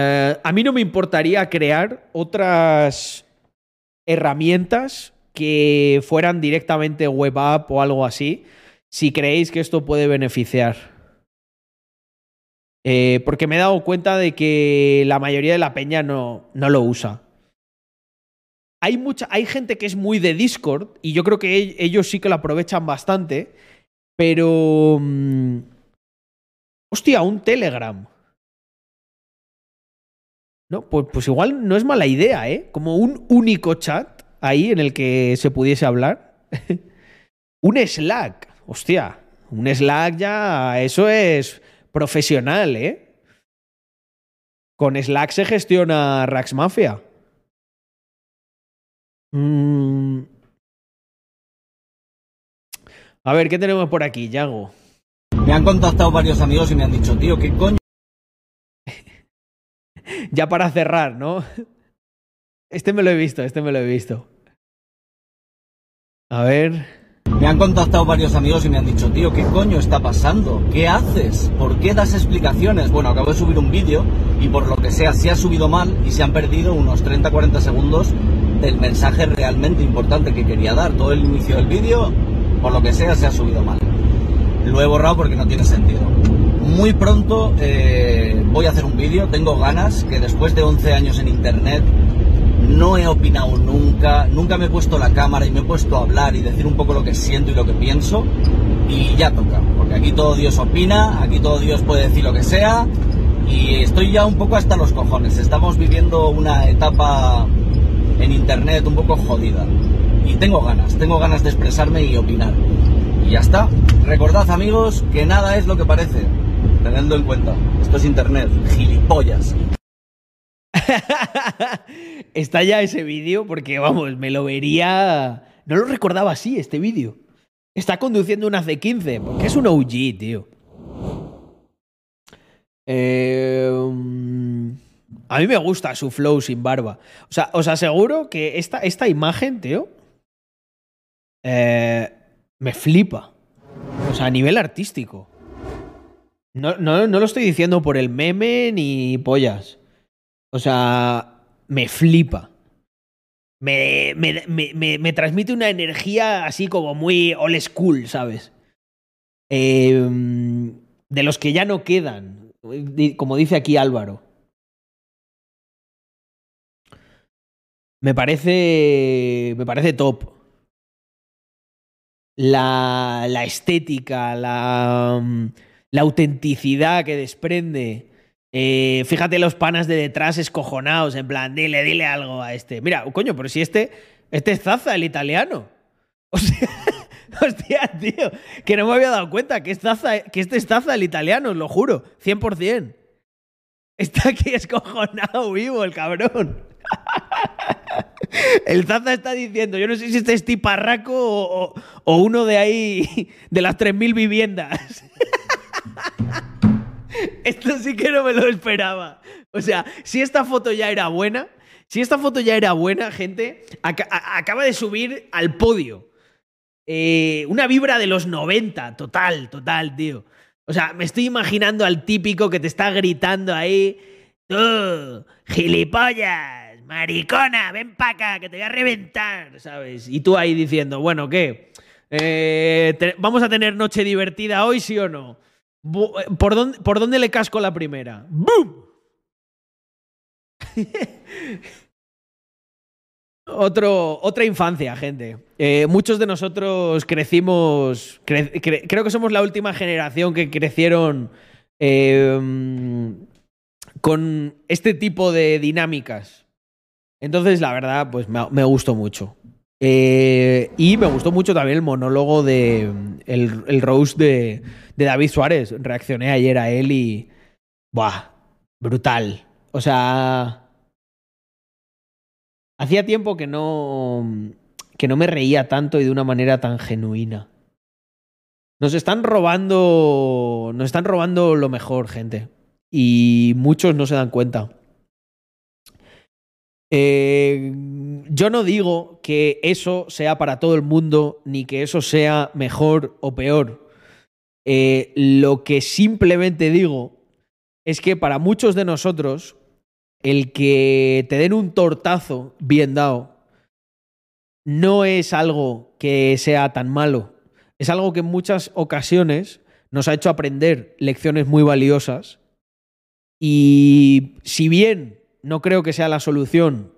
Eh, a mí no me importaría crear otras herramientas que fueran directamente web app o algo así, si creéis que esto puede beneficiar. Eh, porque me he dado cuenta de que la mayoría de la peña no, no lo usa. Hay, mucha, hay gente que es muy de Discord y yo creo que ellos sí que lo aprovechan bastante, pero... mm, hostia, un Telegram. No, pues, pues igual no es mala idea, ¿eh? Como un único chat ahí en el que se pudiese hablar. un Slack. Hostia, un Slack ya, eso es profesional, ¿eh? Con Slack se gestiona Rax Mafia. Mm. A ver, ¿qué tenemos por aquí, Yago? Me han contactado varios amigos y me han dicho, tío, ¿qué coño? Ya para cerrar, ¿no? Este me lo he visto, este me lo he visto. A ver. Me han contactado varios amigos y me han dicho, tío, ¿qué coño está pasando? ¿Qué haces? ¿Por qué das explicaciones? Bueno, acabo de subir un vídeo y por lo que sea se ha subido mal y se han perdido unos 30-40 segundos del mensaje realmente importante que quería dar. Todo el inicio del vídeo, por lo que sea, se ha subido mal. Lo he borrado porque no tiene sentido. Muy pronto eh, voy a hacer un vídeo, tengo ganas, que después de 11 años en internet no he opinado nunca, nunca me he puesto la cámara y me he puesto a hablar y decir un poco lo que siento y lo que pienso y ya toca, porque aquí todo Dios opina, aquí todo Dios puede decir lo que sea y estoy ya un poco hasta los cojones, estamos viviendo una etapa en internet un poco jodida y tengo ganas, tengo ganas de expresarme y opinar. Y ya está. Recordad amigos que nada es lo que parece. Tenedlo en cuenta. Esto es internet. Gilipollas. Está ya ese vídeo porque, vamos, me lo vería... No lo recordaba así, este vídeo. Está conduciendo una C15, porque es un OG, tío. Eh, a mí me gusta su flow sin barba. O sea, os aseguro que esta, esta imagen, tío, eh, me flipa. O sea, a nivel artístico. No, no, no lo estoy diciendo por el meme ni pollas. O sea, me flipa. Me, me, me, me- transmite una energía así como muy old school, ¿sabes? Eh, de los que ya no quedan, como dice aquí Álvaro. Me parece. Me parece top. La, la estética, la, la autenticidad que desprende. Eh, fíjate los panas de detrás escojonados, en plan, dile, dile algo a este. Mira, coño, pero si este, este es Zaza, el italiano. O sea, hostia, tío, que no me había dado cuenta que, es que este es Zaza, el italiano, os lo juro, 100%. Está aquí escojonado vivo el cabrón. El Zaza está diciendo, yo no sé si este es tiparraco o, o- o uno de ahí, de las 3.000 viviendas. Esto sí que no me lo esperaba. O sea, si esta foto ya era buena, si esta foto ya era buena, gente, acaba de subir al podio. Eh, una vibra de los 90, total, total, tío. O sea, me estoy imaginando al típico que te está gritando ahí. Tú, gilipollas, maricona, ven para acá, que te voy a reventar, ¿sabes? Y tú ahí diciendo, bueno, ¿qué? Eh, ¿Vamos a tener noche divertida hoy, sí o no? Eh, ¿Por dónde, ¿Por dónde le casco la primera? ¡Bum! Otro, otra infancia, gente. Eh, muchos de nosotros crecimos. cre- cre- creo que somos la última generación que crecieron mm, con este tipo de dinámicas. Entonces, la verdad, pues me, gustó mucho. Eh, y me gustó mucho también el monólogo de. El, el de, de David Suárez. Reaccioné ayer a él y. ¡Buah! Brutal. O sea. Hacía tiempo que no, que no me reía tanto y de una manera tan genuina. Nos están robando, nos están robando lo mejor, gente. Y muchos no se dan cuenta. Eh, yo no digo que eso sea para todo el mundo, ni que eso sea mejor o peor. Eh, lo que simplemente digo es que para muchos de nosotros, el que te den un tortazo bien dado no es algo que sea tan malo. Es algo que en muchas ocasiones nos ha hecho aprender lecciones muy valiosas. Y si bien no creo que sea la solución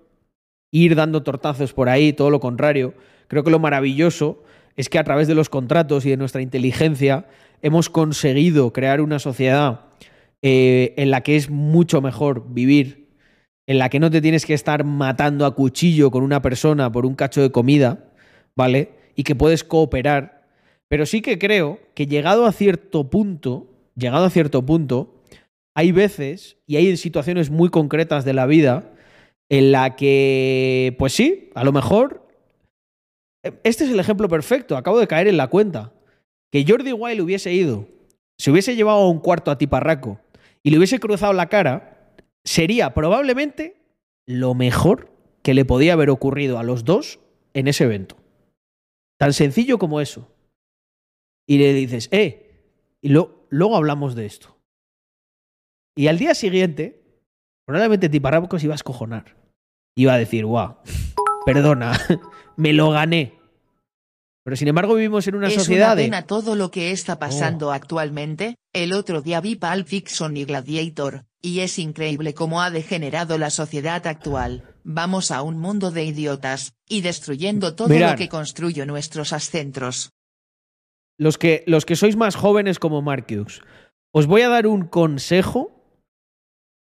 ir dando tortazos por ahí, todo lo contrario, creo que lo maravilloso es que a través de los contratos y de nuestra inteligencia hemos conseguido crear una sociedad eh, en la que es mucho mejor vivir, en la que no te tienes que estar matando a cuchillo con una persona por un cacho de comida, ¿vale? Y que puedes cooperar. Pero sí que creo que llegado a cierto punto, llegado a cierto punto, hay veces y hay situaciones muy concretas de la vida en la que, pues sí, a lo mejor, este es el ejemplo perfecto, acabo de caer en la cuenta, que Jordi Wild hubiese ido, se hubiese llevado a un cuarto a Tiparraco y le hubiese cruzado la cara, sería probablemente lo mejor que le podía haber ocurrido a los dos en ese evento. Tan sencillo como eso. Y le dices, eh, y luego hablamos de esto. Y al día siguiente, probablemente Tiparraco se iba a escojonar. Iba a decir, guau, perdona, me lo gané. Pero sin embargo vivimos en una es sociedad una de... pena todo lo que está pasando actualmente. El otro día vi Pulp Fiction y Gladiator, y es increíble cómo ha degenerado la sociedad actual. Vamos a un mundo de idiotas, y destruyendo todo lo que construye nuestros centros. los que, los que sois más jóvenes como Marcus, os voy a dar un consejo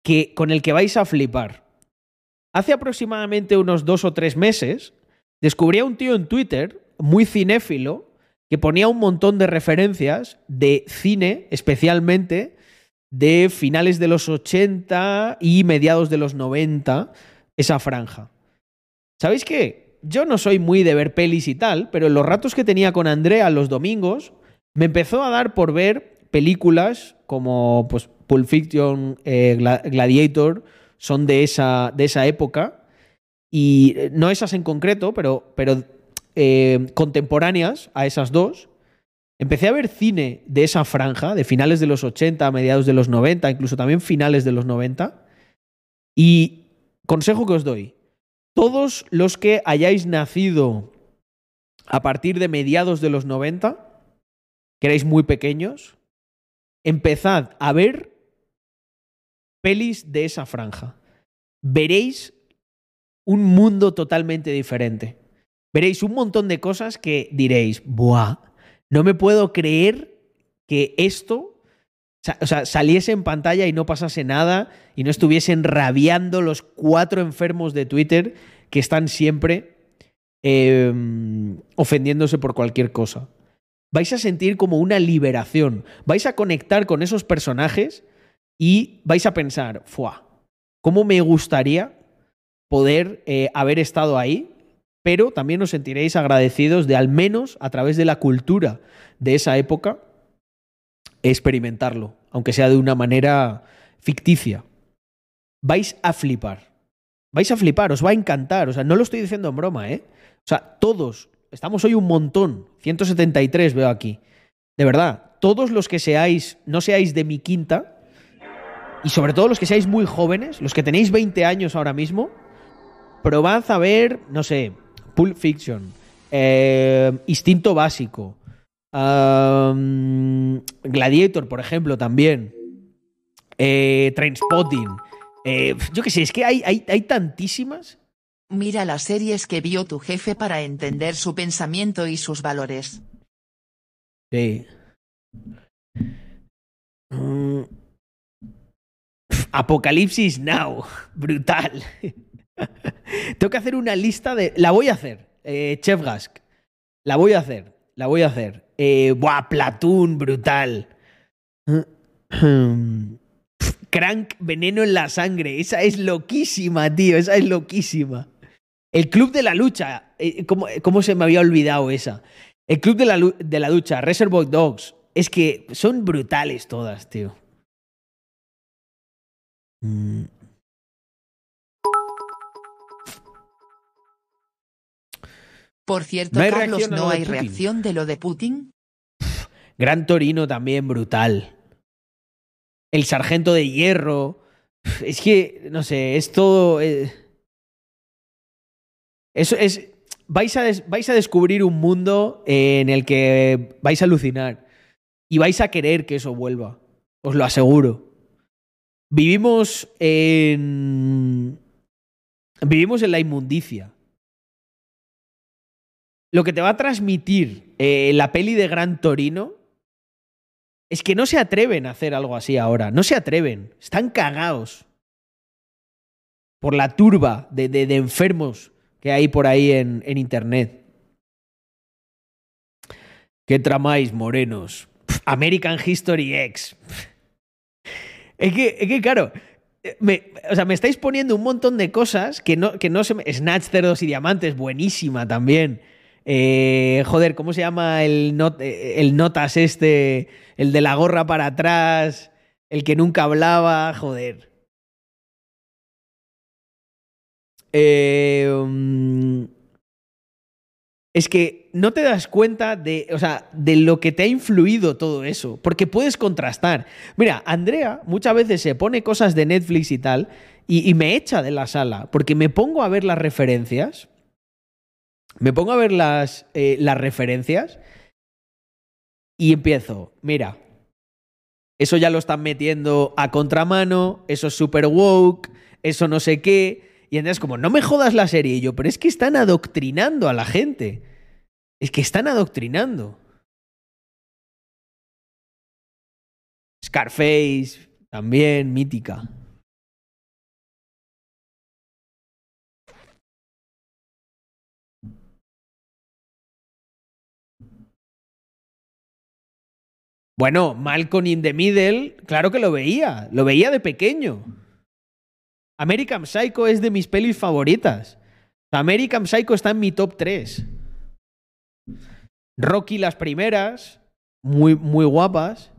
que, con el que vais a flipar. Hace aproximadamente unos dos o tres meses, descubrí a un tío en Twitter, muy cinéfilo, que ponía un montón de referencias de cine, especialmente de finales de los 80 y mediados de los 90, esa franja. ¿Sabéis qué? Yo no soy muy de ver pelis y tal, pero en los ratos que tenía con Andrea los domingos, me empezó a dar por ver películas como pues, Pulp Fiction, eh, Gla- Gladiator, son de esa, de esa época. Y eh, no esas en concreto, pero eh, contemporáneas a esas dos. Empecé a ver cine de esa franja, de finales de los 80, mediados de los 90, incluso también finales de los 90. Y consejo que os doy, todos los que hayáis nacido a partir de mediados de los 90, que erais muy pequeños, empezad a ver pelis de esa franja. Veréis un mundo totalmente diferente. Veréis un montón de cosas que diréis, ¡buah! No me puedo creer que esto o sea, saliese en pantalla y no pasase nada y no estuviesen rabiando los cuatro enfermos de Twitter que están siempre eh, ofendiéndose por cualquier cosa. Vais a sentir como una liberación. Vais a conectar con esos personajes y vais a pensar, ¡fua! ¿Cómo me gustaría poder eh, haber estado ahí? Pero también os sentiréis agradecidos de al menos a través de la cultura de esa época experimentarlo, aunque sea de una manera ficticia. Vais a flipar. Vais a flipar, os va a encantar. O sea, no lo estoy diciendo en broma, ¿eh? O sea, todos, estamos hoy un montón, 173 veo aquí. De verdad, todos los que seáis, no seáis de mi quinta, y sobre todo los que seáis muy jóvenes, los que tenéis 20 años ahora mismo, probad a ver, no sé, Pulp Fiction, eh, Instinto Básico, um, Gladiator, por ejemplo, también, eh, Trainspotting. Eh, yo qué sé, es que hay, hay, hay tantísimas. Mira las series que vio tu jefe para entender su pensamiento y sus valores. Sí. Mm. Apocalipsis Now. Brutal. Tengo que hacer una lista de. La voy a hacer. Eh, Chef Gask. La voy a hacer. La voy a hacer. Eh, buah, Platoon, brutal. Crank, veneno en la sangre. Esa es loquísima, tío. Esa es loquísima. El Club de la Lucha. eh, ¿Cómo, cómo se me había olvidado esa? El Club de la, de la Lucha, Reservoir Dogs. Es que son brutales todas, tío. Mm. Por cierto, No Carlos, ¿no hay Putin. reacción de lo de Putin? Gran Torino también, brutal. El Sargento de Hierro. Es que, no sé, es todo. eh, Eso es. Vais a, des- vais a descubrir un mundo en el que vais a alucinar. Y vais a querer que eso vuelva. Os lo aseguro. Vivimos en. Vivimos en la inmundicia. Lo que te va a transmitir eh, la peli de Gran Torino es que no se atreven a hacer algo así ahora. No se atreven. Están cagados por la turba de, de- enfermos que hay por ahí en, en internet. ¿Qué tramáis, morenos? American History X. Es que, es que claro, me, o sea, me estáis poniendo un montón de cosas que no, que no se me... Snatch, Cerdos y Diamantes, buenísima también. Eh, joder, ¿cómo se llama el, eh, el notas este? El de la gorra para atrás, el que nunca hablaba, joder. Eh, mm, es que no te das cuenta de, o sea, de lo que te ha influido todo eso, porque puedes contrastar. Mira, Andrea muchas veces se pone cosas de Netflix y tal, y me echa de la sala, porque me pongo a ver las referencias, me pongo a ver las, eh, las referencias, y empiezo, mira, eso ya lo están metiendo a contramano, eso es super woke, eso no sé qué. Y entonces como, no me jodas la serie. Y yo, pero es que están adoctrinando a la gente. Es que están adoctrinando. Scarface, también, mítica. Bueno, Malcolm in the Middle, claro que lo veía, lo veía de pequeño. American Psycho es de mis pelis favoritas. American Psycho está en mi top 3. Rocky las primeras, muy, muy guapas.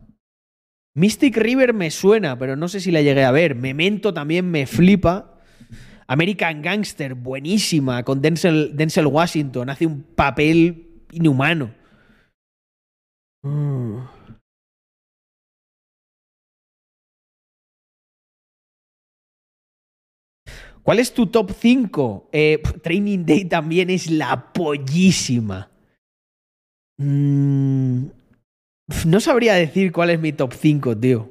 Mystic River me suena, pero no sé si la llegué a ver. Memento también me flipa. American Gangster, buenísima, con Denzel, Washington. Hace un papel inhumano. Mm. ¿Cuál es tu top 5? Eh, Training Day también es la pollísima. Mm, no sabría decir cuál es mi top 5, tío.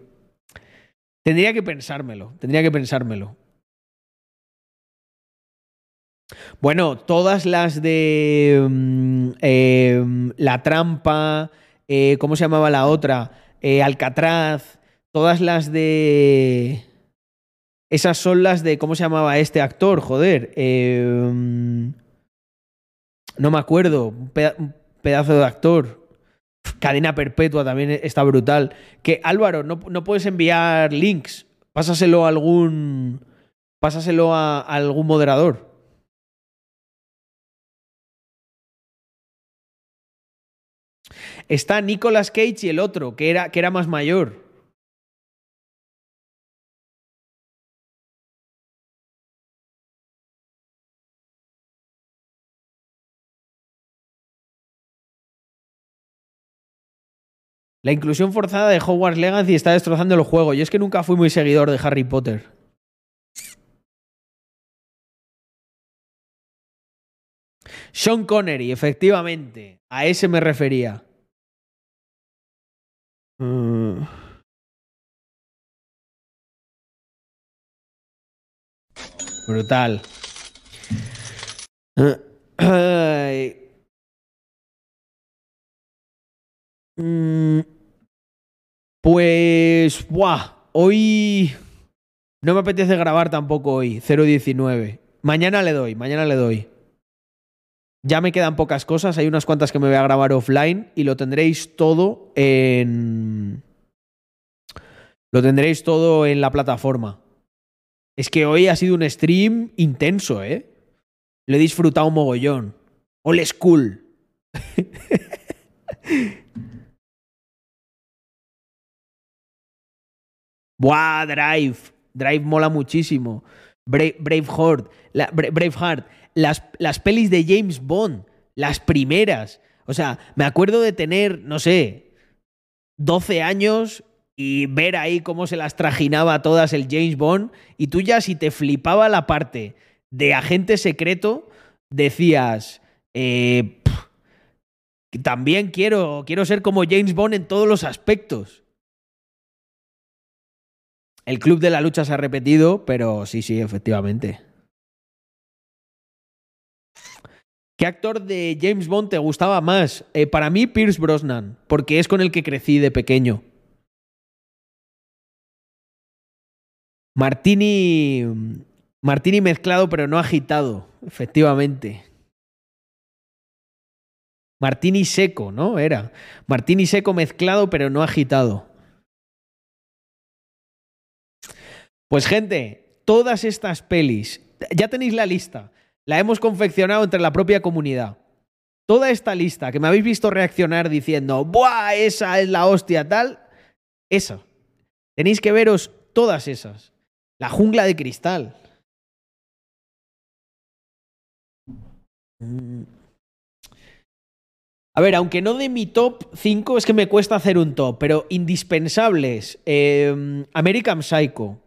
Tendría que pensármelo, tendría que pensármelo. Bueno, todas las de mm, eh, La Trampa, eh, ¿cómo se llamaba la otra? Alcatraz, todas las de... Esas son las de. ¿Cómo se llamaba este actor? Joder. eh, no me acuerdo. Un peda- un pedazo de actor. Cadena perpetua también está brutal. Que Álvaro, no, no puedes enviar links. Pásaselo a algún. Pásaselo a, a algún moderador. Está Nicolas Cage y el otro, que era, que era más mayor. La inclusión forzada de Hogwarts Legacy está destrozando el juego. Yo es que nunca fui muy seguidor de Harry Potter. Sean Connery, efectivamente. A ese me refería. Mm. Brutal. Ay. Mm, Pues, buah, hoy no me apetece grabar tampoco hoy, 019. Mañana le doy, mañana le doy. Ya me quedan pocas cosas, hay unas cuantas que me voy a grabar offline y lo tendréis todo en... Lo tendréis todo en la plataforma. Es que hoy ha sido un stream intenso, ¿eh? Lo he disfrutado mogollón. Old school. Buah, Drive. Drive mola muchísimo. Brave, Braveheart. La, Bra- Braveheart. Las, las pelis de James Bond. Las primeras. O sea, me acuerdo de tener, no sé, 12 años y ver ahí cómo se las trajinaba todas el James Bond. Y tú ya si te flipaba la parte de agente secreto, decías, eh, también quiero, quiero ser como James Bond en todos los aspectos. El club de la lucha se ha repetido, pero sí, sí, efectivamente. ¿Qué actor de James Bond te gustaba más? Eh, para mí, Pierce Brosnan, porque es con el que crecí de pequeño. Martini. Martini mezclado, pero no agitado, efectivamente. Martini seco, ¿no? Era. Martini seco mezclado, pero no agitado. Pues gente, todas estas pelis, ya tenéis la lista, la hemos confeccionado entre la propia comunidad. Toda esta lista que me habéis visto reaccionar diciendo, ¡buah! Esa es la hostia, tal. Esa. Tenéis que veros todas esas. La jungla de cristal. Mm. A ver, aunque no de mi top 5, es que me cuesta hacer un top, pero indispensables. eh, American Psycho.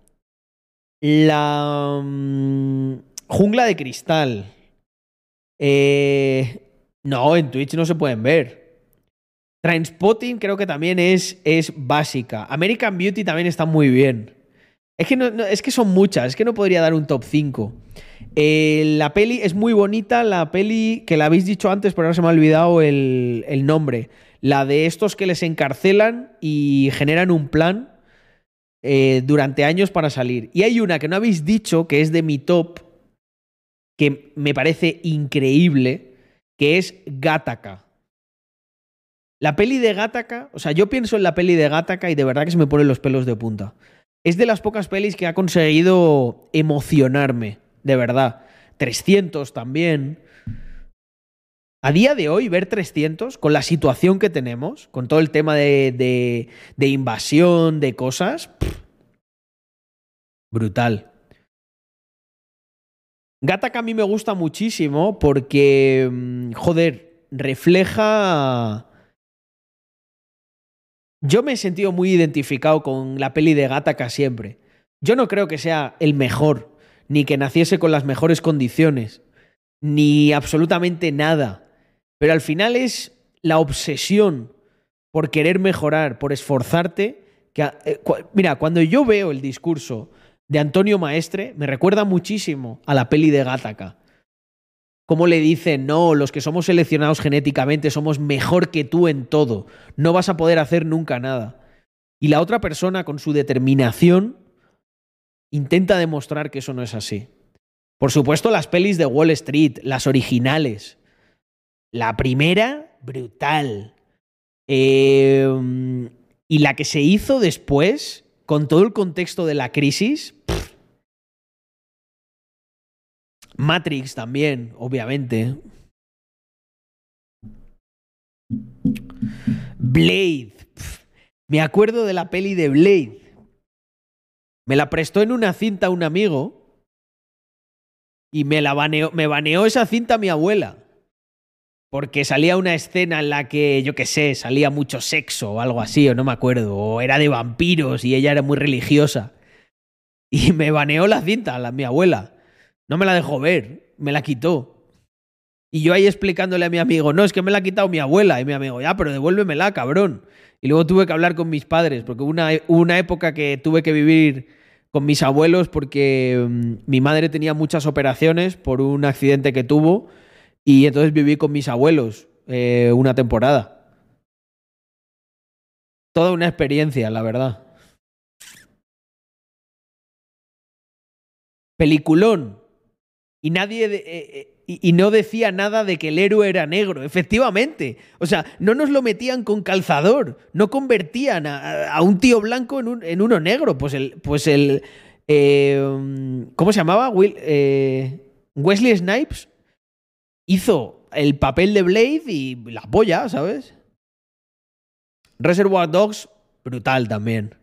La mm, jungla de cristal. Eh, no, en Twitch no se pueden ver. Trainspotting creo que también es, es básica. American Beauty también está muy bien. Es que, no- es que son muchas, es que no podría dar un top 5. Eh, la peli es muy bonita, la peli que la habéis dicho antes, pero ahora se me ha olvidado el, el nombre. La de estos que les encarcelan y generan un plan eh, durante años para salir. Y hay una que no habéis dicho, que es de mi top, que me parece increíble, que es Gattaca. La peli de Gattaca, o sea, yo pienso en la peli de Gattaca y de verdad que se me ponen los pelos de punta. Es de las pocas pelis que ha conseguido emocionarme, de verdad. 300 también. A día de hoy, ver 300, con la situación que tenemos, con todo el tema de, invasión, de cosas, brutal. Gattaca a mí me gusta muchísimo porque, mm, joder, refleja... Yo me he sentido muy identificado con la peli de Gattaca siempre. Yo no creo que sea el mejor, ni que naciese con las mejores condiciones, ni absolutamente nada. Pero al final es la obsesión por querer mejorar, por esforzarte. Que, eh, mira, cuando yo veo el discurso de Antonio Maestre, me recuerda muchísimo a la peli de Gattaca. Cómo le dicen, no, los que somos seleccionados genéticamente somos mejor que tú en todo. No vas a poder hacer nunca nada. Y la otra persona, con su determinación, intenta demostrar que eso no es así. Por supuesto, las pelis de Wall Street, las originales. La primera, brutal. Eh, y la que se hizo después, con todo el contexto de la crisis. Matrix también, obviamente. Blade. Me acuerdo de la peli de Blade. Me la prestó en una cinta un amigo y me la baneó, me baneó esa cinta mi abuela. Porque salía una escena en la que, yo qué sé, salía mucho sexo o algo así, o no me acuerdo, o era de vampiros y ella era muy religiosa. Y me baneó la cinta, la, mi abuela. No me la dejó ver, me la quitó. Y yo ahí explicándole a mi amigo, no, es que me la ha quitado mi abuela. Y mi amigo, ya, pero devuélvemela, cabrón. Y luego tuve que hablar con mis padres, porque hubo una, hubo una época que tuve que vivir con mis abuelos porque mm, mi madre tenía muchas operaciones por un accidente que tuvo y entonces viví con mis abuelos eh, una temporada. Toda una experiencia, la verdad. Peliculón. Y nadie. eh, eh, y, no decía nada de que el héroe era negro, efectivamente. O sea, no nos lo metían con calzador, no convertían a, a un tío blanco en, un- en uno negro. Pues el. Pues el eh, ¿Cómo se llamaba? Will- eh, Wesley Snipes hizo el papel de Blade y la polla, ¿sabes? Reservoir Dogs, brutal también.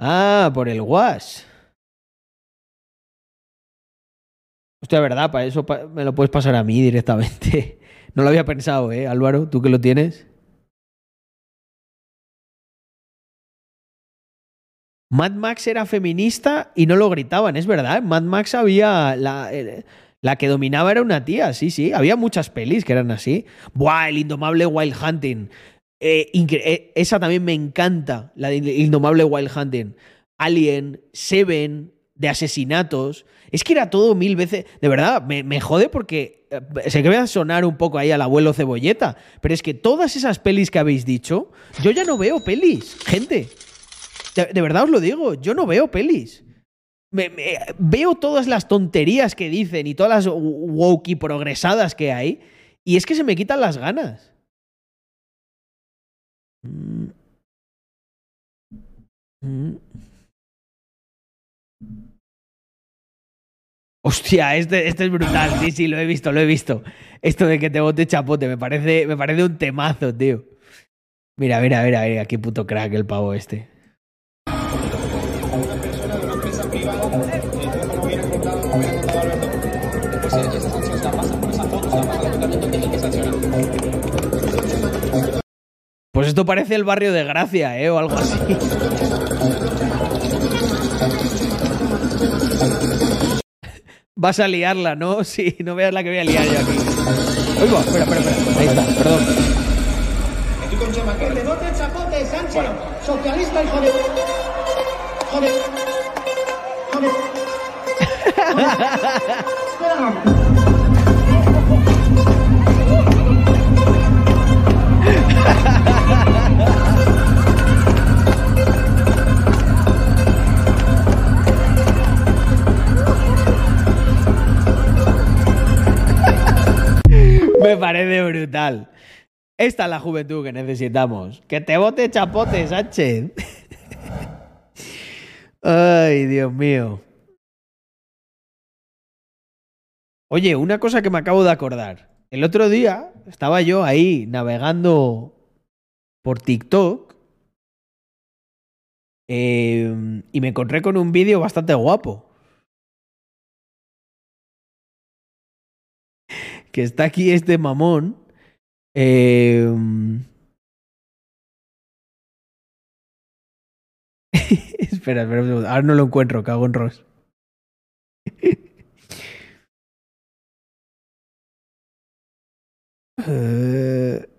Ah, por el Wash. Hostia, verdad, para eso me lo puedes pasar a mí directamente. No lo había pensado, ¿eh, Álvaro? ¿Tú que lo tienes? Mad Max era feminista y no lo gritaban, es verdad. Mad Max había. La, la que dominaba era una tía, sí, sí. Había muchas pelis que eran así. Buah, el indomable Wild Hunting. Eh, eh, esa también me encanta, la de Indomable Wild Hunting. Alien, Seven, de asesinatos. Es que era todo mil veces. De verdad, me, me jode porque eh, sé que voy a sonar un poco ahí al abuelo cebolleta, pero es que todas esas pelis que habéis dicho, yo ya no veo pelis, gente. De, verdad os lo digo, yo no veo pelis. Veo todas las tonterías que dicen y todas las woke y progresadas que hay, y es que se me quitan las ganas. Hostia, este, este es brutal. Sí, sí, lo he visto, lo he visto. Esto de que te bote chapote, me parece, me parece un temazo, tío. Mira, mira, mira, mira, qué puto crack el pavo este. Pues esto parece el barrio de Gracia, ¿eh? O algo así. Vas a liarla, ¿no? Sí, no veas la que voy a liar yo aquí. Oiga, espera, espera, espera. Ahí está, perdón. Que te bote el chapote, Sánchez. Socialista, hijo de. Joder. Joder. Me parece brutal. Esta es la juventud que necesitamos. Que te bote chapote, Sánchez. Ay, Dios mío. Oye, una cosa que me acabo de acordar. El otro día estaba yo ahí navegando por TikTok eh, y me encontré con un vídeo bastante guapo. Que está aquí este mamón. eh, espera, espera un segundo. Ahora no lo encuentro, cago en Ross. Eh,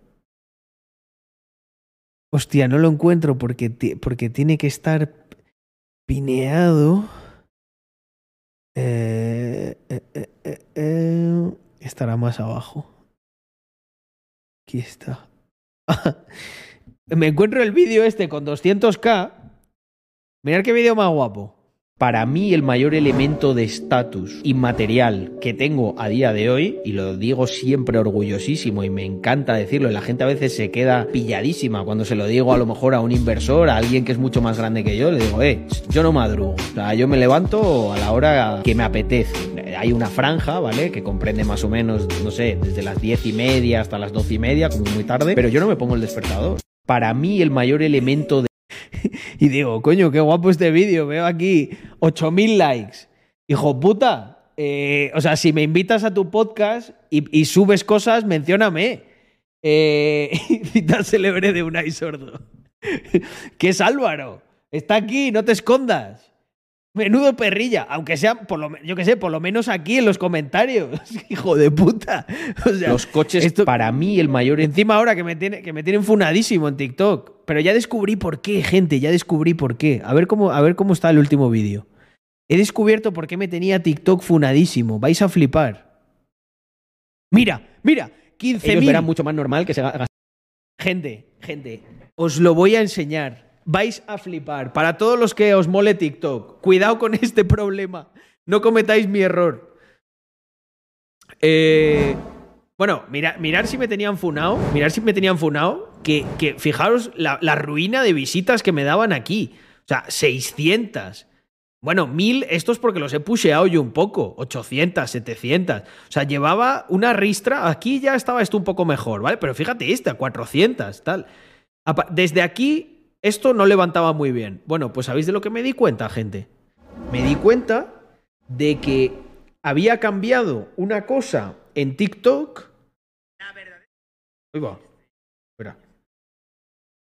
Hostia, no lo encuentro porque, porque tiene que estar pineado. Eh, eh, eh, estará más abajo. Aquí está. Me encuentro el vídeo este con 200k. Mirad qué vídeo más guapo. Para mí el mayor elemento de estatus inmaterial que tengo a día de hoy, y lo digo siempre orgullosísimo y me encanta decirlo, y la gente a veces se queda pilladísima cuando se lo digo a lo mejor a un inversor, a alguien que es mucho más grande que yo, le digo, eh, yo no madrugo, o sea, yo me levanto a la hora que me apetece. Hay una franja, ¿vale? Que comprende más o menos, no sé, desde las diez y media hasta las doce y media, como muy tarde, pero yo no me pongo el despertador. Para mí el mayor elemento de y digo, coño, qué guapo este vídeo. Veo aquí 8000 likes. Hijo puta. eh, o sea, si me invitas a tu podcast y, subes cosas, mencióname. Eh, cita célebre de Unai Sordo. que es Álvaro. Está aquí, no te escondas. Menudo perrilla, aunque sea, por lo, yo que sé, por lo menos aquí en los comentarios. Hijo de puta. O sea, Los coches, esto, para mí, el mayor. Encima ahora que me, tiene, que me tienen funadísimo en TikTok. Pero ya descubrí por qué, gente, ya descubrí por qué. A ver cómo, a ver cómo está el último vídeo. He descubierto por qué me tenía TikTok funadísimo. Vais a flipar. Mira, mira, 15.000. Ellos verán mucho más normal que se. Gente, gente, os lo voy a enseñar. Vais a flipar. Para todos los que os mole TikTok, cuidado con este problema. No cometáis mi error. Eh, bueno, mira, mirar si me tenían funado. Mirar si me tenían funado. Que, que fijaros la, la ruina de visitas que me daban aquí. O sea, 600. Bueno, 1000, esto es porque los he pusheado yo un poco. 800, 700. O sea, llevaba una ristra. Aquí ya estaba esto un poco mejor, ¿vale? Pero fíjate esta, 400, tal. Desde aquí, esto no levantaba muy bien. Bueno, pues ¿sabéis de lo que me di cuenta, gente? Me di cuenta de que había cambiado una cosa en TikTok. Ahí va. Espera.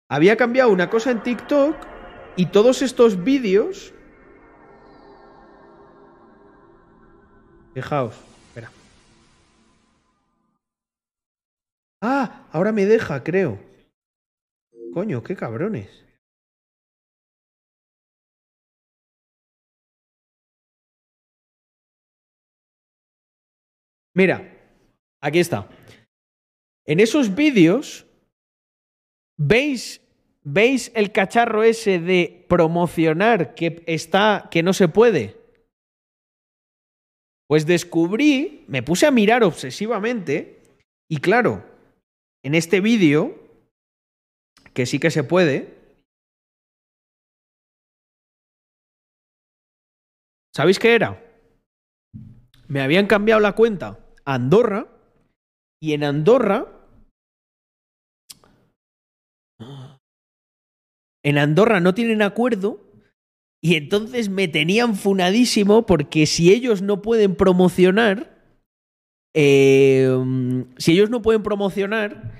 Había cambiado una cosa en TikTok y todos estos vídeos. Fijaos, espera. Ah, ahora me deja, creo. Coño, qué cabrones. Mira, aquí está. En esos vídeos, ¿veis, ¿veis el cacharro ese de promocionar que está, que no se puede? Pues descubrí, me puse a mirar obsesivamente, y claro, en este vídeo, que sí que se puede, ¿sabéis qué era? Me habían cambiado la cuenta Andorra, y en Andorra en Andorra no tienen acuerdo y entonces me tenían funadísimo porque si ellos no pueden promocionar, eh, si ellos no pueden promocionar,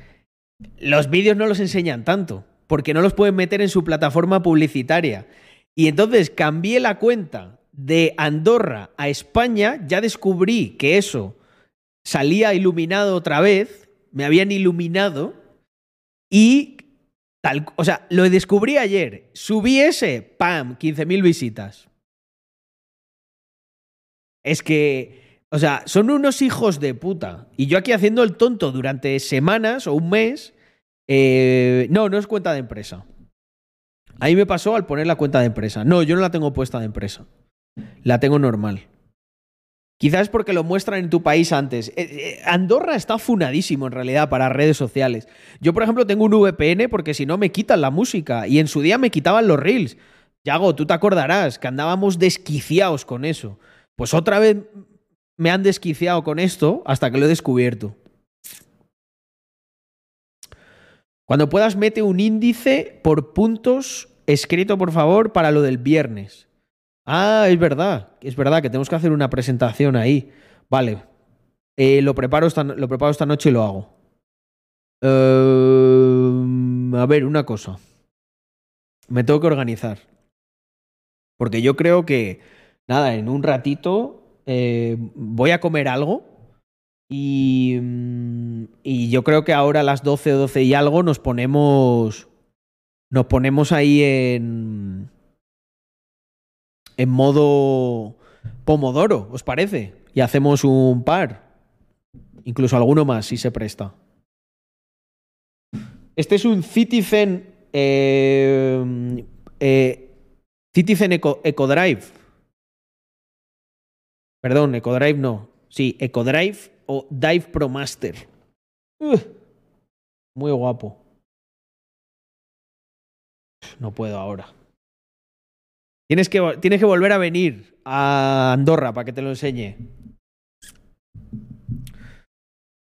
los vídeos no los enseñan tanto porque no los pueden meter en su plataforma publicitaria. Y entonces cambié la cuenta de Andorra a España, ya descubrí que eso salía iluminado otra vez, me habían iluminado y tal, o sea, lo descubrí ayer, subí ese, pam, 15.000 visitas. Es que, o sea, son unos hijos de puta. Y yo aquí haciendo el tonto durante semanas o un mes, eh, no, no es cuenta de empresa. Ahí me pasó al poner la cuenta de empresa. No, yo no la tengo puesta de empresa. La tengo normal. Quizás porque lo muestran en tu país antes. Eh, eh, Andorra está funadísimo en realidad para redes sociales. Yo, por ejemplo, tengo un VPN porque si no me quitan la música. Y en su día me quitaban los reels. Yago, tú te acordarás que andábamos desquiciados con eso. Pues otra vez me han desquiciado con esto hasta que lo he descubierto. Cuando puedas, mete un índice por puntos escrito, por favor, para lo del viernes. Ah, es verdad, es verdad que tenemos que hacer una presentación ahí. Vale. Eh, lo, preparo esta, lo preparo esta noche y lo hago. Eh, a ver, una cosa. Me tengo que organizar. Porque yo creo que, nada, en un ratito eh, voy a comer algo. Y, mm, y yo creo que ahora a las 12 o 12 y algo nos ponemos. Nos ponemos ahí en en modo Pomodoro, ¿os parece? Y hacemos un par. Incluso alguno más, si se presta. Este es un Citizen. eh, eh, Citizen Eco, EcoDrive. Perdón, EcoDrive no. Sí, EcoDrive o Dive Pro Master. Muy guapo. No puedo ahora. Tienes que, tienes que volver a venir a Andorra para que te lo enseñe.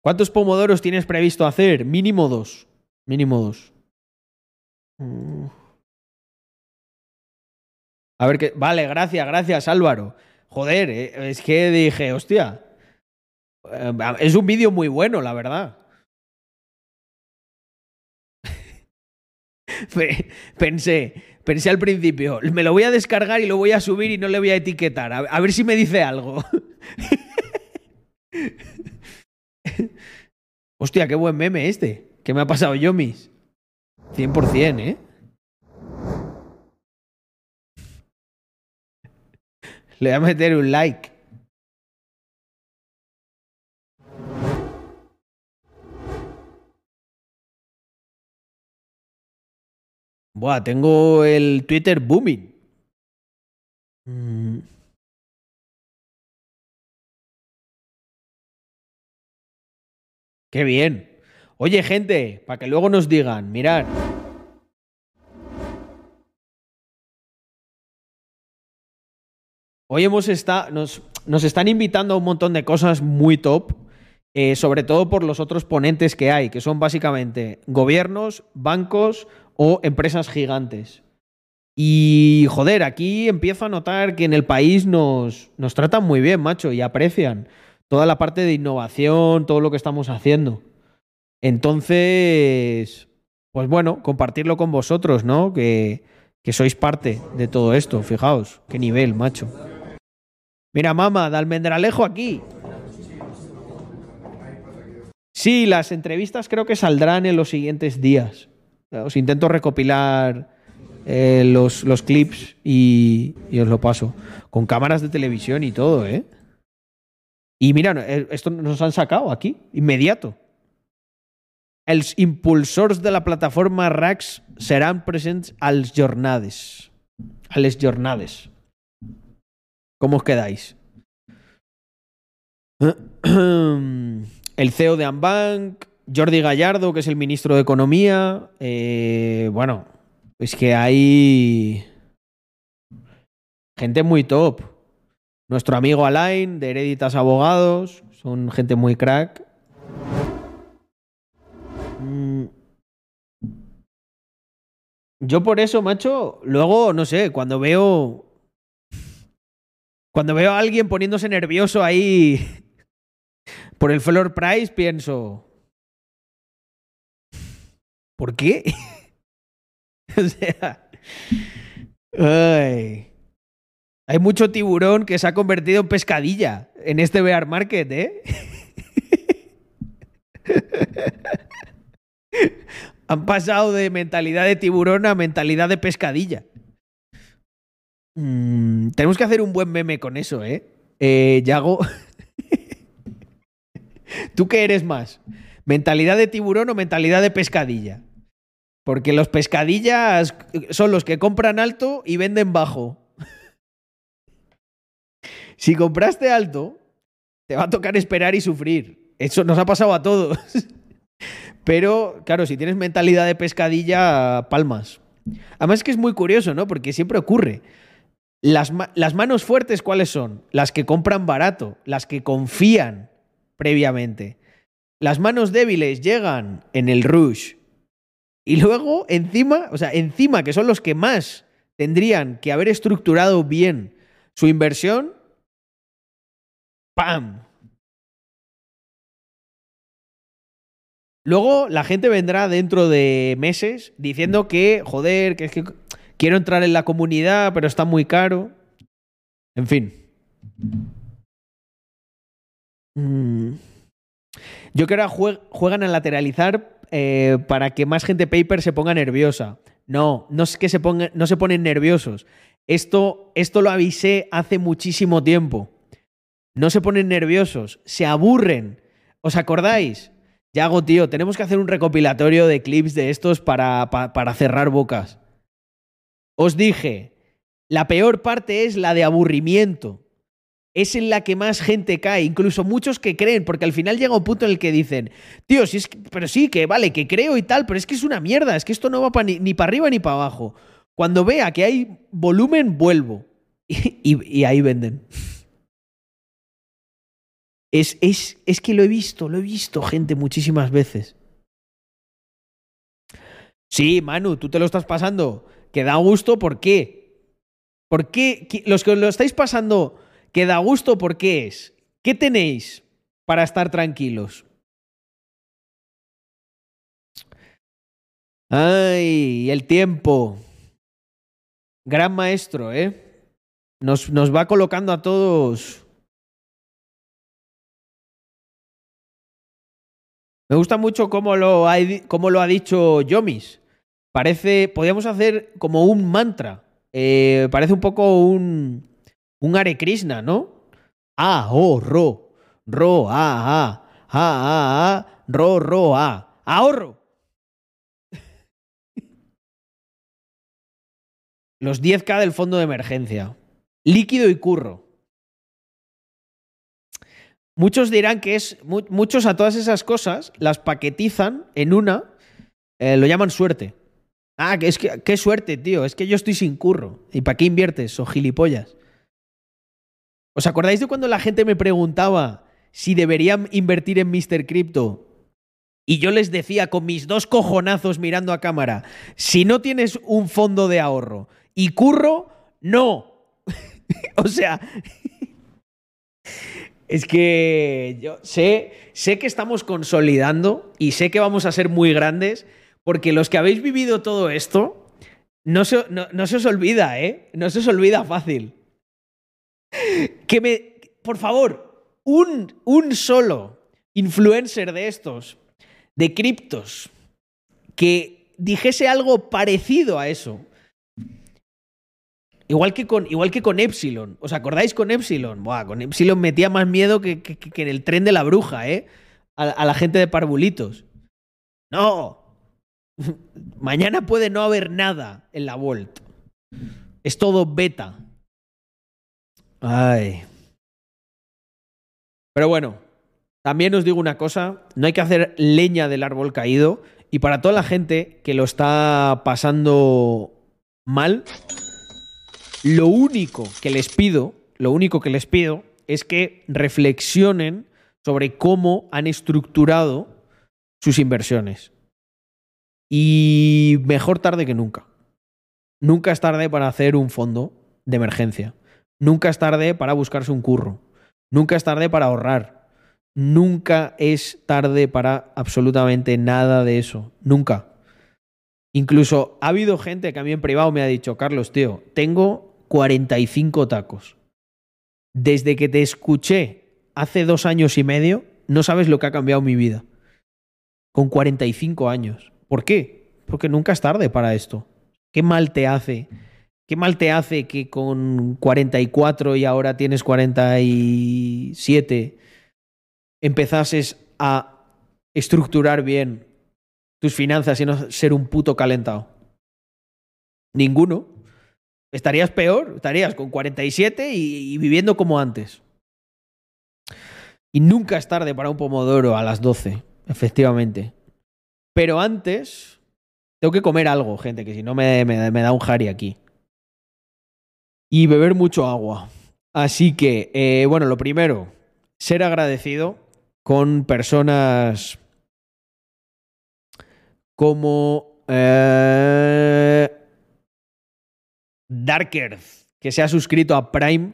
¿Cuántos pomodoros tienes previsto hacer? Mínimo dos. Mínimo dos. A ver qué. Vale, gracias, gracias, Álvaro. Joder, eh, es que dije, hostia. eh, Es un vídeo muy bueno, la verdad. Pe- Pensé, pensé al principio, me lo voy a descargar y lo voy a subir y no le voy a etiquetar. A, ver si me dice algo. Hostia, qué buen meme este. ¿Qué me ha pasado yo, mis? 100%, ¿eh? Le voy a meter un like. Buah, tengo el Twitter booming. Mm. Qué bien. Oye, gente, para que luego nos digan, mirad. Hoy hemos estado. Nos, nos están invitando a un montón de cosas muy top. eh, sobre todo por los otros ponentes que hay, que son básicamente gobiernos, bancos o empresas gigantes. Y joder, aquí empiezo a notar que en el país nos, nos tratan muy bien, macho, y aprecian toda la parte de innovación, todo lo que estamos haciendo. Entonces, pues bueno, compartirlo con vosotros, ¿no? Que, que sois parte de todo esto, fijaos, qué nivel, macho. Mira, mamá, de almendralejo aquí. Sí, las entrevistas creo que saldrán en los siguientes días. Os intento recopilar eh, los, los clips y, y os lo paso. Con cámaras de televisión y todo, ¿eh? Y mira, eh, esto nos han sacado aquí, inmediato. Els impulsors de la plataforma RAX seran presents als jornades. A les jornades. ¿Cómo os quedáis? El CEO de Ambank, Jordi Gallardo, que es el ministro de Economía. eh, bueno, es que hay gente muy top. Nuestro amigo Alain, de Hereditas Abogados, son gente muy crack. Mm. Yo por eso, macho, luego, no sé, cuando veo. Cuando veo a alguien poniéndose nervioso ahí por el floor price, pienso. ¿Por qué? o sea. Ay. Hay mucho tiburón que se ha convertido en pescadilla en este bear market, ¿eh? Han pasado de mentalidad de tiburón a mentalidad de pescadilla. Mm, tenemos que hacer un buen meme con eso, ¿eh? eh Yago. ¿Tú qué eres más? ¿Mentalidad de tiburón o mentalidad de pescadilla? Porque los pescadillas son los que compran alto y venden bajo. Si compraste alto, te va a tocar esperar y sufrir. Eso nos ha pasado a todos. Pero, claro, si tienes mentalidad de pescadilla, palmas. Además es que es muy curioso, ¿no? Porque siempre ocurre. Las, las, manos fuertes, ¿cuáles son? Las que compran barato, las que confían previamente. Las manos débiles llegan en el rush. Y luego, encima, o sea, encima que son los que más tendrían que haber estructurado bien su inversión, ¡pam! Luego la gente vendrá dentro de meses diciendo que, joder, que es que quiero entrar en la comunidad, pero está muy caro. En fin. Mm. Yo creo que juegan a lateralizar eh, para que más gente paper se ponga nerviosa. No, no es que se ponga, no se ponen nerviosos. Esto, esto lo avisé hace muchísimo tiempo. No se ponen nerviosos, se aburren. ¿Os acordáis? Yago, tío, tenemos que hacer un recopilatorio de clips de estos para, para, para cerrar bocas. Os dije, la peor parte es la de aburrimiento. Es en la que más gente cae, incluso muchos que creen, porque al final llega un punto en el que dicen, tío, si es que, pero sí, que vale, que creo y tal, pero es que es una mierda, es que esto no va pa ni, para arriba ni para abajo. Cuando vea que hay volumen, vuelvo. Y ahí venden. Es, es, es que lo he visto, lo he visto, gente, muchísimas veces. Sí, Manu, tú te lo estás pasando. Que da gusto, ¿por qué? ¿Por qué? Los que lo estáis pasando, que da gusto, ¿por qué es? ¿Qué tenéis para estar tranquilos? Ay, el tiempo. Gran maestro, ¿eh? Nos, nos va colocando a todos Me gusta mucho cómo lo ha, cómo lo ha dicho Yomis. Parece, podríamos hacer como un mantra. Eh, parece un poco un, un Hare Krishna, ¿no? A, O, Ro. Ro, A, A. A, A, A. Ro, Ro, A. Ahorro. Los 10K del fondo de emergencia. Líquido y curro. Muchos dirán que es. Muchos a todas esas cosas las paquetizan en una. Eh, lo llaman suerte. Ah, que es que. Qué suerte, tío. Es que yo estoy sin curro. ¿Y para qué inviertes? O gilipollas. ¿Os acordáis de cuando la gente me preguntaba si deberían invertir en Mr. Crypto? Y yo les decía con mis dos cojonazos mirando a cámara, si no tienes un fondo de ahorro y curro, no. o sea, es que yo sé, sé que estamos consolidando y sé que vamos a ser muy grandes porque los que habéis vivido todo esto, no se, no- no se os olvida, ¿eh? No se os olvida fácil. Que me, por favor, un, un solo influencer de estos, de criptos, que dijese algo parecido a eso. Igual que con, igual que con Epsilon. ¿Os acordáis con Epsilon? Buah, con Epsilon metía más miedo que, que- que en el tren de la bruja, ¿eh? A, a la gente de parvulitos. No. Mañana puede no haber nada en la Volt. Es todo beta. Ay. Pero bueno, también os digo una cosa, no hay que hacer leña del árbol caído y para toda la gente que lo está pasando mal, lo único que les pido, lo único que les pido es que reflexionen sobre cómo han estructurado sus inversiones. Y mejor tarde que nunca. Nunca es tarde para hacer un fondo de emergencia. Nunca es tarde para buscarse un curro. Nunca es tarde para ahorrar. Nunca es tarde para absolutamente nada de eso. Nunca. Incluso ha habido gente que a mí en privado me ha dicho, Carlos, tío, tengo 45 tacos. Desde que te escuché hace dos años y medio, no sabes lo que ha cambiado mi vida. Con 45 años. ¿Por qué? Porque nunca es tarde para esto. ¿Qué mal te hace? ¿Qué mal te hace que con 44 y ahora tienes 47 empezases a estructurar bien tus finanzas y no ser un puto calentado? Ninguno. Estarías peor, estarías con 47 y, y viviendo como antes. Y nunca es tarde para un pomodoro a las 12, efectivamente. Pero antes, tengo que comer algo, gente, que si no me, me- me da un jari aquí. Y beber mucho agua. Así que, eh, bueno, lo primero, ser agradecido con personas como eh, Dark Earth, que se ha suscrito a Prime.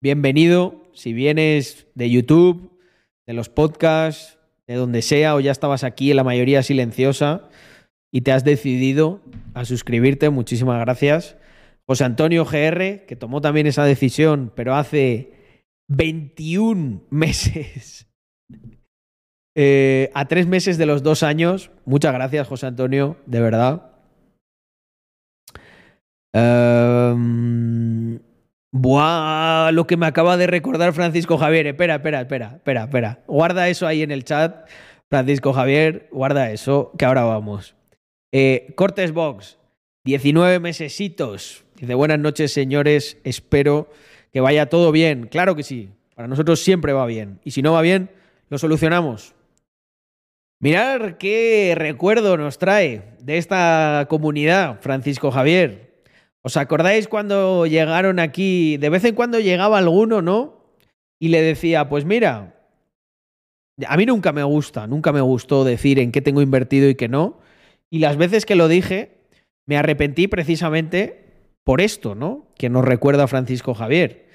Bienvenido. Si vienes de YouTube, de los podcasts, de donde sea, o ya estabas aquí en la mayoría silenciosa y te has decidido a suscribirte, muchísimas gracias. José Antonio GR, que tomó también esa decisión, pero hace 21 meses. Eh, a tres meses de los dos años. Muchas gracias, José Antonio, de verdad. Ehm, buah, lo que me acaba de recordar Francisco Javier. Espera, espera, espera, espera, espera. Guarda eso ahí en el chat, Francisco Javier. Guarda eso, que ahora vamos. Eh, Cortes Box, 19 mesesitos. Dice, buenas noches, señores. Espero que vaya todo bien. Claro que sí. Para nosotros siempre va bien. Y si no va bien, lo solucionamos. Mirar qué recuerdo nos trae de esta comunidad, Francisco Javier. ¿Os acordáis cuando llegaron aquí? De vez en cuando llegaba alguno, ¿no? Y le decía, pues mira, a mí nunca me gusta, nunca me gustó decir en qué tengo invertido y qué no. Y las veces que lo dije, me arrepentí precisamente por esto, ¿no? Que nos recuerda Francisco Javier.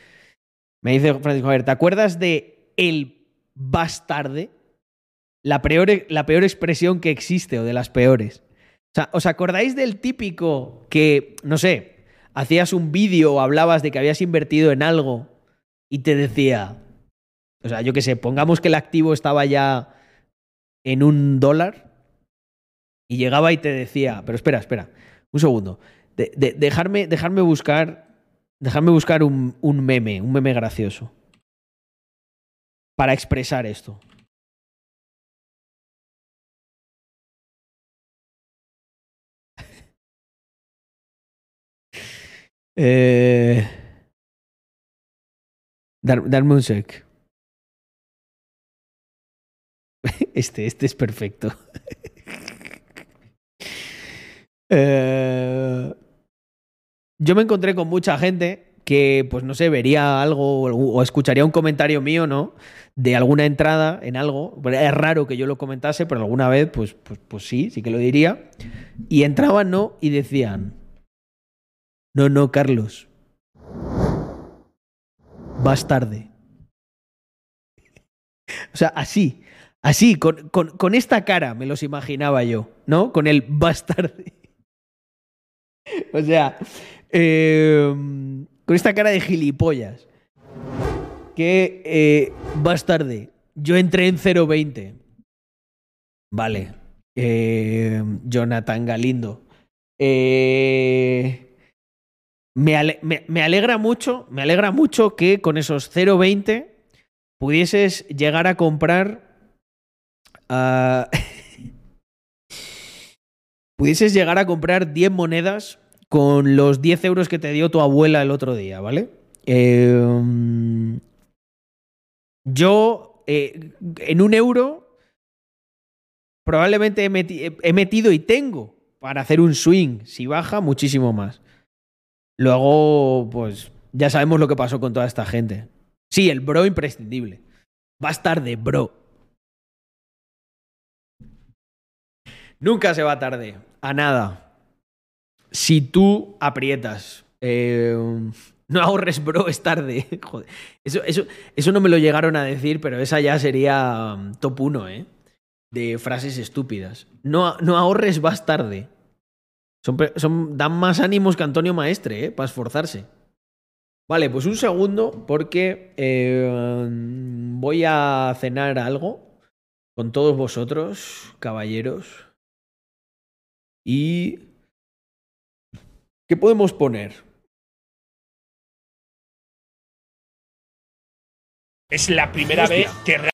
Me dice Francisco Javier, ¿te acuerdas de el bastarde? La peor, la peor expresión que existe o de las peores. O sea, ¿os acordáis del típico que, no sé, hacías un vídeo o hablabas de que habías invertido en algo y te decía, o sea, yo qué sé, pongamos que el activo estaba ya en un dólar y llegaba y te decía, pero espera, espera, un segundo, de, de- dejarme, dejarme buscar, dejarme buscar un, un meme, un meme gracioso para expresar esto. Eh, dar- darme un sec. Este, este es perfecto. Eh, yo me encontré con mucha gente que, pues no sé, vería algo o, escucharía un comentario mío, ¿no? De alguna entrada en algo. Es raro que yo lo comentase, pero alguna vez, pues, pues, pues sí, sí que lo diría. Y entraban, ¿no? Y decían, no, no, Carlos. Vas tarde. O sea, así, así, con, con- con esta cara me los imaginaba yo, ¿no? Con el vas tarde. O sea, eh, con esta cara de gilipollas. Que eh, tarde. Yo entré en 020. Vale. Eh, Jonathan Galindo. Eh, me, ale- me- me alegra mucho, me alegra mucho que con esos 0.20 pudieses llegar a comprar. pudieses llegar a comprar 10 monedas con los 10 euros que te dio tu abuela el otro día, ¿vale? Eh, yo, eh, en un euro, probablemente he, he metido y tengo para hacer un swing. Si baja, muchísimo más. Luego, pues, ya sabemos lo que pasó con toda esta gente. Sí, el bro imprescindible. Vas tarde, bro. Nunca se va tarde. A nada. Si tú aprietas. eh, no ahorres, bro, es tarde. Joder. Eso, eso, eso no me lo llegaron a decir, pero esa ya sería um, top 1, ¿eh? De frases estúpidas. No, no ahorres, vas tarde. Son, son, dan más ánimos que Antonio Maestre, ¿eh? Para esforzarse. Vale, pues un segundo, porque eh, voy a cenar algo con todos vosotros, caballeros. Y. ¿Qué podemos poner? Es la primera Hostia. vez que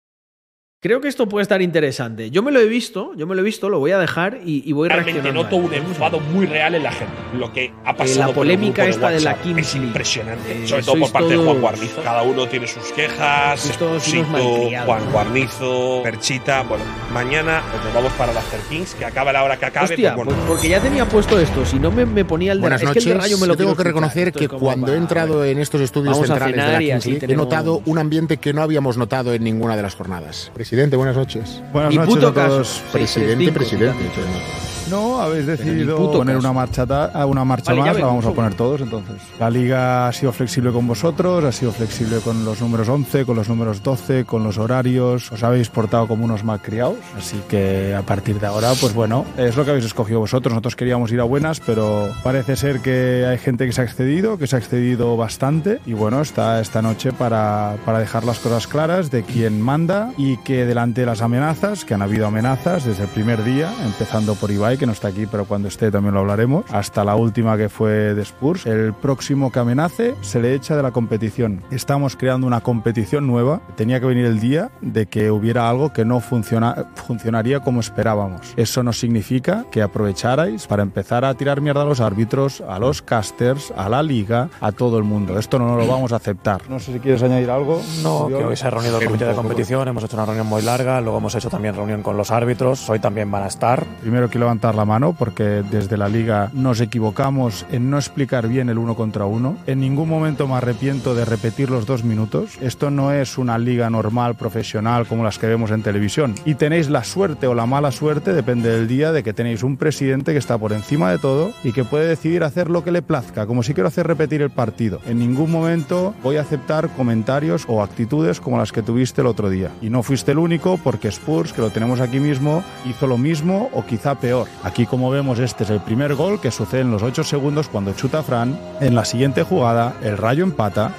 Creo que esto puede estar interesante. Yo me lo he visto, yo me lo he visto, lo voy a dejar y, y voy realmente reaccionando. noto un enfado muy real en la gente. Lo que ha pasado la por el polémica grupo esta de la Kings es impresionante. Eh, Sobre todo por parte de Juan Guarnizo. Cada uno tiene sus quejas. Esposito, malcriados. Juan Guarnizo, Perchita. Bueno, mañana nos vamos para la After Kings, que acaba la hora que acabe. Hostia, pues, pues porque ya tenía puesto esto. Si no me, me ponía el de Buenas es noches. que el de Rayo me lo Yo tengo que reconocer que cuando he entrado en estos estudios centrales de la Kings League, he notado un ambiente que no habíamos notado en ninguna de las jornadas. Presidente, buenas noches. Buenas Ni noches puto a todos. caso. Presidente, 665, presidente. No, habéis decidido poner caso. una marcha, ta- a una marcha Vale, más, la vamos a poner todos entonces. La liga ha sido flexible con vosotros, ha sido flexible con los números 11, con los números 12, con los horarios, os habéis portado como unos malcriados, así que a partir de ahora, pues bueno, es lo que habéis escogido vosotros. Nosotros queríamos ir a buenas, pero parece ser que hay gente que se ha excedido, que se ha excedido bastante, y bueno, está esta noche para, para dejar las cosas claras de quién manda y que delante de las amenazas, que han habido amenazas desde el primer día, empezando por Ibai, que no está aquí, pero cuando esté también lo hablaremos, hasta la última que fue de Spurs. El próximo que amenace se le echa de la competición. Estamos creando una competición nueva. Tenía que venir el día de que hubiera algo que no funciona, funcionaría como esperábamos. Eso no significa que aprovecharais para empezar a tirar mierda a los árbitros, a los casters, a la liga, a todo el mundo. Esto no lo vamos a aceptar. No sé si quieres añadir algo. No, que hoy se ha reunido el comité de competición, hemos hecho una reunión muy larga, luego hemos hecho también reunión con los árbitros, hoy también van a estar. Primero quiero levantar la mano porque desde la liga nos equivocamos en no explicar bien el uno contra uno. En ningún momento me arrepiento de repetir los dos minutos. Esto no es una liga normal, profesional como las que vemos en televisión. Y tenéis la suerte o la mala suerte, depende del día, de que tenéis un presidente que está por encima de todo y que puede decidir hacer lo que le plazca, como si quiero hacer repetir el partido. En ningún momento voy a aceptar comentarios o actitudes como las que tuviste el otro día. Y no fuiste el único porque Spurs, que lo tenemos aquí mismo, hizo lo mismo o quizá peor. Aquí como vemos este es el primer gol que sucede en los 8 segundos cuando chuta Fran. En la siguiente jugada el Rayo empata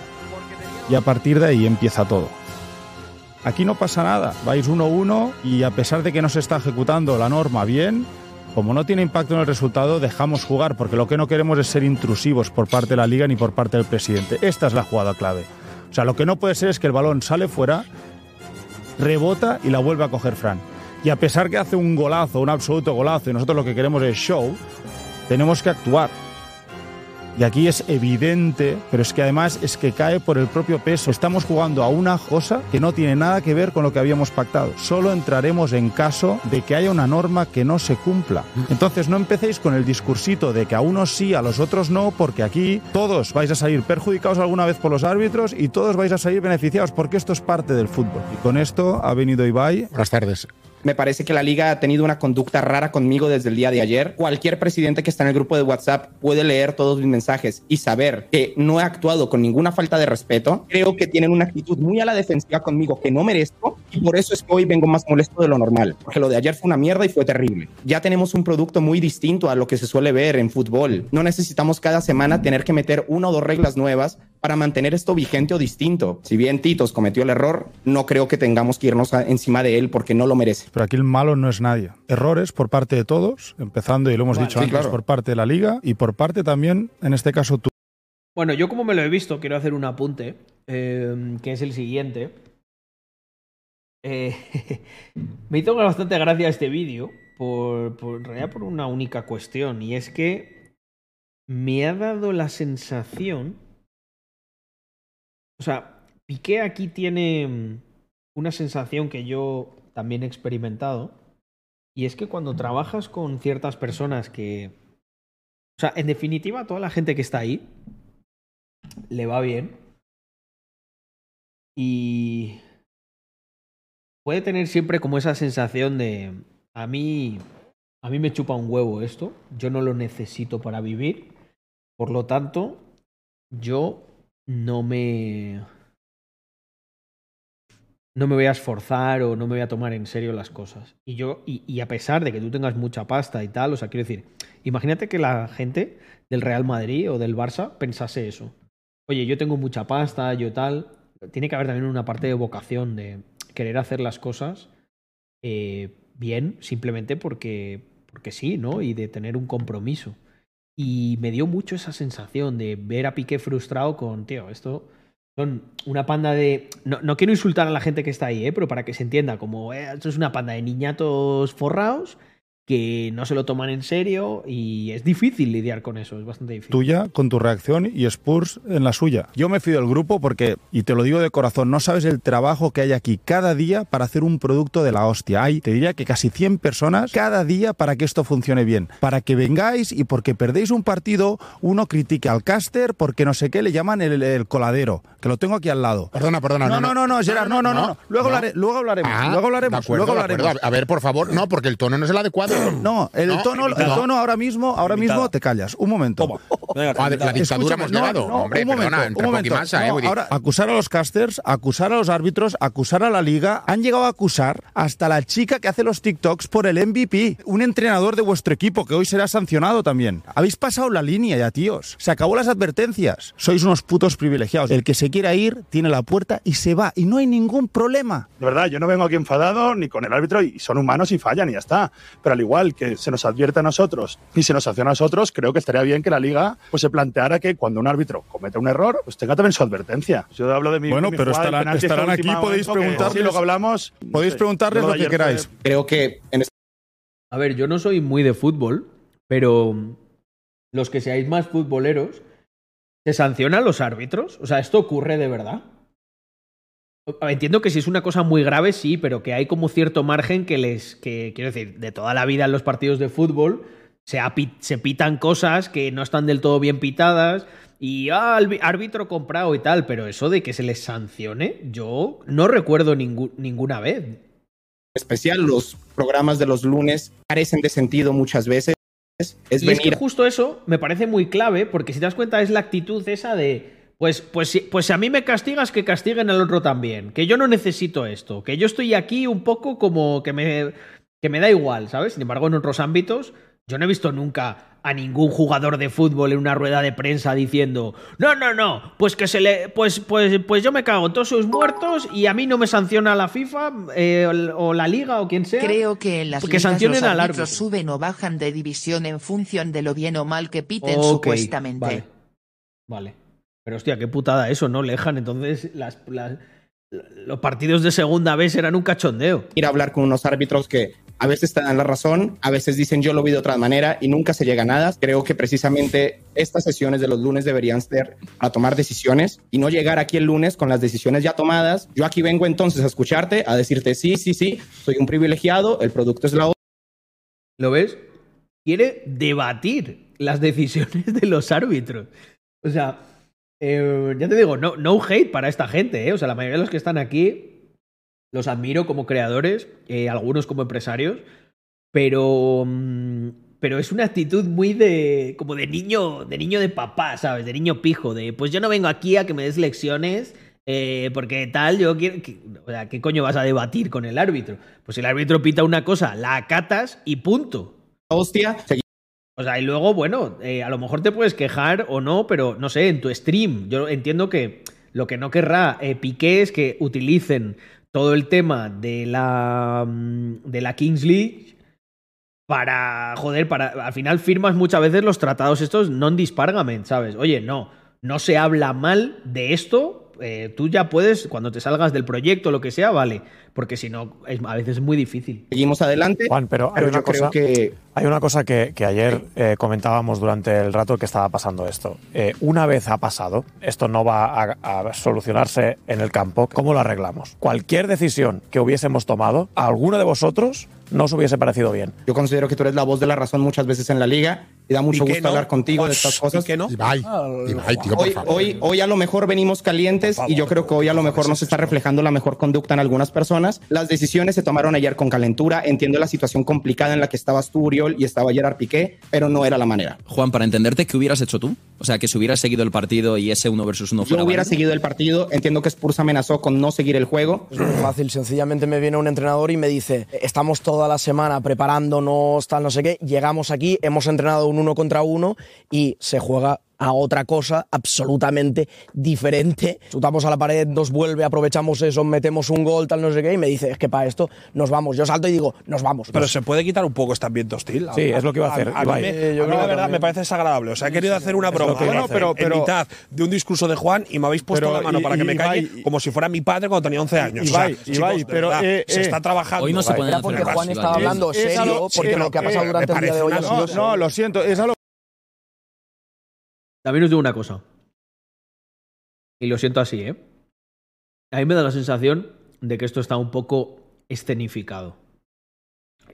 y a partir de ahí empieza todo. Aquí no pasa nada, vais 1-1 y a pesar de que no se está ejecutando la norma bien, como no tiene impacto en el resultado, dejamos jugar porque lo que no queremos es ser intrusivos por parte de la liga ni por parte del presidente. Esta es la jugada clave. O sea, lo que no puede ser es que el balón sale fuera, rebota y la vuelve a coger Fran. Y a pesar que hace un golazo, un absoluto golazo, y nosotros lo que queremos es show, tenemos que actuar. Y aquí es evidente, pero es que además es que cae por el propio peso. Estamos jugando a una cosa que no tiene nada que ver con lo que habíamos pactado. Solo entraremos en caso de que haya una norma que no se cumpla. Entonces no empecéis con el discursito de que a unos sí, a los otros no, porque aquí todos vais a salir perjudicados alguna vez por los árbitros y todos vais a salir beneficiados, porque esto es parte del fútbol. Y con esto ha venido Ibai. Buenas tardes. Me parece que la liga ha tenido una conducta rara conmigo desde el día de ayer. Cualquier presidente que está en el grupo de WhatsApp puede leer todos mis mensajes y saber que no he actuado con ninguna falta de respeto. Creo que tienen una actitud muy a la defensiva conmigo que no merezco y por eso es que hoy vengo más molesto de lo normal. Porque lo de ayer fue una mierda y fue terrible. Ya tenemos un producto muy distinto a lo que se suele ver en fútbol. No necesitamos cada semana tener que meter una o dos reglas nuevas para mantener esto vigente o distinto. Si bien Titos cometió el error, no creo que tengamos que irnos encima de él porque no lo merece. Pero aquí el malo no es nadie. Errores por parte de todos, empezando, y lo hemos Vale, dicho sí, antes, claro. por parte de la liga y por parte también, en este caso, tú. Bueno, yo como me lo he visto, quiero hacer un apunte, eh, que es el siguiente. Eh, me hizo bastante gracia este vídeo, por, por, en realidad por una única cuestión, y es que me ha dado la sensación... O sea, Piqué aquí tiene una sensación que yo también experimentado, y es que cuando trabajas con ciertas personas que... O sea, en definitiva, toda la gente que está ahí, le va bien. Y puede tener siempre como esa sensación de a mí a mí me chupa un huevo esto, yo no lo necesito para vivir. Por lo tanto, yo no me no me voy a esforzar o no me voy a tomar en serio las cosas. Y yo, y, a pesar de que tú tengas mucha pasta y tal, o sea, quiero decir, imagínate que la gente del Real Madrid o del Barça pensase eso. Oye, yo tengo mucha pasta, yo tal. Tiene que haber también una parte de vocación de querer hacer las cosas eh, bien, simplemente porque, porque sí, ¿no? Y de tener un compromiso. Y me dio mucho esa sensación de ver a Piqué frustrado con, tío, esto son una panda de... No, no quiero insultar a la gente que está ahí, ¿eh? pero para que se entienda, como eh, esto es una panda de niñatos forrados que no se lo toman en serio y es difícil lidiar con eso, es bastante difícil. tuya con tu reacción y Spurs en la suya. Yo me fío del grupo porque, y te lo digo de corazón, no sabes el trabajo que hay aquí cada día para hacer un producto de la hostia. Hay, te diría que casi 100 personas cada día para que esto funcione bien. Para que vengáis y porque perdéis un partido, uno critique al caster porque no sé qué le llaman el, el coladero, que lo tengo aquí al lado. Perdona, perdona. No, no, no, no, Gerard, no, no, no. no. Luego, luego hablaremos, Ah, luego hablaremos, acuerdo, luego de acuerdo. hablaremos. A ver, por favor, no, porque el tono no es el adecuado. No, el No, tono, el tono ahora mismo, ahora mismo te callas. Un momento. La dictadura hemos no, llegado. no, Hombre, un momento, perdona, un momento. eh, ahora, acusar a los casters, acusar a los árbitros, acusar a la liga. Han llegado a acusar hasta la chica que hace los TikToks por el MVP. Un entrenador de vuestro equipo que hoy será sancionado también. Habéis pasado la línea ya, tíos. Se acabó las advertencias. Sois unos putos privilegiados. El que se quiera ir tiene la puerta y se va. Y no hay ningún problema. De verdad, yo no vengo aquí enfadado ni con el árbitro y son humanos y fallan y ya está. Pero al igual que se nos advierte a nosotros y se nos hace a nosotros, creo que estaría bien que la liga pues se planteara que cuando un árbitro comete un error, pues tenga también su advertencia. Yo hablo de mi Bueno, mi pero jugada estarán- aquí, podéis que preguntarles- Sí, luego hablamos. Podéis preguntarles lo que queráis. fue- Creo que en A ver, yo no soy muy de fútbol, pero los que seáis más futboleros, ¿se sancionan los árbitros? O sea, ¿esto ocurre de verdad? Entiendo que si es una cosa muy grave, sí, pero que hay como cierto margen que les. que quiero decir, de toda la vida en los partidos de fútbol se, se pitan cosas que no están del todo bien pitadas y ah, árbitro comprado y tal, pero eso de que se les sancione, yo no recuerdo ningú- ninguna vez. especial los programas de los lunes carecen de sentido muchas veces. Es y es que venir justo eso me parece muy clave, porque si te das cuenta es la actitud esa de, pues, pues, si, pues si a mí me castigas, que castiguen al otro también, que yo no necesito esto, que yo estoy aquí un poco como que me, que me da igual, ¿sabes? Sin embargo, en otros ámbitos, yo no he visto nunca a ningún jugador de fútbol en una rueda de prensa diciendo, no, no, no, pues que se le, pues, pues, pues yo me cago en todos sus muertos y a mí no me sanciona la FIFA eh, o la liga o quien sea. Creo que en las que ligas los al árbitro. suben o bajan de división en función de lo bien o mal que piten supuestamente. Vale. Vale. Pero hostia, qué putada eso, ¿no? Lejan, entonces las, las- los partidos de segunda vez eran un cachondeo. ir a hablar con unos árbitros que A veces te dan la razón, a veces dicen yo lo vi de otra manera y nunca se llega a nada. Creo que precisamente estas sesiones de los lunes deberían ser a tomar decisiones y no llegar aquí el lunes con las decisiones ya tomadas. Yo aquí vengo entonces a escucharte, a decirte sí, sí, sí, soy un privilegiado, el producto es la ¿Lo ves? Quiere debatir las decisiones de los árbitros. O sea, eh, ya te digo, no, no hate para esta gente, ¿eh? O sea, la mayoría de los que están aquí los admiro como creadores, eh, algunos como empresarios, pero, mm, pero es una actitud muy de como de niño, de niño de papá, ¿sabes? De niño pijo, de pues yo no vengo aquí a que me des lecciones. eh, porque tal, yo quiero. que- o sea, ¿qué coño vas a debatir con el árbitro? Pues el árbitro pita una cosa, la acatas y punto. Hostia. O sea, y luego, bueno, eh, a lo mejor te puedes quejar o no, pero no sé, en tu stream. Yo entiendo que lo que no querrá eh, Piqué es que utilicen todo el tema de la, mm, de la Kings League para, joder, para, al final firmas muchas veces los tratados estos non-dispargament, ¿sabes? Oye, no, no se habla mal de esto, eh, tú ya puedes, cuando te salgas del proyecto, lo que sea, vale, porque si no, es, a veces es muy difícil. Seguimos adelante. Juan, pero hay una cosa, que hay una cosa que, que ayer eh, comentábamos durante el rato que estaba pasando esto. Eh, una vez ha pasado, esto no va a, a solucionarse en el campo. ¿Cómo lo arreglamos? Cualquier decisión que hubiésemos tomado, alguno de vosotros no os hubiese parecido bien. Yo considero que tú eres la voz de la razón muchas veces en la liga y da mucho ¿Y gusto no? hablar contigo de estas cosas. ¿y qué no? Ibai, Ibai, tío, por hoy, favor. hoy, hoy a lo mejor venimos calientes y yo creo que hoy a lo mejor nos está reflejando la mejor conducta en algunas personas. Las decisiones se tomaron ayer con calentura. Entiendo la situación complicada en la que estabas tú, Uriol, y estaba Gerard Piqué, pero no era la manera. Juan, para entenderte, ¿qué hubieras hecho tú? O sea, que si hubieras seguido el partido y ese uno versus uno Yo fuera hubiera válido. seguido el partido. Entiendo que Spurs amenazó con no seguir el juego. Es muy fácil, sencillamente me viene un entrenador y me dice, estamos toda la semana preparándonos, tal, no sé qué, llegamos aquí, hemos entrenado un uno contra uno y se juega a otra cosa absolutamente diferente. Chutamos a la pared, nos vuelve, aprovechamos eso, metemos un gol, tal, no sé qué, y me dice, es que para esto nos vamos. Yo salto y digo, nos vamos. Pero se puede quitar un poco este ambiente hostil. Sí, es lo que iba a hacer, A, mí, Ibai. me- yo a mí creo la verdad también. me parece desagradable. O sea, he querido hacer una broma bueno, pero, pero- en mitad de un discurso de Juan y me habéis puesto Pero, la mano y- para que y- me calle Ibai- como si fuera mi padre cuando tenía 11 años. Ibai, o sea, Ibai, chicos, de pero, verdad, eh, se eh, está trabajando. Hoy no se hacer porque Juan estaba hablando serio, porque lo que ha eh, pasado durante el día de hoy no, lo siento, es algo También os digo una cosa. Y lo siento así, ¿eh? A mí me da la sensación de que esto está un poco escenificado.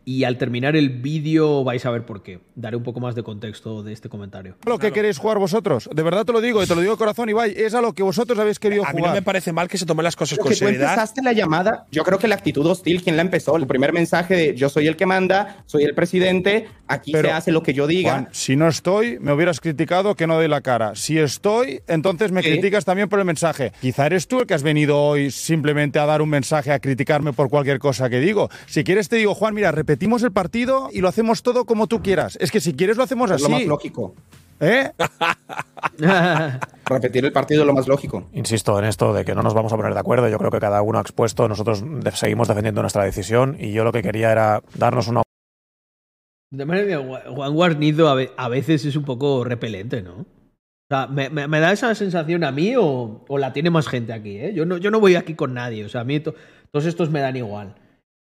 Y al terminar el vídeo vais a ver por qué. Daré un poco más de contexto de este comentario. lo que queréis jugar vosotros. De verdad te lo digo, y te lo digo de corazón, Ibai, es a lo que vosotros habéis querido A mí jugar. no me parece mal que se tomen las cosas con que tú seriedad. empezaste la llamada, yo creo que la actitud hostil, ¿quién la empezó? El primer mensaje de yo soy el que manda, soy el presidente, aquí Pero, se hace lo que yo diga. Juan, si no estoy, me hubieras criticado que no doy la cara. Si estoy, entonces me criticas también por el mensaje. Quizá eres tú el que has venido hoy simplemente a dar un mensaje, a criticarme por cualquier cosa que digo. Si quieres te digo, Juan, mira, repetimos el partido y lo hacemos todo como tú quieras. Es que si quieres lo hacemos es así. lo más lógico. ¿Eh? Repetir el partido es lo más lógico. Insisto en esto de que no nos vamos a poner de acuerdo. Yo creo que cada uno ha expuesto, nosotros seguimos defendiendo nuestra decisión y yo lo que quería era darnos una De manera que Ju- Juan Guarnido a veces es un poco repelente, ¿no? O sea, ¿me, me- me da esa sensación a mí o, o la tiene más gente aquí? ¿eh? Yo, no, yo no voy aquí con nadie. O sea, a mí to- todos estos me dan igual.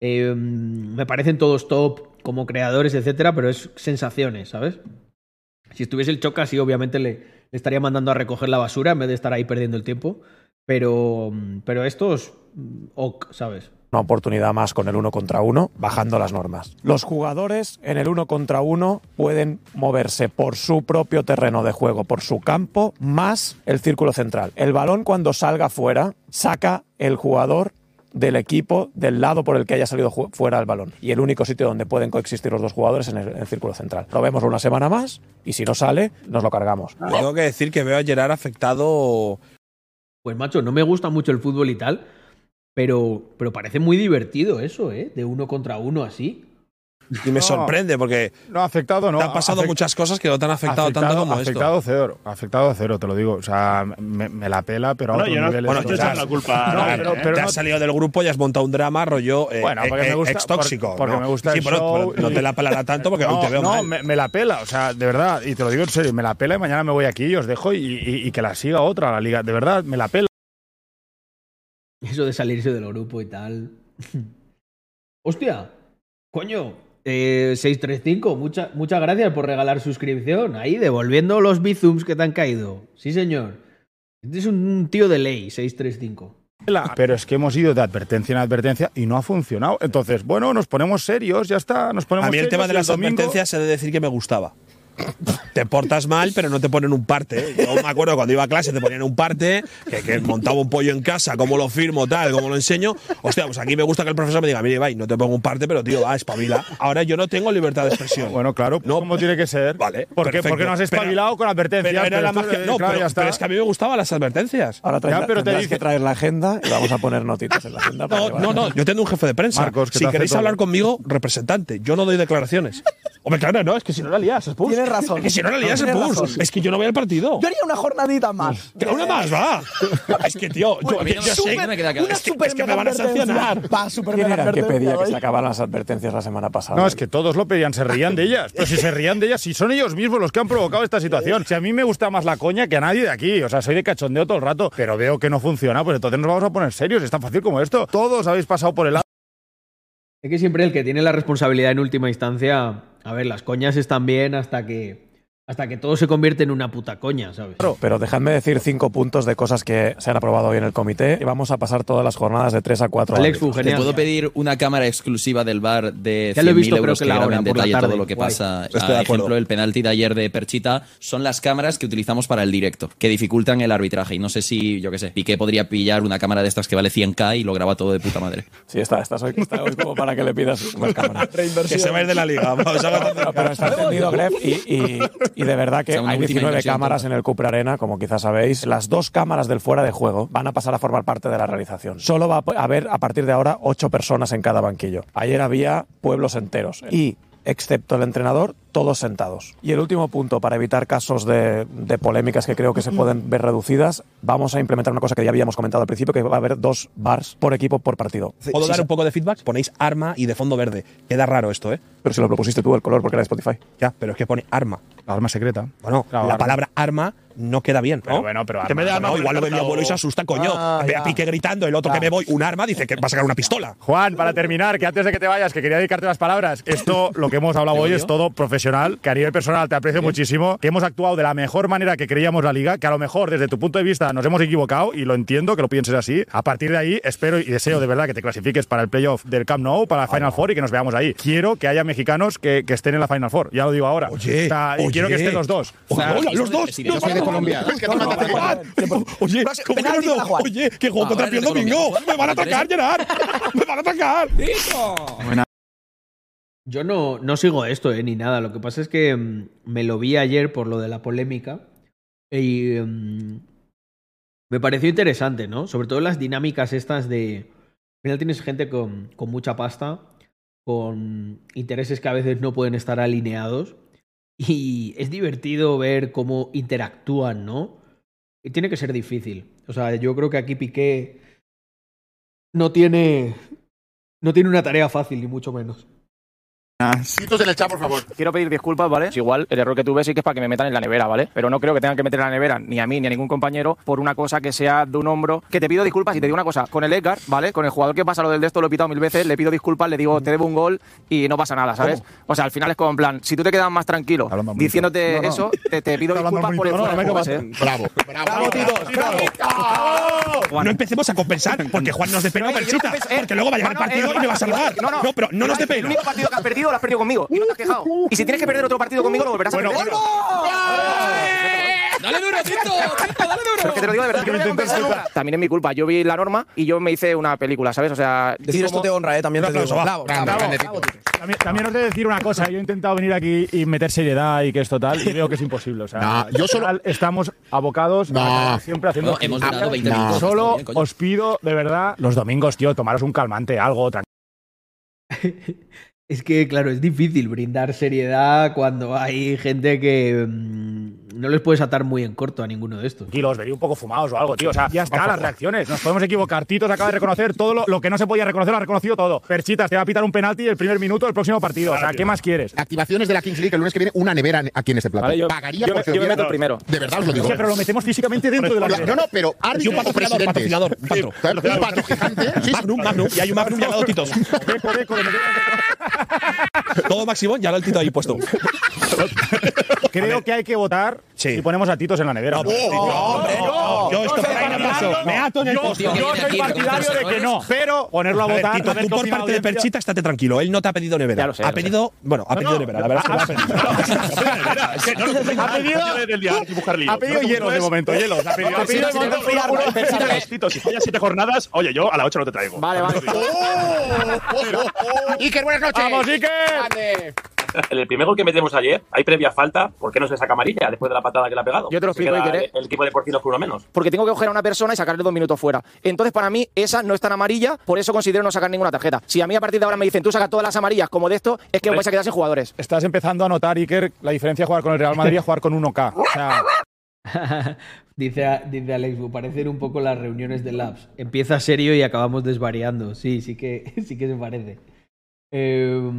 Eh, me parecen todos top como creadores, etcétera, pero es sensaciones, ¿sabes? Si estuviese el Choca, sí, obviamente le, le estaría mandando a recoger la basura en vez de estar ahí perdiendo el tiempo. Pero, pero estos, mm, ok, ¿sabes? una oportunidad más con el uno contra uno, bajando las normas. Los jugadores en el uno contra uno pueden moverse por su propio terreno de juego, por su campo, más el círculo central. El balón cuando salga fuera, saca el jugador del equipo del lado por el que haya salido fuera el balón. Y el único sitio donde pueden coexistir los dos jugadores es en el, en el círculo central. Lo vemos una semana más y si no sale, nos lo cargamos. Tengo que decir que veo a Gerard afectado. Pues macho, no me gusta mucho el fútbol y tal, pero, pero parece muy divertido eso, ¿eh? De uno contra uno así. Y me No. sorprende porque No, afectado no. te han pasado Afect- muchas cosas que no te han afectado, tanto afectado, como afectado esto. cero, afectado cero, te lo digo. O sea, me, me la pela, pero a Bueno, otros yo no- niveles. bueno, yo echar la culpa a no, nadie, pero, ¿eh? pero te no- has salido del grupo y has montado un drama rollo eh, Bueno, eh, porque me eh, gusta- ex tóxico. porque- porque ¿no? me gusta sí, el pero, show pero no y- te la pelará tanto porque no, te veo no, mal. Me, me la pela, o sea, de verdad, y te lo digo en serio, me la pela y mañana me voy aquí y os dejo y, y- y que la siga otra, la liga. De verdad, me la pela. Eso de salirse del grupo y tal. Hostia, Coño, eh, 635, mucha- muchas gracias por regalar suscripción. Ahí, devolviendo los bizums que te han caído. Sí, señor. Este es un tío de ley, 635. Pero es que hemos ido de advertencia en advertencia y no ha funcionado. Entonces, bueno, nos ponemos serios, ya está. Nos ponemos A mí el serios tema de las domingo- advertencias he de decir que me gustaba. Te portas mal, pero no te ponen un parte. ¿eh? Yo me acuerdo cuando iba a clase te ponían un parte, que, que montaba un pollo en casa, cómo lo firmo, tal, cómo lo enseño. Hostia, pues aquí me gusta que el profesor me diga, mire, Ibai, no te pongo un parte, pero tío, va, espabila. Ahora yo no tengo libertad de expresión. Bueno, claro, no, como tiene que ser. Vale. ¿Por qué, perfecto. por qué no has Pero- espabilado con advertencias? Pero era la esto, magia. eh, No, claro, pero, pero es que a mí me gustaban las advertencias. Ahora tendrás, Ya, pero te dice- que traer la agenda y vamos a poner notitas en la agenda. para No, no, no, yo tengo un jefe de prensa. Marcos, que si queréis todo. hablar conmigo, representante. Yo no doy declaraciones. Hombre, claro, no, es que si no la lías, es Tienes razón. Es que si no la es Tienes pus. razón. Es que yo no voy al partido. Yo haría una jornadita más. Que una más, va. Es que, tío, yo, me- yo sé me queda claro. Una es que, super es que me van a sancionar. Va, super ¿Quién era el que pedía que se acabaran las advertencias la semana pasada? No, es que todos lo pedían, se reían de ellas. Pero si se reían de ellas, si son ellos mismos los que han provocado esta situación. Si a mí me gusta más la coña que a nadie de aquí. O sea, soy de cachondeo todo el rato, pero veo que no funciona, pues entonces nos vamos a poner serios. Es tan fácil como esto. Todos habéis pasado por el lado. Es que siempre el que tiene la responsabilidad en última instancia. A ver, las coñas están bien hasta que. Hasta que todo se convierte en una puta coña, ¿sabes? Pero dejadme decir cinco puntos de cosas que se han aprobado hoy en el comité y vamos a pasar todas las jornadas de 3 a 4 Alex ¿Te puedo pedir una cámara exclusiva del bar de Ya lo he 100.000 visto, creo euros que que, la grabe hora en por la detalle todo lo que Guay. pasa? Estoy de A acuerdo. ejemplo, el penalti de ayer de Perchita son las cámaras que utilizamos para el directo, que dificultan el arbitraje. Y no sé si, yo qué sé, Piqué podría pillar una cámara de estas que vale 100k y lo graba todo de puta madre. Sí, está, estás hoy, está hoy como para que le pidas más cámaras. Que se va a ir de la liga. Vamos a Pero, pero está entendido, Gref, y, y- y de verdad que O sea, una hay última 19 inversión cámaras en el Cupra Arena, como quizás sabéis. Las dos cámaras del fuera de juego van a pasar a formar parte de la realización. Solo va a haber a partir de ahora ocho personas en cada banquillo. Ayer había pueblos enteros. Y excepto el entrenador, todos sentados. Y el último punto, para evitar casos de, de polémicas que creo que se pueden ver reducidas, vamos a implementar una cosa que ya habíamos comentado al principio, que va a haber dos bars por equipo por partido. ¿Puedo dar un poco de feedback? Ponéis arma y de fondo verde. Queda raro esto, ¿eh? Pero si lo propusiste tú, el color, porque era de Spotify. Ya, pero es que pone arma. La arma secreta. Bueno, Claro, la arma. palabra arma no queda bien, ¿no? Pero bueno, pero arma, arma, bueno, igual lo ve mi abuelo y se asusta, coño. Ah, Ve a. Pique gritando, el otro que me voy, un arma, dice que va a sacar una pistola. Juan, para terminar, que antes de que te vayas, que quería dedicarte las palabras, esto, lo que hemos hablado hoy es todo profesional, que a nivel personal te aprecio muchísimo, que hemos actuado de la mejor manera que creíamos la liga, que a lo mejor desde tu punto de vista nos hemos equivocado y lo entiendo que lo pienses así. A partir de ahí, espero y deseo de verdad que te clasifiques para el playoff del Camp Nou, para la Final Four y que nos veamos ahí. Quiero que haya mexicanos que, que estén en la Final Four, ya lo digo ahora. Oye, O sea, y oye. quiero que estén los dos. O sea, Hola, los dos. si No, soy de Colombia. Oye, ¿cómo que los dos? Oye, que juego Ah, contra de domingo. Me van a atacar, Gerard. Me van a atacar. Yo no, no sigo esto, eh, ni nada. Lo que pasa es que mm, me lo vi ayer por lo de la polémica. Y mm, me pareció interesante, ¿no? Sobre todo las dinámicas estas de. Al final tienes gente con, con mucha pasta, con intereses que a veces no pueden estar alineados. Y es divertido ver cómo interactúan, ¿no? Y tiene que ser difícil. O sea, yo creo que aquí Piqué no tiene. No tiene una tarea fácil, ni mucho menos. Citos en el chat, por favor. Quiero pedir disculpas, ¿vale? Igual, el error que tuve sí que es para que me metan en la nevera, ¿vale? Pero no creo que tengan que meter en la nevera ni a mí ni a ningún compañero por una cosa que sea de un hombro. Que te pido disculpas y te digo una cosa, con el Edgar, ¿vale? Con el jugador que pasa lo del de esto lo he pitado mil veces, le pido disculpas, le digo, te debo un gol y no pasa nada, ¿sabes? O sea, al final es como en plan, si tú te quedas más tranquilo Hablando diciéndote No, no. eso, te, te pido disculpas por el no, fuera de no, juego, ¿eh? Bravo, bravo. ¡Bravo, Tito! No empecemos a compensar porque Juan nos despega Perchita. no eh, Porque luego va a llegar el partido eh, y me vas a saludar. No, no, pero no nos El despega. único partido que has perdido lo has perdido conmigo y no te has quejado. Y si tienes que perder otro partido conmigo, lo volverás a Bueno, perder. ¡Dale duro, Tito! ¡Tito, dale duro! Pero es que te lo digo de verdad, que no a. También es mi culpa. Yo vi la norma y yo me hice una película, ¿sabes? O sea, Decir es esto te honra, ¿eh? También te digo. Bravo, bravo. También, también os he de decir una cosa, yo he intentado venir aquí y meter seriedad y que esto tal, y veo que es imposible. O sea, No, yo solo- estamos abocados No. a- siempre haciendo. No, hemos durado 20 No. minutos. Solo bien, os pido, de verdad, los domingos, tío, tomaros un calmante, algo, tranquilo. Es que, claro, es difícil brindar seriedad cuando hay gente que mm, no les puedes atar muy en corto a ninguno de estos. Y los vería un poco fumados o algo, tío. O sea, ya está, las reacciones. Nos podemos equivocar. Titos acaba de reconocer todo lo, lo que no se podía reconocer, lo ha reconocido todo. Perchitas, te va a pitar un penalti el primer minuto del próximo partido. O sea, ¿qué más quieres? Activaciones de la Kings League el lunes que viene, una nevera aquí en este plato. Vale, yo- Pagaría yo porque yo me hubiera- meto el primero. De verdad os lo digo. Hostia, pero lo metemos físicamente dentro de la No, nevera. no, pero Y árbitro un o patrocinador, un patro gigante. Magnum, Magnum. Y hay un Magnum llamado Titos. Deco, deco, Todo máximo, ya lo el Tito ahí puesto. Creo que hay que votar si ponemos a Titos en la nevera. No, hombre, no. Yo esto por ahí no paso. Me ato en el Yo- yo soy partidario de que no. Pero ponerlo a A ver, votar. Tito, a ver tú por parte de. Perchita estate tranquilo. Él no te ha pedido nevera. Ya lo sé, ha pedido, bueno, ha No, pedido no. nevera. La verdad es que no, Ha pedido- ha pedido No, hielos de momento, hielos. Ha pedido- Tito, si fallas siete jornadas, oye, yo a las 8 no te traigo. Vale, vale. Iker, buenas noches. ¡Vamos, Iker! El primer gol que metemos ayer, hay previa falta. ¿Por qué no se saca amarilla después de la patada que le ha pegado? Yo te lo explico, Iker, ¿eh? El equipo de porcinos con uno menos. Porque tengo que coger a una persona y sacarle dos minutos fuera. Entonces, para mí, esa no es tan amarilla, por eso considero no sacar ninguna tarjeta. Si a mí a partir de ahora me dicen, tú sacas todas las amarillas como de esto, es que os vais a quedar sin jugadores. Estás empezando a notar, Iker, la diferencia de jugar con el Real Madrid a jugar con 1K. O sea, dice, dice Alex, parecen un poco las reuniones de Labs. Empieza serio y acabamos desvariando. Sí, sí que, sí que se parece. Eh,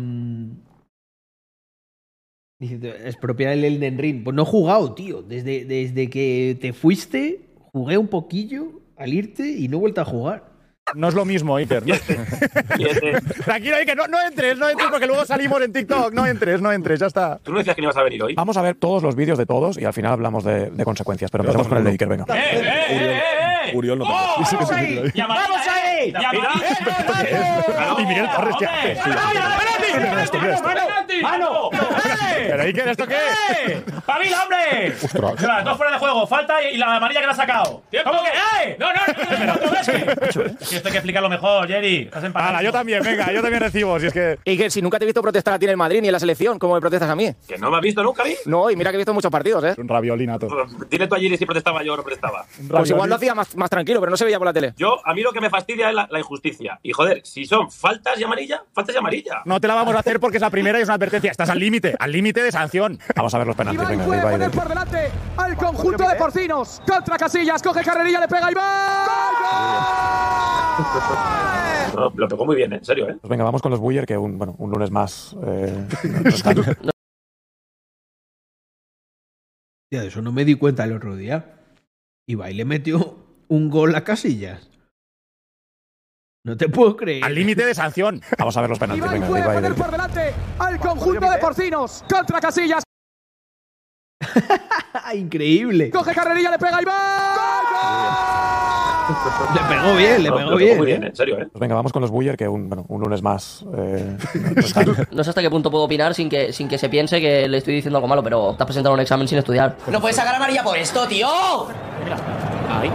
dice, expropiar el Elden Ring. Pues no he jugado, tío. Desde, desde que te fuiste, jugué un poquillo al irte y no he vuelto a jugar. no es lo mismo, Iker. Tranquilo, Iker, no, no entres, no entres porque luego salimos en TikTok. No entres, no entres, ya está. Tú no decías que no ibas a venir hoy. Vamos a ver todos los vídeos de todos y al final hablamos de, de consecuencias. Pero empezamos con el de Iker, venga. Uriol no ¡Vamos te ahí! ¡Vamos ahí! Y Miguel Torres, ¿qué hace? Mira esto, Pero Iker, ¿esto qué? ¡Pavila, hombre! Ostras. Claro, dos fuera de juego, falta y la amarilla que la ha sacado. ¿Cómo que? ¡Eh! No, no, no, no, no, no, es que. Es que esto hay que explicarlo mejor, Jerry. Estás empatado. Hala, yo también, venga, yo también recibo, si es que. Y que si nunca te he visto protestar a ti en el Madrid ni en la selección, ¿cómo me protestas a mí? Que no me has visto nunca, ¿vi? No, y mira que he visto muchos partidos, ¿eh? Un raviolinato. Dile tú a Giri si protestaba yo o no protestaba. Pues igual lo hacía más, más tranquilo, pero no se veía por la tele. Yo, a mí lo que me fastidia es la, la injusticia. Y joder, si son faltas y amarilla, faltas y amarilla. No te la vamos a hacer porque es la primera y es una advertencia. Estás al límite, al límite de sanción. Vamos a ver los penaltis, venga, de puede Ibai, poner por delante al conjunto de porcinos. Contra Casillas, coge carrerilla, le pega Iván. No, lo pegó muy bien, en serio, ¿eh? Pues venga, vamos con los Buyer, que un, bueno, un lunes más. eh, no de eso no me di cuenta el otro día. Ibai le metió un gol a Casillas. No te puedo creer. Al límite de sanción. Vamos a ver los penaltis, venga, de puede Ibai, poner por delante al conjunto de porcinos. Contra Casillas, Increíble. coge carrerilla, le pega Iván. Le pegó bien, le No, pegó bien. muy ¿eh? en serio, ¿eh? Pues venga, vamos con los Buyer, que un, bueno, un lunes más. eh, no sé hasta qué punto puedo opinar sin que, sin que se piense que le estoy diciendo algo malo, pero estás presentando un examen sin estudiar. No puedes sacar amarilla por esto, tío. Ahí.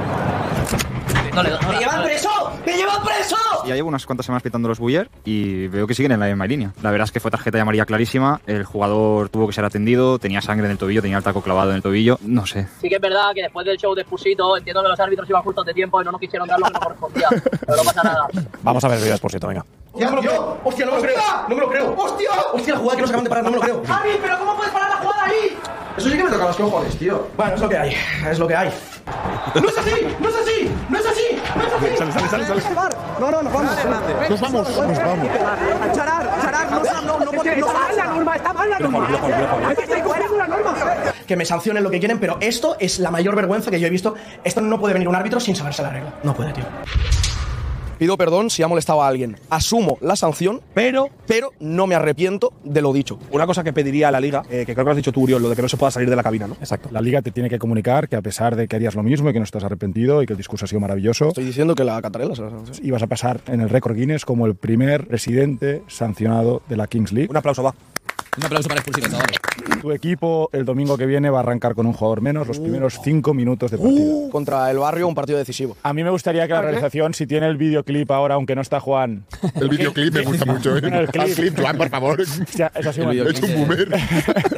No le ¡Me llevan preso! ¡Me llevan preso! Ya llevo unas cuantas semanas pitando los Buller y veo que siguen en la misma línea. La verdad es que fue tarjeta de amarilla clarísima, el jugador tuvo que ser atendido, tenía sangre en el tobillo, tenía el taco clavado en el tobillo, no sé. Sí que es verdad que después del show de Fusito entiendo que los árbitros iban justos de tiempo y no nos quisieron dar lo que nos correspondía. Pero no pasa nada. Vamos a ver el vídeo por venga. ¡Hostia, no me lo creo! ¡Hostia, no me lo creo! ¡No me lo creo! ¡Hostia! ¡Hostia, la jugada que nos acaban de parar! ¡No me lo creo! ¡Javi, pero cómo puedes parar la jugada ahí! Eso sí que me toca los cojones, tío. Bueno, es lo que hay. Es lo que hay. ¡No es así! ¡No es así! ¡No es así! ¡No es así! Sale, sale, sale, sale. No, no, nos vamos. Nos vamos, nos vamos. Charar, Charar, no, no, no, no, Está mal la norma, está mal la norma. Está incumpliendo la norma. Que me sancionen lo que quieren, pero esto es la mayor vergüenza que yo he visto. Esto no puede venir un árbitro sin saberse la regla. No puede, tío. Pido perdón si ha molestado a alguien. Asumo la sanción, pero, pero no me arrepiento de lo dicho. Una cosa que pediría a la liga, eh, que creo que lo has dicho tú, Uriol, lo de que no se pueda salir de la cabina, ¿no? Exacto. La liga te tiene que comunicar que a pesar de que harías lo mismo y que no estás arrepentido y que el discurso ha sido maravilloso, Estoy diciendo que la catarela se la sanción. ibas a pasar en el récord Guinness como el primer presidente sancionado de la Kings League. Un aplauso, va. Un aplauso para Expulsivo. Tu equipo el domingo que viene va a arrancar con un jugador menos los primeros cinco minutos de partido. Contra el barrio, un partido decisivo. A mí me gustaría que la realización, si tiene el videoclip ahora, aunque no está Juan. El videoclip me gusta mucho, ¿eh? Bueno, el clip. Clip, Joan, por favor. Ya, eso ha sido El videoclip. Es un boomer.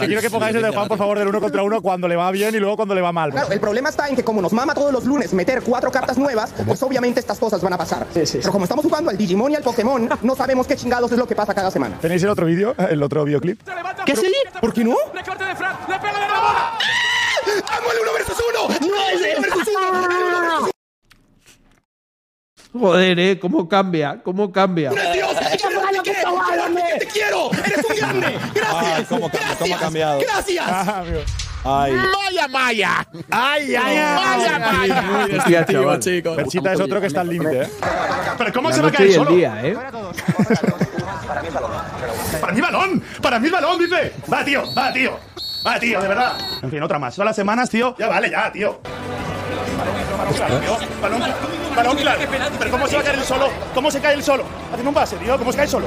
Quiero que pongáis el de Juan, por favor, del uno contra uno cuando le va bien y luego cuando le va mal. Claro, el problema está en que como nos mama todos los lunes meter cuatro cartas nuevas, pues obviamente estas cosas van a pasar. Pero como estamos jugando al Digimon y al Pokémon, no sabemos qué chingados es lo que pasa cada semana. ¿Tenéis el otro vídeo? ¿El otro videoclip? ¿Qué es el ¿Por qué no? Le corta de Fran, le pega de la bola. ¡Amo el 1 versus 1! ¡No es el 1 versus 1! Joder, eh, cómo cambia, cómo cambia. ¡Dios! ¡Que te quiero! ¡Eres un grande! ¡Gracias! cómo, cambia, cómo ha cambiado. ¡Gracias! Ay. ¡Maya, Maya! ¡Ay, ay, ¡Maya, Maya! Muy descriptivo, chicos. Perchita es otro que está al límite, ¿eh? Pero ¿cómo se va a caer solo? día, eh. ¡Para mí balón! ¡Para mí balón, dice! ¡Va, tío! ¡Va, tío! ¡Va, tío! De verdad. En fin, otra más. Todas las semanas, tío. Ya vale, ya, tío. Balón claro, tío. Balón, balón claro. Pero ¿cómo se va a caer el solo? ¿Cómo se cae el solo? Haciendo un pase, tío. ¿Cómo se cae solo?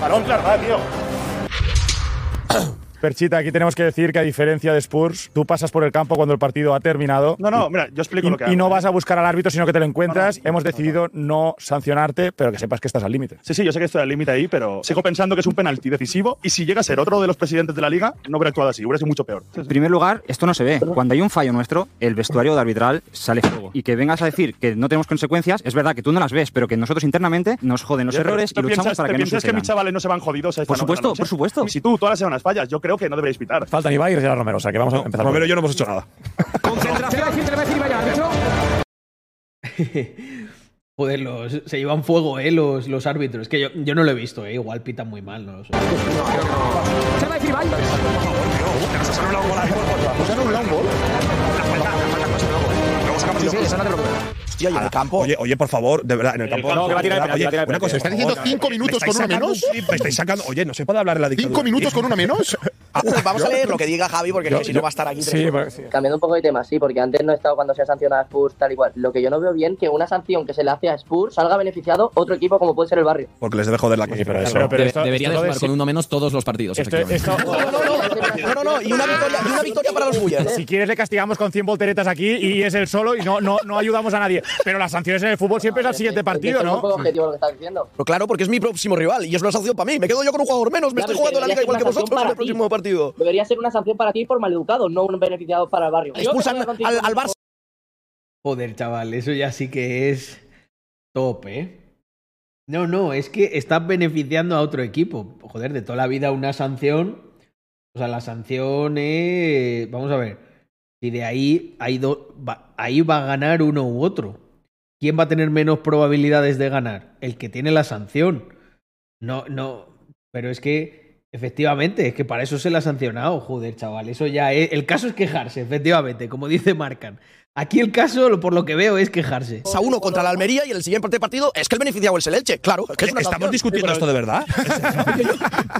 Balón claro, va, tío. Perchita, aquí tenemos que decir que a diferencia de Spurs, tú pasas por el campo cuando el partido ha terminado. No, no, mira, yo explico y, lo que y no ¿eh? vas a buscar al árbitro, sino que te lo encuentras. Hemos decidido no sancionarte, pero que sepas que estás al límite. Sí, sí, yo sé que estoy al límite ahí, pero sigo pensando que es un penalti decisivo. Y si llega a ser otro de los presidentes de la liga, no hubiera actuado así, hubiera sido mucho peor. En primer lugar, esto no se ve. Cuando hay un fallo nuestro, el vestuario de arbitral sale fuego. Y que vengas a decir que no tenemos consecuencias, es verdad que tú no las ves, pero que nosotros internamente nos joden los errores y ¿te luchamos piensas, para que no piensas que mis chavales no se van jodidos a esta Por supuesto, noche? por supuesto. Si tú todas las semanas fallas, yo creo que no deberéis pitar. Faltan Ibai y Gerard Romero, o sea que vamos a empezar. Romero y yo no hemos hecho nada. Joder, los, se llevan fuego, eh, los, los árbitros. Es que yo, yo no lo he visto, eh. Igual pitan muy mal, no lo sé. Se va a decir han anulado un gol han anulado un gol. Sí, sí, eso no te preocupes. Hostia, y en el campo. Oye, oye, por favor, de verdad, en el campo. campo, que va a tirar el una cosa. ¿Estás diciendo cinco minutos con una menos? Me estáis sacando. Oye, no se puede hablar de la dictadura. ¿Cinco minutos con una menos? Vamos a leer lo que diga Javi, porque si no va a estar aquí. Cambiando un poco de tema, sí, porque antes no he estado cuando se ha sancionado a Spurs tal y cual. Lo que yo no veo bien que una sanción que se le hace a Spurs salga beneficiado otro equipo como puede ser el barrio. Porque les debe joder la cosa. debería de jugar con uno menos todos los partidos, efectivamente. No, no, no, no, no, y una victoria, y una victoria para los Bullers. si quieres le castigamos con 100 volteretas aquí y es el solo y no, no, no ayudamos a nadie. Pero las sanciones en el fútbol siempre es al siguiente partido, Es un ¿no? poco objetivo lo que estás diciendo. Pero claro, porque es mi próximo rival y es una sanción para mí. Me quedo yo con un jugador menos, me estoy jugando la liga igual que vosotros en el próximo partido. Debería ser una sanción para ti por maleducado, no un beneficiado para el barrio. Expulsan al, al Barça. Joder, chaval, eso ya sí que es top, ¿eh? No, no, es que estás beneficiando a otro equipo. Joder, de toda la vida una sanción. O sea, la sanción es. Vamos a ver. Si de ahí, hay do- va, ahí va a ganar uno u otro. ¿Quién va a tener menos probabilidades de ganar? El que tiene la sanción. No, no. Pero es que, efectivamente, es que para eso se la ha sancionado. Joder, chaval, eso ya es. El caso es quejarse, efectivamente, como dice Marcan. Aquí el caso, por lo que veo, es quejarse. a uno contra la Almería y en el siguiente partido es que el beneficiado es el Elche. Claro, que es una ¿Estamos discutiendo esto de verdad?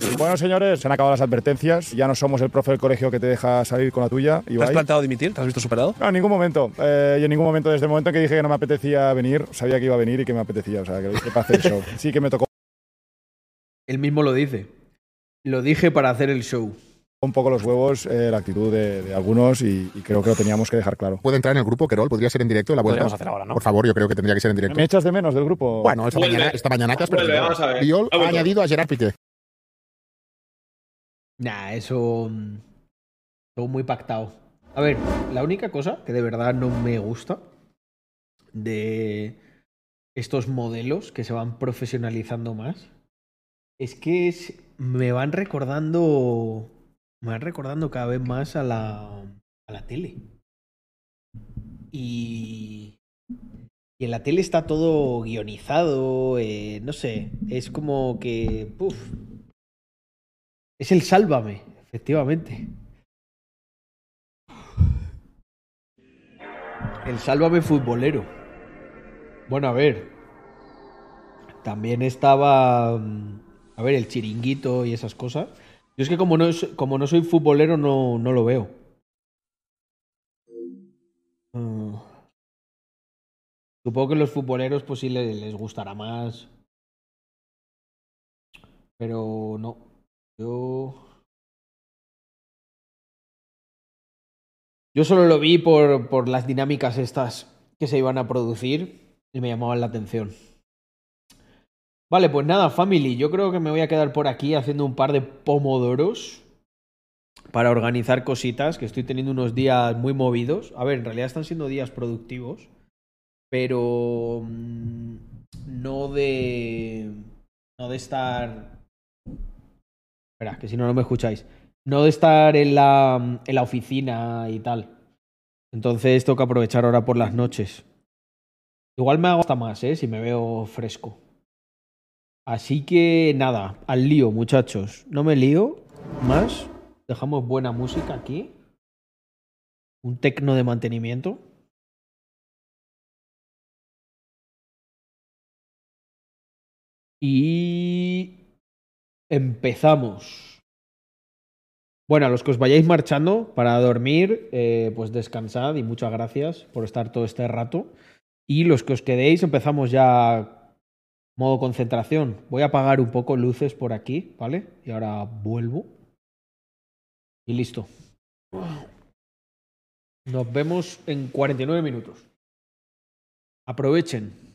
Bueno, señores, se han acabado las advertencias. Ya no somos el profe del colegio que te deja salir con la tuya. ¿Te has Ibai. planteado dimitir? ¿Te has visto superado? No, en ningún momento. Eh, y en ningún momento, desde el momento en que dije que no me apetecía venir, sabía que iba a venir y que me apetecía. O sea, que lo hice para hacer el show. Sí que me tocó Él mismo lo dice. Lo dije para hacer el show. Un poco los huevos eh, la actitud de, de algunos y, y creo que lo teníamos que dejar claro. ¿Puede entrar en el grupo, Querol? ¿Podría ser en directo la vuelta? Hacer ahora, ¿no? Por favor, yo creo que tendría que ser en directo. ¿Me echas de menos del grupo? Bueno, esta Vuelve. mañana, esta mañana te has Vuelve, perdido. vamos a ver. Viol Ha añadido a Gerard Piqué. Nah, eso. Todo muy pactado. A ver, la única cosa que de verdad no me gusta de estos modelos que se van profesionalizando más es que es- me van recordando. Me van recordando cada vez más a la. a la tele. Y. Y en la tele está todo guionizado, eh, no sé, es como que... Es el sálvame, efectivamente. El sálvame futbolero. Bueno, a ver. También estaba. mm, A ver, el chiringuito y esas cosas. Es que como no, como no soy futbolero no, no lo veo. Mm. Supongo que los futboleros pues sí le- les gustará más. Pero no. Yo. Yo solo lo vi por, por las dinámicas estas que se iban a producir y me llamaban la atención. Vale, pues nada, family, yo creo que me voy a quedar por aquí haciendo un par de pomodoros para organizar cositas, que estoy teniendo unos días muy movidos. A ver, en realidad están siendo días productivos, pero mm, no de no de estar Espera, que si no no me escucháis. No de estar en la, en la oficina y tal. Entonces tengo que aprovechar ahora por las noches. Igual me hago hasta más, ¿eh? Si me veo fresco. Así que nada, al lío, muchachos. No me lío más. Dejamos buena música aquí. Un tecno de mantenimiento. Y empezamos. Bueno, a los que os vayáis marchando para dormir, eh, pues descansad y muchas gracias por estar todo este rato. Y los que os quedéis, empezamos ya modo concentración. Voy a apagar un poco luces por aquí, ¿vale? Y ahora vuelvo. Y listo. Nos vemos en 49 minutos. Aprovechen.